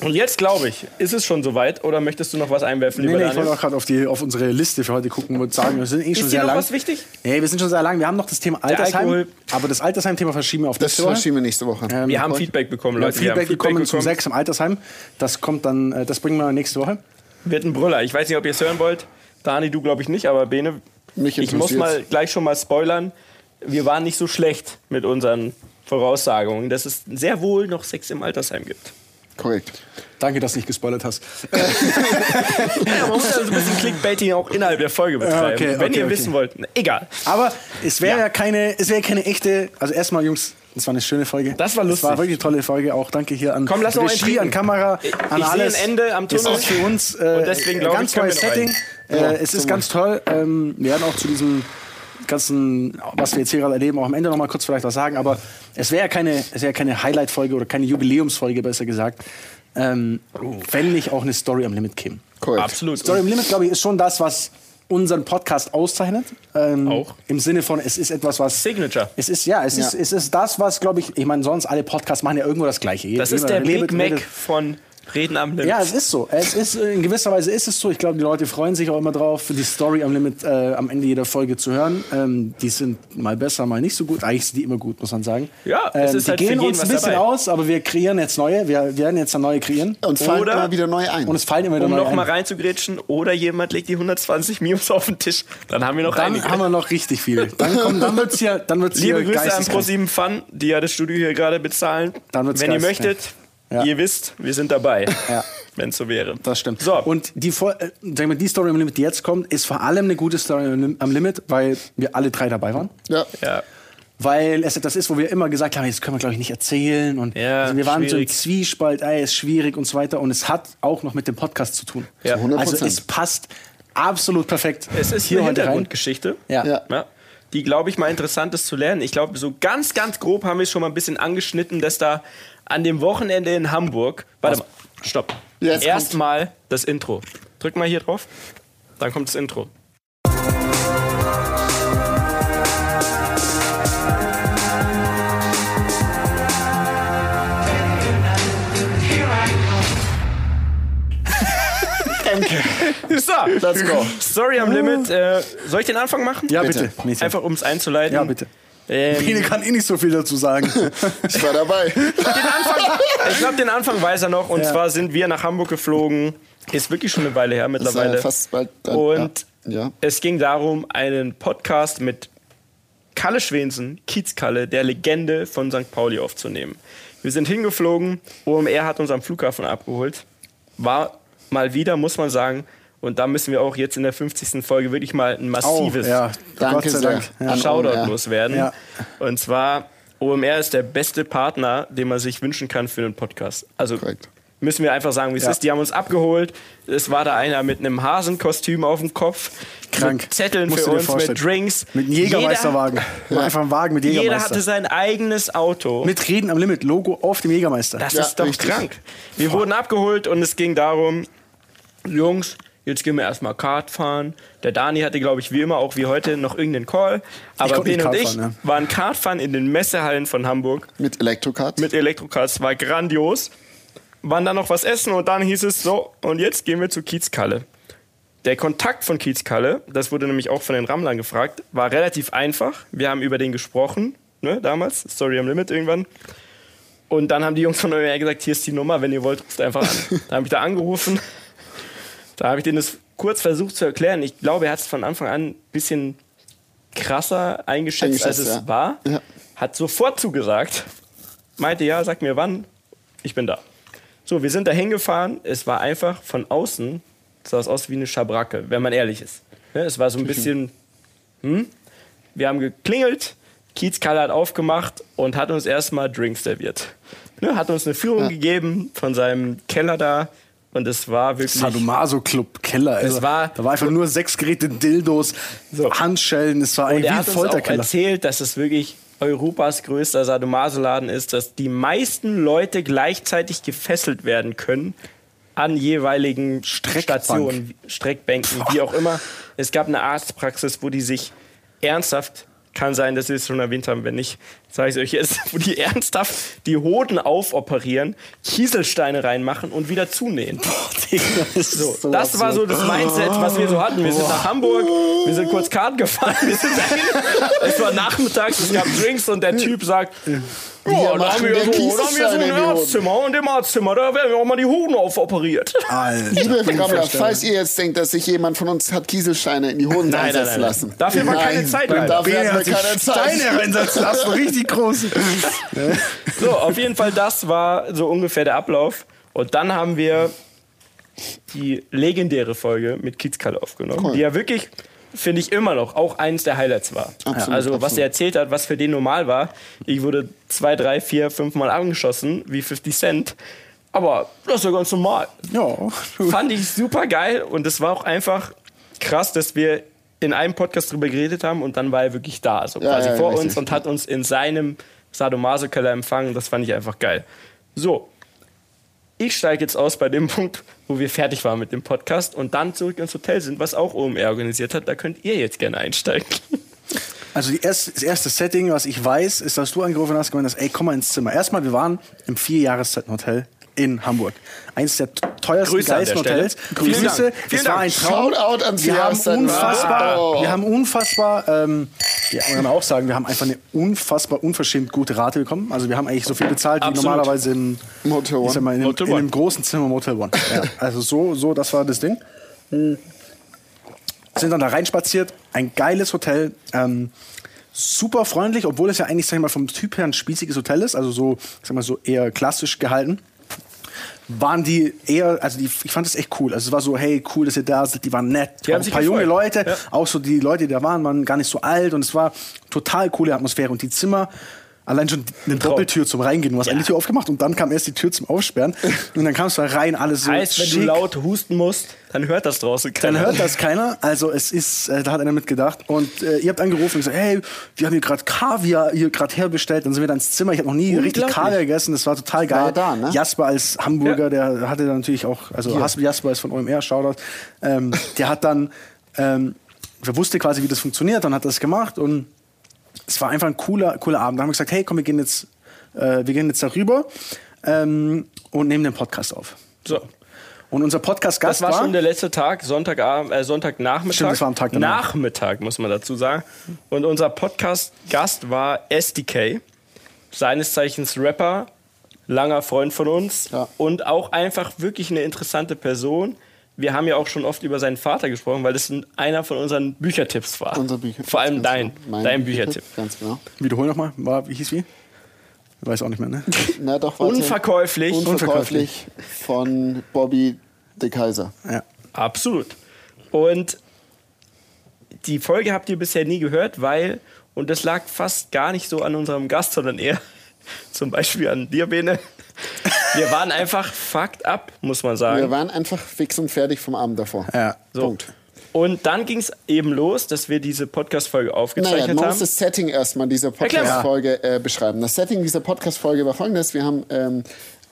und jetzt glaube ich, ist es schon soweit oder möchtest du noch was einwerfen, Nee, lieber nee, ich wollte auch gerade auf, die- auf unsere Liste für heute gucken und sagen, wir sind eh schon Ist sehr lang. was wichtig? Nee, wir sind schon sehr lang. Wir haben noch das Thema Altersheim. Aber das Altersheim-Thema verschieben wir auf Das nächste Woche. verschieben wir nächste Woche. Ähm, Wir haben Feedback bekommen, wir haben Leute. Feedback, bekommen zum bekommen. Sex im Altersheim. Das kommt dann, äh, das bringen wir nächste Woche. Wird ein Brüller. Ich weiß nicht, ob ihr es hören wollt. Dani, du glaube ich nicht, aber Bene, Mich ich muss mal gleich schon mal spoilern. Wir waren nicht so schlecht mit unseren Voraussagungen, dass es sehr wohl noch Sex im Altersheim gibt. Korrekt. Danke, dass du nicht gespoilert hast. Ja, man muss also ein bisschen Clickbaiting auch innerhalb der Folge betreiben. okay, Wenn okay, ihr okay. wissen wollt. Egal. Aber es wäre Ja. ja. keine, es wäre keine echte. Also erstmal, Jungs, das war eine schöne Folge. Das war lustig. Das war wirklich eine tolle Folge. Auch danke hier an Komm, lass Regie, an Kamera, Ich- an ich sehe alles. ein Ende am Das Tunnel. ist für uns äh, Und deswegen ein ganz ich, neues Setting. Äh, es ist ganz toll. Ähm, wir werden auch zu diesem ganzen, was wir jetzt hier gerade erleben, auch am Ende noch mal kurz vielleicht was sagen. Aber es wäre keine, es wäre keine Highlight-Folge oder keine Jubiläumsfolge, besser gesagt, ähm, wenn nicht auch eine Story am Limit käme. Korrekt. Absolut. Story am Limit, glaube ich, ist schon das, was unseren Podcast auszeichnet. Ähm, Auch. Im Sinne von, es ist etwas, was. Signature. Es ist, ja, es, Ist, Ja. es ist das, was, glaube ich, ich meine, sonst alle Podcasts machen ja irgendwo das Gleiche. Das ist der Big Mac von Reden am Limit. Ja, es ist so. Es ist, äh, in gewisser Weise ist es so. Ich glaube, die Leute freuen sich auch immer drauf, die Story am Limit äh, am Ende jeder Folge zu hören. Ähm, die sind mal besser, mal nicht so gut. Eigentlich sind die immer gut, muss man sagen. Ja, es ähm, ist die halt für gehen jeden uns ein bisschen dabei. aus, aber wir kreieren jetzt neue. Wir werden jetzt dann neue kreieren. Und fallen Oder- immer wieder neu ein. Und es fallen immer wieder um neue noch mal ein. reinzugrätschen oder jemand legt die 120 Memes auf den Tisch. Dann haben wir noch Dann einige. haben wir noch richtig viel. Dann, kommt, dann wird's hier, dann wird's Liebe hier Grüße an geisteskrank. Pro7 Fun, die ja das Studio hier gerade bezahlen. Dann wird's Wenn ihr möchtet, Ja. ihr wisst, wir sind dabei. Ja. Wenn es so wäre. Das stimmt. So, Und die, äh, wir, die Story am Limit, die jetzt kommt, ist vor allem eine gute Story am Lim- am Limit, weil wir alle drei dabei waren. ja. ja. Weil es etwas ist, wo wir immer gesagt haben, jetzt können wir, glaube ich, nicht erzählen. Und Ja, also wir waren schwierig. so im Zwiespalt, ey, ist schwierig und so weiter. Und es hat auch noch mit dem Podcast zu tun. Ja. Zu 100%. Also es passt absolut perfekt. Es ist hier eine. Hintergrundgeschichte. Ja. Ja. Ja, die, glaube ich, mal interessant ist zu lernen. Ich glaube, so ganz, ganz grob haben wir es schon mal ein bisschen angeschnitten, dass da an dem Wochenende in Hamburg. Warte mal, stopp. Jetzt Erstmal das Intro. Drück mal hier drauf. Dann kommt das Intro. So, Let's go. Story am Limit. Äh, soll ich den Anfang machen? Ja, Bitte. bitte. Einfach um es einzuleiten. Ja, bitte. Ähm, Bene kann eh nicht so viel dazu sagen. Ich war dabei. Anfang, ich glaube, den Anfang weiß er noch. Und Ja. zwar sind wir nach Hamburg geflogen. Ist wirklich schon eine Weile her mittlerweile. ja fast bald dann. Und ja. Ja. es ging darum, einen Podcast mit Kalle Schwensen, Kiezkalle, der Legende von St. Pauli aufzunehmen. Wir sind hingeflogen, OMR hat uns am Flughafen abgeholt. War mal wieder, muss man sagen, und da müssen wir auch jetzt in der 50. Folge wirklich mal ein massives ja, Danke Gott sei. Dank. Ja. Shoutout loswerden. Ja. Und zwar OMR ist der beste Partner, den man sich wünschen kann für einen Podcast. Also Korrekt. müssen wir einfach sagen, wie es Ja. ist. Die haben uns abgeholt. Es war da einer mit einem Hasenkostüm auf dem Kopf. Krank. Mit Zetteln Musst für uns, vorstellen. mit Drinks. Mit einem Jägermeisterwagen. Einfach ein Wagen mit Jeder, jeder Jägermeister. hatte sein eigenes Auto. mit Reden am Limit, Logo auf dem Jägermeister. Das Ja, ist doch richtig. krank. Wir wurden abgeholt und es ging darum, Jungs, jetzt gehen wir erstmal Kart fahren. Der Dani hatte, glaube ich, wie immer, auch wie heute, noch irgendeinen Call. Aber Ben und ich fahren, waren Kartfahren in den Messehallen von Hamburg Mit Elektrokart. mit Elektrokarts. War grandios. Waren dann noch was essen und dann hieß es so, und jetzt gehen wir zu Kiezkalle. Der Kontakt von Kiezkalle, das wurde nämlich auch von den Rammlern gefragt, war relativ einfach. Wir haben über den gesprochen, ne, damals, Story am Limit irgendwann. Und dann haben die Jungs von OMR gesagt, hier ist die Nummer, wenn ihr wollt, ruft einfach an. Da habe ich da angerufen. Da habe ich denen das kurz versucht zu erklären. Ich glaube, er hat es von Anfang an ein bisschen krasser eingeschätzt, als es ja. war. Ja. Hat sofort zugesagt. Meinte, ja, sag mir wann. Ich bin da. So, wir sind da hingefahren. Es war einfach von außen, sah es aus wie eine Schabracke, wenn man ehrlich ist. Ne, Es war so ein bisschen, hm? Wir haben geklingelt, Kiezkalle hat aufgemacht und hat uns erstmal Drinks serviert. Ne, hat uns eine Führung gegeben von seinem Keller da und es war wirklich. Sadomaso Club Keller. Also, war- da war einfach nur sechs Geräte Dildos, So. Handschellen. Es war Und eigentlich er wie ein hat uns auch Folterkeller. erzählt, dass es wirklich Europas größter Sadomaso-Laden ist, dass die meisten Leute gleichzeitig gefesselt werden können an jeweiligen Streckbank. Stationen, Streckbänken, wie auch immer. Es gab eine Arztpraxis, wo die sich ernsthaft, kann sein, dass sie es schon erwähnt haben, wenn nicht, sage ich es euch jetzt, wo die ernsthaft die Hoden aufoperieren, Kieselsteine reinmachen und wieder zunähen. So, das war so das Mindset, was wir so hatten. Wir sind nach Hamburg, wir sind kurz Kart gefahren, wir sind dahin. Es war nachmittags, es gab Drinks und der Typ sagt, ja, da haben wir so, da haben wir so ein in die Hoden." Arztzimmer und im Arztzimmer, da werden auch mal die Hoden aufoperiert. Alter. Liebe Rammler, Unvorstellbar. falls ihr jetzt denkt, dass sich jemand von uns hat Kieselsteine in die Hoden Nein, einsetzen nein, nein. lassen. Dafür war keine Nein, Zeit leider. Dafür hat wir keine Zeit. Steine reinsetzen lassen, richtig groß. So, auf jeden Fall, das war so ungefähr der Ablauf. Und dann haben wir die legendäre Folge mit Kiezkalle aufgenommen, Cool. die ja wirklich, finde ich, immer noch auch eines der Highlights war. Absolut, also, was absolut. er erzählt hat, was für den normal war. Ich wurde zwei, drei, vier, fünf Mal angeschossen, wie 50 Cent. Aber das ist ja ganz normal. Ja. Fand ich super geil und es war auch einfach krass, dass wir in einem Podcast drüber geredet haben und dann war er wirklich da, so Ja, quasi ja, vor richtig. uns und hat uns in seinem Sadomaso-Keller empfangen. Das fand ich einfach geil. So, ich steige jetzt aus bei dem Punkt, wo wir fertig waren mit dem Podcast und dann zurück ins Hotel sind, was auch OMR organisiert hat. Da könnt ihr jetzt gerne einsteigen. Also erste, das erste Setting, was ich weiß, ist, dass du angerufen hast, gemeint hast, ey, komm mal ins Zimmer. Erstmal, wir waren im Vierjahreszeitenhotel in Hamburg. Eines der teuersten, Grüße an geilsten. Hotels. Vielen Grüße. Dank. Es Vielen war Dank. ein Traum. Shoutout ans wir haben unfassbar, Oh. wir haben unfassbar, ähm, ja, kann man auch sagen, wir haben einfach eine unfassbar unverschämt gute Rate bekommen. Also wir haben eigentlich so viel bezahlt wie Absolut. normalerweise im, Im Hotel One. ich sag mal, in, einem- in einem großen Zimmer im Hotel One. Ja, also so, so, das war das Ding. Sind dann da reinspaziert. Ein geiles Hotel. Ähm, super freundlich, obwohl es ja eigentlich, sag ich mal, vom Typ her ein spießiges Hotel ist, also so, sag mal, so eher klassisch gehalten. Waren die eher, also die, ich fand das echt cool. Also es war so, hey, cool, dass ihr da seid, die waren nett. Die haben ein paar junge. Leute, Ja. auch so die Leute, die da waren, waren gar nicht so alt und es war total coole Atmosphäre. Und die Zimmer, allein schon eine Traum. Doppeltür zum Reingehen. Du hast Ja. eine Tür aufgemacht und dann kam erst die Tür zum Aufsperren. und dann kamst du da rein, alles so heißt, wenn schick. du laut husten musst, dann hört das draußen Dann keiner. hört das keiner. Also es ist, äh, da hat einer mitgedacht. Und äh, ihr habt angerufen und gesagt, hey, wir haben hier gerade Kaviar hier gerade herbestellt. Dann sind wir dann ins Zimmer. Ich habe noch nie richtig. Kaviar gegessen. Das war total geil. War da, ne? Jasper als Hamburger, Ja. der hatte dann natürlich auch, also Hasper Jasper ist von OMR, Shoutout. Ähm, der hat dann, ähm, der wusste quasi, wie das funktioniert und hat das gemacht. Und es war einfach ein cooler, cooler Abend. Da haben wir gesagt, hey, komm, wir gehen jetzt, äh, wir gehen jetzt darüber ähm, und nehmen den Podcast auf. So. Und unser Podcast-Gast Das war schon der letzte Tag, Sonntagabend, äh, Sonntagnachmittag. Stimmt, das war am Tag danach. Nachmittag, muss man dazu sagen. Und unser Podcast-Gast war SDK, seines Zeichens Rapper, langer Freund von uns Ja. und auch einfach wirklich eine interessante Person. Wir haben ja auch schon oft über seinen Vater gesprochen, weil das ein- einer von unseren Büchertipps war. Unser Büchertipp, Vor allem dein, genau. Dein Büchertipp. Ganz genau. Wiederhol nochmal, war, wie hieß wie? Ich weiß auch nicht mehr, ne? Na doch, warte. Unverkäuflich. Unverkäuflich von Bobby de Kaiser. Ja. Absolut. Und die Folge habt ihr bisher nie gehört, weil Und das lag fast gar nicht so an unserem Gast, sondern eher zum Beispiel an dir, Bene. Wir waren einfach fucked up, muss man sagen. Wir waren einfach fix und fertig vom Abend davor. Ja. So. Punkt. Und dann ging es eben los, dass wir diese Podcast-Folge Naja, aufgezeichnet man muss haben. das Setting erstmal dieser. Podcast-Folge äh, beschreiben. Das Setting dieser Podcast-Folge war folgendes. Wir haben ähm,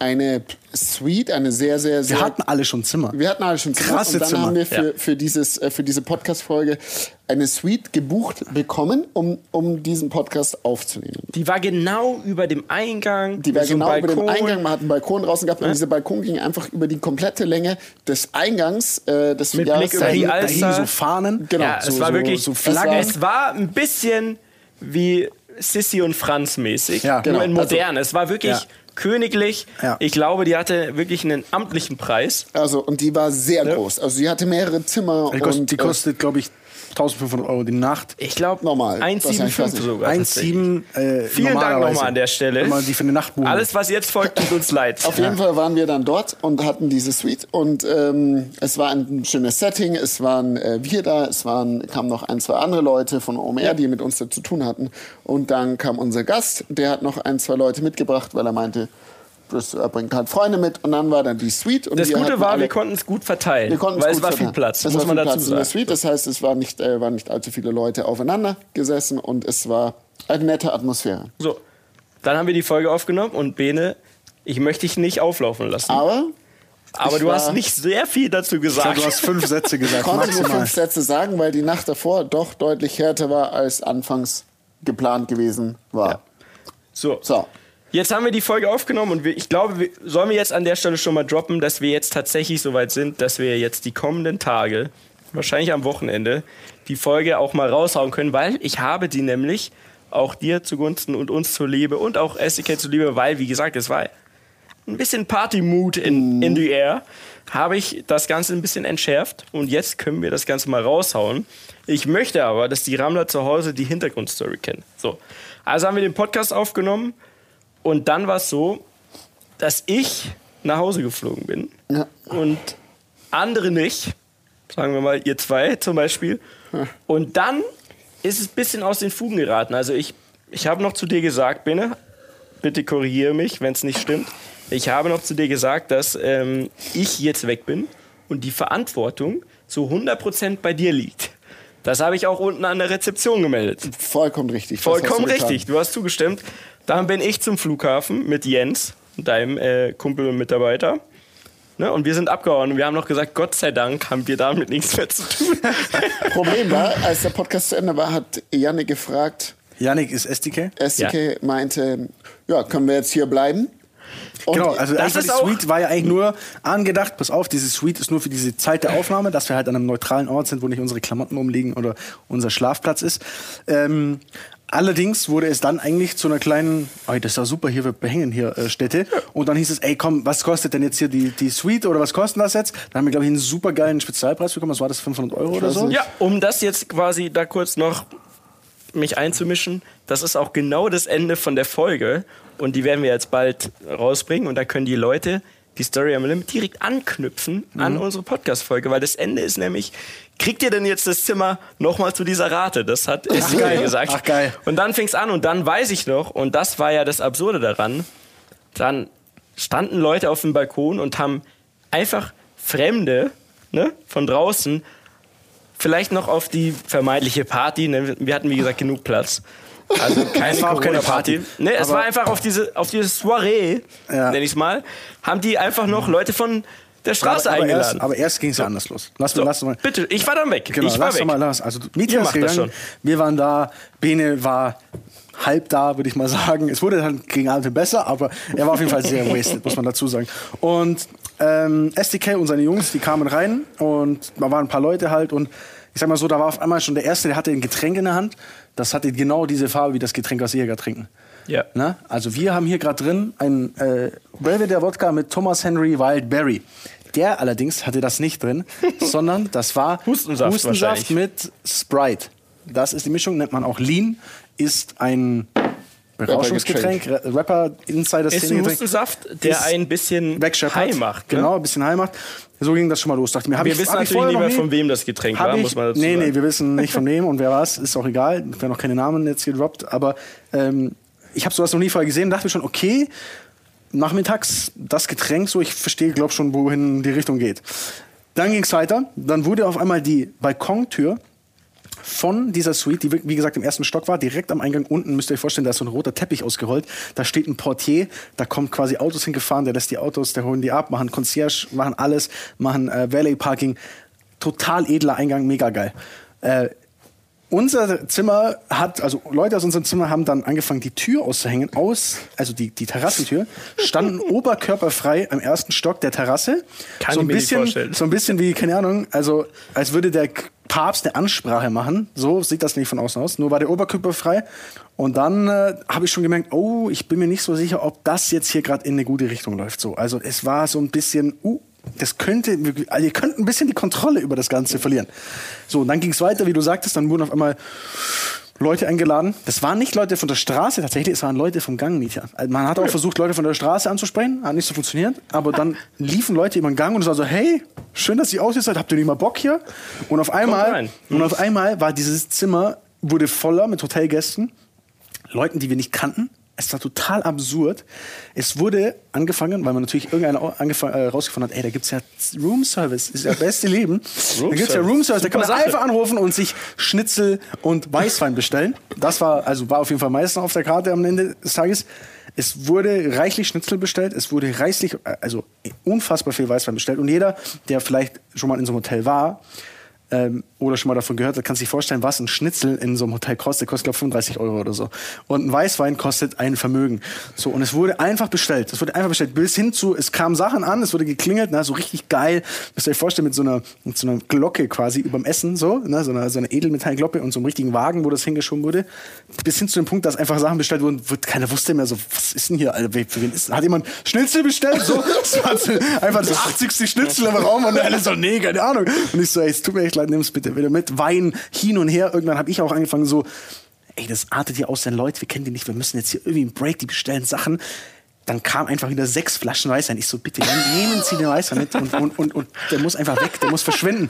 eine Suite, eine sehr, sehr, sehr... Wir hatten alle schon Zimmer. Wir hatten alle schon Zimmer Krasse und dann Zimmer. haben wir für, Ja. für, dieses, äh, für diese Podcast-Folge eine Suite gebucht bekommen, um, um diesen Podcast aufzunehmen. Die war genau über dem Eingang. Die war so genau über dem. Eingang, man hat einen Balkon draußen gehabt und dieser Balkon ging einfach über die komplette Länge des Eingangs äh, des Mit Jahres- Blick über die Alster. so Fahnen. Genau. Ja, so, es war so, wirklich. so es, Flaggen. war, es war ein bisschen wie Sissy und Franz mäßig. Ja, nur genau. in modern. es war wirklich Ja. Königlich. Ja. Ich glaube, die hatte wirklich einen amtlichen Preis. Also, und die war sehr groß. Also, sie hatte mehrere Zimmer Die kostet, und die äh, kostet glaube ich, 1500 Euro die Nacht. Ich glaube, Normal. Wahrscheinlich 1,75 fast. sogar. tatsächlich. 1,7 äh, Vielen Dank nochmal an der Stelle. Wenn man die für eine Nacht buchen. Alles, was jetzt folgt, tut uns leid. Auf jeden Fall waren wir dann dort und hatten diese Suite und ähm, es war ein schönes Setting. Es waren äh, wir da, es waren kamen noch ein zwei andere Leute von OMR, die mit uns zu tun hatten und dann kam unser Gast, der hat noch ein zwei Leute mitgebracht, weil er meinte, das, er bringt halt Freunde mit und dann war dann die Suite und Das wir Gute hatten war, alle- wir konnten es gut verteilen. wir konnten weil gut es war verteilen. viel Platz, es muss man dazu Platz in der sagen. Suite, das heißt, es war nicht, äh, waren nicht allzu viele Leute aufeinander gesessen und es war eine nette Atmosphäre. So, dann haben wir die Folge aufgenommen und Bene, ich möchte dich nicht auflaufen lassen. Aber Aber ich du war- hast nicht sehr viel dazu Ich gesagt. du hast fünf Sätze Ich gesagt, konnte nur maximal. fünf Sätze sagen, weil die Nacht davor doch deutlich härter war, als anfangs geplant gewesen war. Ja. So. So. Jetzt haben wir die Folge aufgenommen und wir, ich glaube, wir, sollen wir jetzt an der Stelle schon mal droppen, dass wir jetzt tatsächlich so weit sind, dass wir jetzt die kommenden Tage, wahrscheinlich am Wochenende, die Folge auch mal raushauen können, weil ich habe die nämlich auch dir zugunsten und uns zur Liebe und auch SDK zur Liebe, weil, wie gesagt, es war ein bisschen Party-Mood in, in the air, habe ich das Ganze ein bisschen entschärft und jetzt können wir das Ganze mal raushauen. Ich möchte aber, dass die Rammler zu Hause die Hintergrundstory kennen. So, also haben wir den Podcast aufgenommen und dann war es so, dass ich nach Hause geflogen bin Ja. und andere nicht. Sagen wir mal, ihr zwei zum Beispiel. Und dann ist es ein bisschen aus den Fugen geraten. Also ich, ich habe noch zu dir gesagt, Bene, bitte korrigiere mich, wenn es nicht stimmt. Ich habe noch zu dir gesagt, dass ähm, ich jetzt weg bin und die Verantwortung zu 100% bei dir liegt. Das habe ich auch unten an der Rezeption gemeldet. Vollkommen richtig. Vollkommen du richtig, du hast zugestimmt. Dann bin ich zum Flughafen mit Jens, deinem äh, Kumpel und Mitarbeiter. Ne, und wir sind abgehauen und wir haben noch gesagt, Gott sei Dank haben wir damit nichts mehr zu tun. Problem war, als der Podcast zu Ende war, hat Yannick gefragt, Yannick ist SDK. SDK meinte, ja, können wir jetzt hier bleiben? Und Genau, also das die Suite war ja eigentlich nur angedacht, pass auf, diese Suite ist nur für diese Zeit der Aufnahme, dass wir halt an einem neutralen Ort sind, wo nicht unsere Klamotten rumliegen oder unser Schlafplatz ist. Ähm, allerdings wurde es dann eigentlich zu einer kleinen, oh, das ist ja super, hier wir behängen hier äh, Städte. Und dann hieß es, ey komm, was kostet denn jetzt hier die, die Suite oder was kostet das jetzt? Dann haben wir, glaube ich, einen super geilen Spezialpreis bekommen, was war das, 500 Euro oder so? ja, um das jetzt quasi da kurz noch mich einzumischen, das ist auch genau das Ende von der Folge und die werden wir jetzt bald rausbringen und da können die Leute die Story am Limit direkt anknüpfen an Mhm. unsere Podcast-Folge, weil das Ende ist nämlich, kriegt ihr denn jetzt das Zimmer nochmal zu dieser Rate? Das hat geil gesagt. Ach, geil. Und dann fing's an und dann weiß ich noch, und das war ja das Absurde daran, dann standen Leute auf dem Balkon und haben einfach Fremde ne, von draußen vielleicht noch auf die vermeintliche Party, ne, wir hatten wie gesagt genug Platz. Also keine Es war auch keine. Party. Ne, es war einfach auf diese, auf diese Soiree, Ja. nenn ich's mal, haben die einfach noch Leute von der Straße aber, aber eingeladen. erst, aber erst ging es ja anders los. Lass, so, lass mal. bitte, ich war dann weg. Genau, ich war weg. mal lass. Also Mietja ist gegangen, wir waren da, Bene war halb da, würde ich mal sagen. Es wurde dann gegen Abend besser, aber er war auf jeden Fall sehr wasted, muss man dazu sagen. Und ähm, SDK und seine Jungs, die kamen rein und da waren ein paar Leute halt und ich sag mal so, da war auf einmal schon der Erste, der hatte ein Getränk in der Hand. Das hatte genau diese Farbe wie das Getränk, was wir hier gerade trinken. Ja. Ne? Also wir haben hier gerade drin ein äh, Belvedere Wodka mit Thomas Henry Wild Berry. Der allerdings hatte das nicht drin, sondern das war Hustensaft wahrscheinlich. mit Sprite. Das ist die Mischung, nennt man auch Lean, ist ein Berauschungsgetränk, Ra- Rapper, Insider Ist ein Szene Hustensaft, der ein bisschen high macht. Ne? Genau, ein bisschen high macht. So ging das schon mal los. Dachte mir, hab Wir ich, wissen hab ich natürlich nicht mehr, nie- von wem das Getränk war, ich, muss man dazu nee, sagen. nee, wir wissen nicht von wem und wer was, ist auch egal. Wir werden noch keine Namen jetzt gedroppt, aber ähm, ich habe sowas noch nie vorher gesehen, dachte mir schon, okay, nachmittags das Getränk so, ich verstehe, glaube schon, wohin die Richtung geht. Dann ging es weiter, dann wurde auf einmal die Balkontür von dieser Suite, die wie gesagt im ersten Stock war, direkt am Eingang unten, müsst ihr euch vorstellen, da ist so ein roter Teppich ausgerollt. Da steht ein Portier, da kommen quasi Autos hingefahren, der lässt die Autos, der holen die ab, machen Concierge, machen alles, machen äh, Valet Parking. Total edler Eingang, mega geil. Äh, unser Zimmer hat, also Leute aus unserem Zimmer haben dann angefangen, die Tür auszuhängen, aus, also die, die Terrassentür, standen oberkörperfrei am ersten Stock der Terrasse. Kann so ich ein mir nicht bisschen, vorstellen. so ein bisschen wie, keine Ahnung, also als würde der Papst eine Ansprache machen. So sieht das nicht von außen aus. Nur war der Oberkörper frei. Und dann äh, habe ich schon gemerkt, oh, ich bin mir nicht so sicher, ob das jetzt hier gerade in eine gute Richtung läuft. So, also es war so ein bisschen, uh, das könnte, also ihr könnt ein bisschen die Kontrolle über das Ganze verlieren. So, und dann ging es weiter, wie du sagtest, dann wurden auf einmal Leute eingeladen. Das waren nicht Leute von der Straße, tatsächlich, es waren Leute vom Gangmieter. Also man hat auch versucht, Leute von der Straße anzusprechen, hat nicht so funktioniert. Aber dann liefen Leute über den Gang und es war so, hey, schön, dass ihr aus seid, habt ihr nicht mal Bock hier? Und auf einmal, und auf einmal war dieses Zimmer, wurde voller mit Hotelgästen, Leuten, die wir nicht kannten. Es war total absurd. Es wurde angefangen, weil man natürlich irgendeiner au- angefang- äh, rausgefunden hat, ey, da gibt's ja Room Service, ist ja das beste Leben. da gibt's ja Room Service, da kann man Sache. einfach anrufen und sich Schnitzel und Weißwein bestellen. Das war, also war auf jeden Fall meistens auf der Karte am Ende des Tages. Es wurde reichlich Schnitzel bestellt, es wurde reichlich, äh, also unfassbar viel Weißwein bestellt. Und jeder, der vielleicht schon mal in so einem Hotel war, ähm, oder schon mal davon gehört hat, kann sich vorstellen, was ein Schnitzel in so einem Hotel kostet. Der kostet, glaube 35 Euro oder so. Und ein Weißwein kostet ein Vermögen. So, und es wurde einfach bestellt. Es wurde einfach bestellt. Bis hin zu, es kamen Sachen an, es wurde geklingelt, na, so richtig geil. Müsst ihr euch vorstellen, mit so einer, mit so einer Glocke quasi überm Essen, so, ne, so einer, so einer Edelmetallglocke und so einem richtigen Wagen, wo das hingeschoben wurde. Bis hin zu dem Punkt, dass einfach Sachen bestellt wurden, wo keiner wusste mehr so, was ist denn hier, Alter, für wen ist, hat jemand Schnitzel bestellt? So, das war so einfach das 80. Schnitzel im Raum und alle so, nee, keine Ahnung. Und ich so, ey, es tut mir echt leid, nimm's bitte wieder mit. Wein hin und her. Irgendwann habe ich auch angefangen so, ey, das artet hier aus, denn Leute, wir kennen die nicht, wir müssen jetzt hier irgendwie einen Break, die bestellen Sachen. Dann kam einfach wieder sechs Flaschen Weißwein. Ich so, bitte nehmen Sie den Weißwein mit und, und, und, und der muss einfach weg, der muss verschwinden.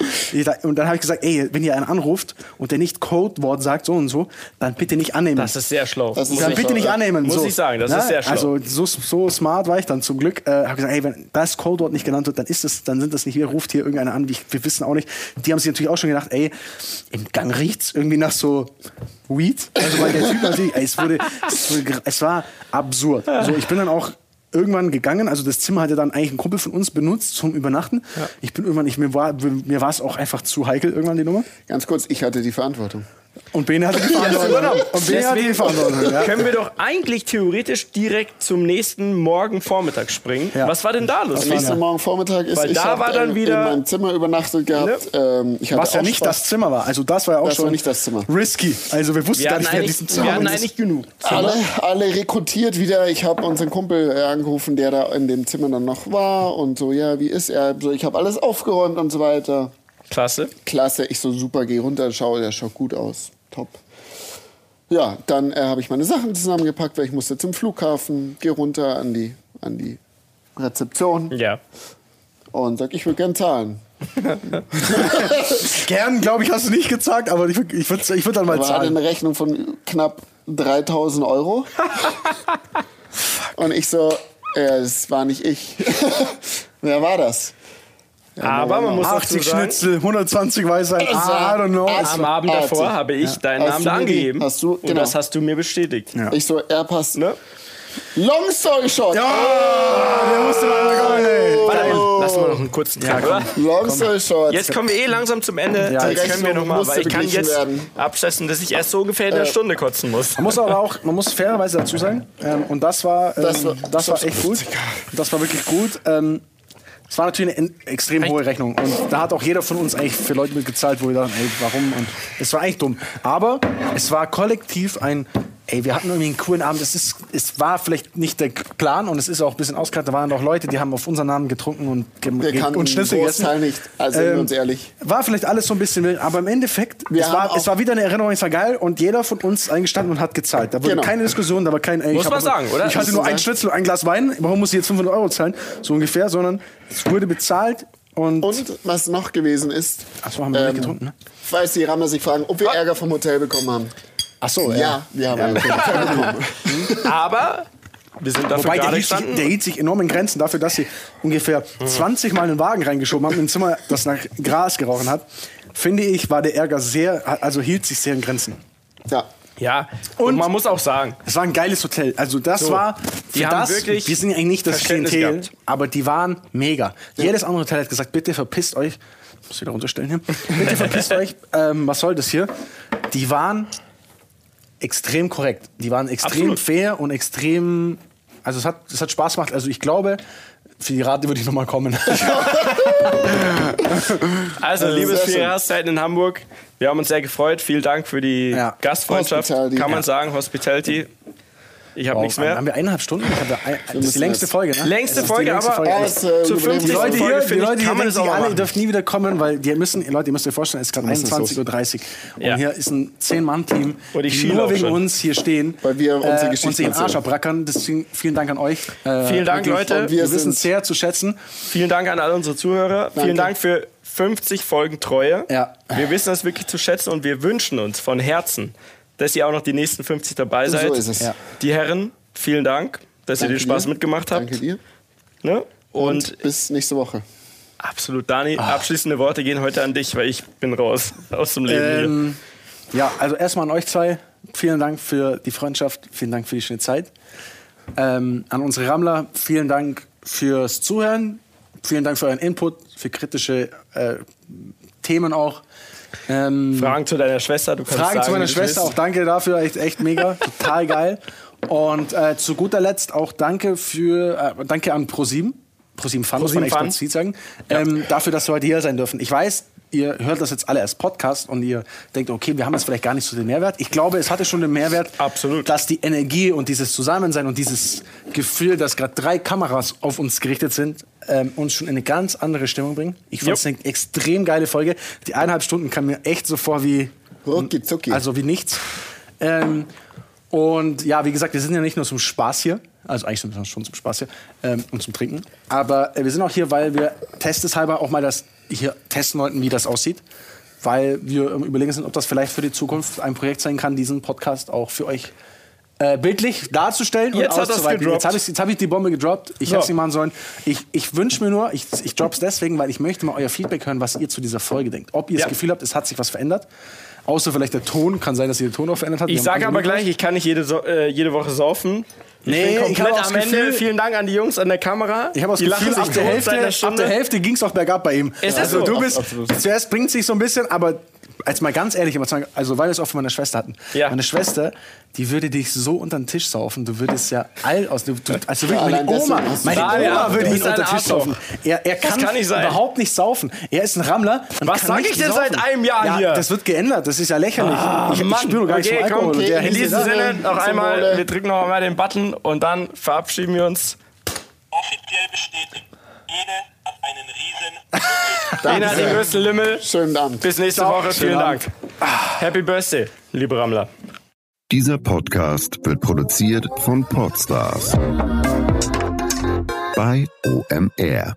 Und dann habe ich gesagt, ey, wenn ihr einen anruft und der nicht Codewort sagt, so und so, dann bitte nicht annehmen. Das ist sehr schlau. Das ist dann bitte schlau, nicht annehmen. Muss so. ich sagen, das ist sehr schlau. Also so, so smart war ich dann zum Glück. Äh, habe gesagt, ey, wenn das Codewort nicht genannt wird, dann ist es, dann sind das nicht wir. Ruft hier irgendeiner an. Wir, wir wissen auch nicht. Die haben sich natürlich auch schon gedacht, ey, im Gang riecht's irgendwie nach so Weed. Also weil der Typ natürlich, ey, es wurde, es, wurde, es war absurd. So, ich bin dann auch irgendwann gegangen, also das Zimmer hatte dann eigentlich ein Kumpel von uns benutzt zum Übernachten. Ich bin irgendwann, ich, mir war mir war es auch einfach zu heikel irgendwann die Nummer. Ganz kurz, ich hatte die Verantwortung. Und Bene hatte die Verantwortung. Und Bene hatte die Verantwortung. Ja. Können wir doch eigentlich theoretisch direkt zum nächsten Morgen Vormittag springen. Ja. Was war denn da los? Das nächste Morgen Vormittag ist, Weil ich da hab, war dann ähm, wieder- in meinem Zimmer übernachtet gehabt. Ähm, ich hatte Was ja nicht Spaß. das Zimmer war. Also das war ja auch Das schon war nicht das Zimmer. risky. Also wir wussten Wir gar hatten nicht, wer diesen wir Zimmer hatten ist. eigentlich genug. Alle, alle rekrutiert wieder. Ich habe unseren Kumpel äh, angerufen, der da in dem Zimmer dann noch war und so, ja, wie ist er? So, ich habe alles aufgeräumt und so weiter. Klasse. Klasse, ich so super, geh runter, schau, der schaut gut aus. Top. Ja, dann äh, habe ich meine Sachen zusammengepackt, weil ich musste zum Flughafen, geh runter an die, an die Rezeption Ja. und sag, ich will gern zahlen. Gern, glaube ich, hast du nicht gezahlt, aber ich, würd- ich würde ich würd dann mal Aber er hatte zahlen. eine Rechnung von knapp 3000 Euro. und ich so, ja, das war nicht ich. Wer war das? Aber man muss dazu 80 sagen, Schnitzel, 120 Weißwein, I war- don't know. am Abend Artig. davor habe ich deinen Hast Namen du da angegeben. hast du- Und genau. das hast du mir bestätigt. Ja. Ich so, er passt. Ne? Long story short. Ja, der musste mal kommen, ey. Warte mal, lass mal noch einen kurzen Tag, oder? Long story short. Jetzt kommen wir eh langsam zum Ende. Ja, jetzt können wir Rechnung noch mal, musste weil ich kann jetzt werden. abschätzen, dass ich erst so ungefähr in einer Stunde kotzen muss. Man muss aber auch, man muss fairerweise dazu sagen, ähm, und das war, ähm, Das das war- war, echt gut. Das war wirklich gut. Ähm, es war natürlich eine extrem hohe Rechnung. Und da hat auch jeder von uns eigentlich für Leute mitgezahlt, wo wir dachten, ey, warum? Und es war eigentlich dumm. Aber es war kollektiv ein ey, wir hatten irgendwie einen coolen Abend. Es, ist, es war vielleicht nicht der Plan und es ist auch ein bisschen ausgereift. Da waren auch Leute, die haben auf unseren Namen getrunken und, Wir ge- und Schnitzel gegessen. Großteil nicht, also Ähm, uns ehrlich. War vielleicht alles so ein bisschen wild, aber im Endeffekt, Wir es war, es war wieder eine Erinnerung, es war geil und jeder von uns eingestanden und hat gezahlt. Da wurde Genau. keine Diskussion, da war kein, ey, Muss man sagen, oder? Ich hatte nur ein. Schnitzel und ein Glas Wein, warum muss ich jetzt 500 Euro zahlen? So ungefähr, sondern es wurde bezahlt und, Und was noch gewesen ist, Ach so, haben wir nicht getrunken, ne? falls die Rammer sich fragen, ob wir Ärger vom Hotel bekommen haben. Ach so, Ja, vom Hotel bekommen. Aber wir sind dafür Wobei der gerade hielt, sich, gestanden. der hielt sich enorm in Grenzen dafür, dass sie ungefähr 20 Mal einen Wagen reingeschoben haben in ein Zimmer, das nach Gras gerochen hat. Finde ich, war der Ärger sehr, also hielt sich sehr in Grenzen. Ja. Ja, und, Und- man muss auch sagen, Es war ein geiles Hotel. Also das So, war die für haben das, wirklich wir sind ja eigentlich nicht das Klientel, gehabt. aber die waren mega. Jedes andere Hotel hat gesagt, bitte verpisst euch. Ich muss wieder runterstellen hier. Bitte verpisst euch. Ähm, was soll das hier? Die waren extrem korrekt. Die waren extrem Absolut. fair und extrem. Also es hat, es hat Spaß gemacht. Also ich glaube, für die Rate würde ich nochmal kommen. also liebe sehr schön. Ferienhauszeiten in Hamburg, wir haben uns sehr gefreut. Vielen Dank für die Ja. Gastfreundschaft. Hospitality. Kann man Ja. sagen, Hospitality. Ich habe nichts mehr. Haben wir eineinhalb Stunden? Ein, das ist die längste jetzt- Folge, ne? Längste ist Folge, längste aber Folge. Das, äh, zu Jubiläum- 50. Die Leute Folge, hier, die Leute kann hier man denken alle, ihr machen. dürft nie wieder kommen, weil die müssen, Leute, ihr müsst euch vorstellen, es ist gerade müssen 21.30 Uhr. Ja. Und hier ist ein 10-Mann-Team, Und ich die nur wegen schon. uns hier stehen. Weil wir unsere äh, und sich den Arsch abrackern. Deswegen vielen Dank an euch. Äh, Vielen Dank, wirklich. Leute. Und Wir wir wissen sehr zu schätzen. Vielen Dank an alle unsere Zuhörer. Vielen Dank für 50 Folgen Treue. Ja. Wir wissen das wirklich zu schätzen und wir wünschen uns von Herzen, dass ihr auch noch die nächsten 50 dabei seid. So ist es. Ja. Die Herren, vielen Dank, dass ihr Danke den Spaß dir. mitgemacht habt. Danke dir. Ne? Und, Und bis nächste Woche. absolut, Dani, abschließende Worte gehen heute an dich, weil ich bin raus aus dem Leben Ähm, ja, also erstmal an euch zwei. Vielen Dank für die Freundschaft. Vielen Dank für die schöne Zeit. Ähm, an unsere Rammler, vielen Dank fürs Zuhören. Vielen Dank für euren Input, für kritische äh, Themen auch. Ähm. Fragen zu deiner Schwester, du kannst Fragen sagen, zu meiner Schwester, auch danke dafür, echt, echt mega, total geil. Und äh, zu guter Letzt auch danke für, äh, danke an ProSieben, ProSieben Fun, muss man Fun. explizit sagen, ähm, dafür, dass wir heute hier sein dürfen. Ich weiß, ihr hört das jetzt alle als Podcast und ihr denkt, okay, wir haben jetzt vielleicht gar nicht so den Mehrwert. Ich glaube, es hatte schon den Mehrwert, Absolut. dass die Energie und dieses Zusammensein und dieses Gefühl, dass gerade drei Kameras auf uns gerichtet sind, ähm, uns schon in eine ganz andere Stimmung bringen. Ich fand es eine extrem geile Folge. Die eineinhalb Stunden kam mir echt so vor wie Rucki zucki. also wie nichts. Ähm, und ja, wie gesagt, wir sind ja nicht nur zum Spaß hier, also eigentlich sind wir schon zum Spaß hier ähm, und zum Trinken, aber äh, wir sind auch hier, weil wir testeshalber auch mal das hier testen wollten, wie das aussieht, weil wir ähm, überlegen sind, ob das vielleicht für die Zukunft ein Projekt sein kann, diesen Podcast auch für euch äh, bildlich darzustellen Jetzt und auszuweiten. Jetzt habe ich, jetzt hab ich die Bombe gedroppt. Ich So. hätte sie machen sollen. Ich, ich wünsche mir nur, ich, ich drop's deswegen, weil ich möchte mal euer Feedback hören, was ihr zu dieser Folge denkt. Ob ihr Ja. das Gefühl habt, es hat sich was verändert. Außer vielleicht der Ton. Kann sein, dass ihr den Ton auch verändert habt. Ich sage aber gleich, ich kann nicht jede, so äh, jede Woche saufen. Ich Nee, bin ich komplett habe auch das am Ende. Gefühl- Vielen Dank an die Jungs an der Kamera. Ich habe das die Gefühl, ab der, Hälfte, einer ab der Hälfte ging es auch bergab bei ihm. Ist also so. du bist, Absolut. zuerst bringt sich so ein bisschen, aber als mal ganz ehrlich, ich also weil wir es auch von meiner Schwester hatten. Ja. Meine Schwester, die würde dich so unter den Tisch saufen, du würdest ja all aus, du, also wirklich, meine Oma, meine Ah, Oma ja, würde ein unter den Tisch saufen. Er, er kann, kann nicht überhaupt nicht saufen. Er ist ein Rammler. und Was kann sag nicht ich denn saufen. seit einem Jahr ja, hier? Das wird geändert, das ist ja lächerlich. ich, ich Mann, spüre gar nicht okay, so Alkohol. komm, okay, In diesem Sinne noch einmal, wir drücken noch einmal den Button und dann verabschieden wir uns. Offiziell bestätigt. Ede hat einen riesen Ena hat den größten Lümmel. Schönen Abend. Bis nächste Ciao. Woche. Vielen Schönen Dank. Happy Birthday, liebe Rammler. Dieser Podcast wird produziert von Podstars bei OMR.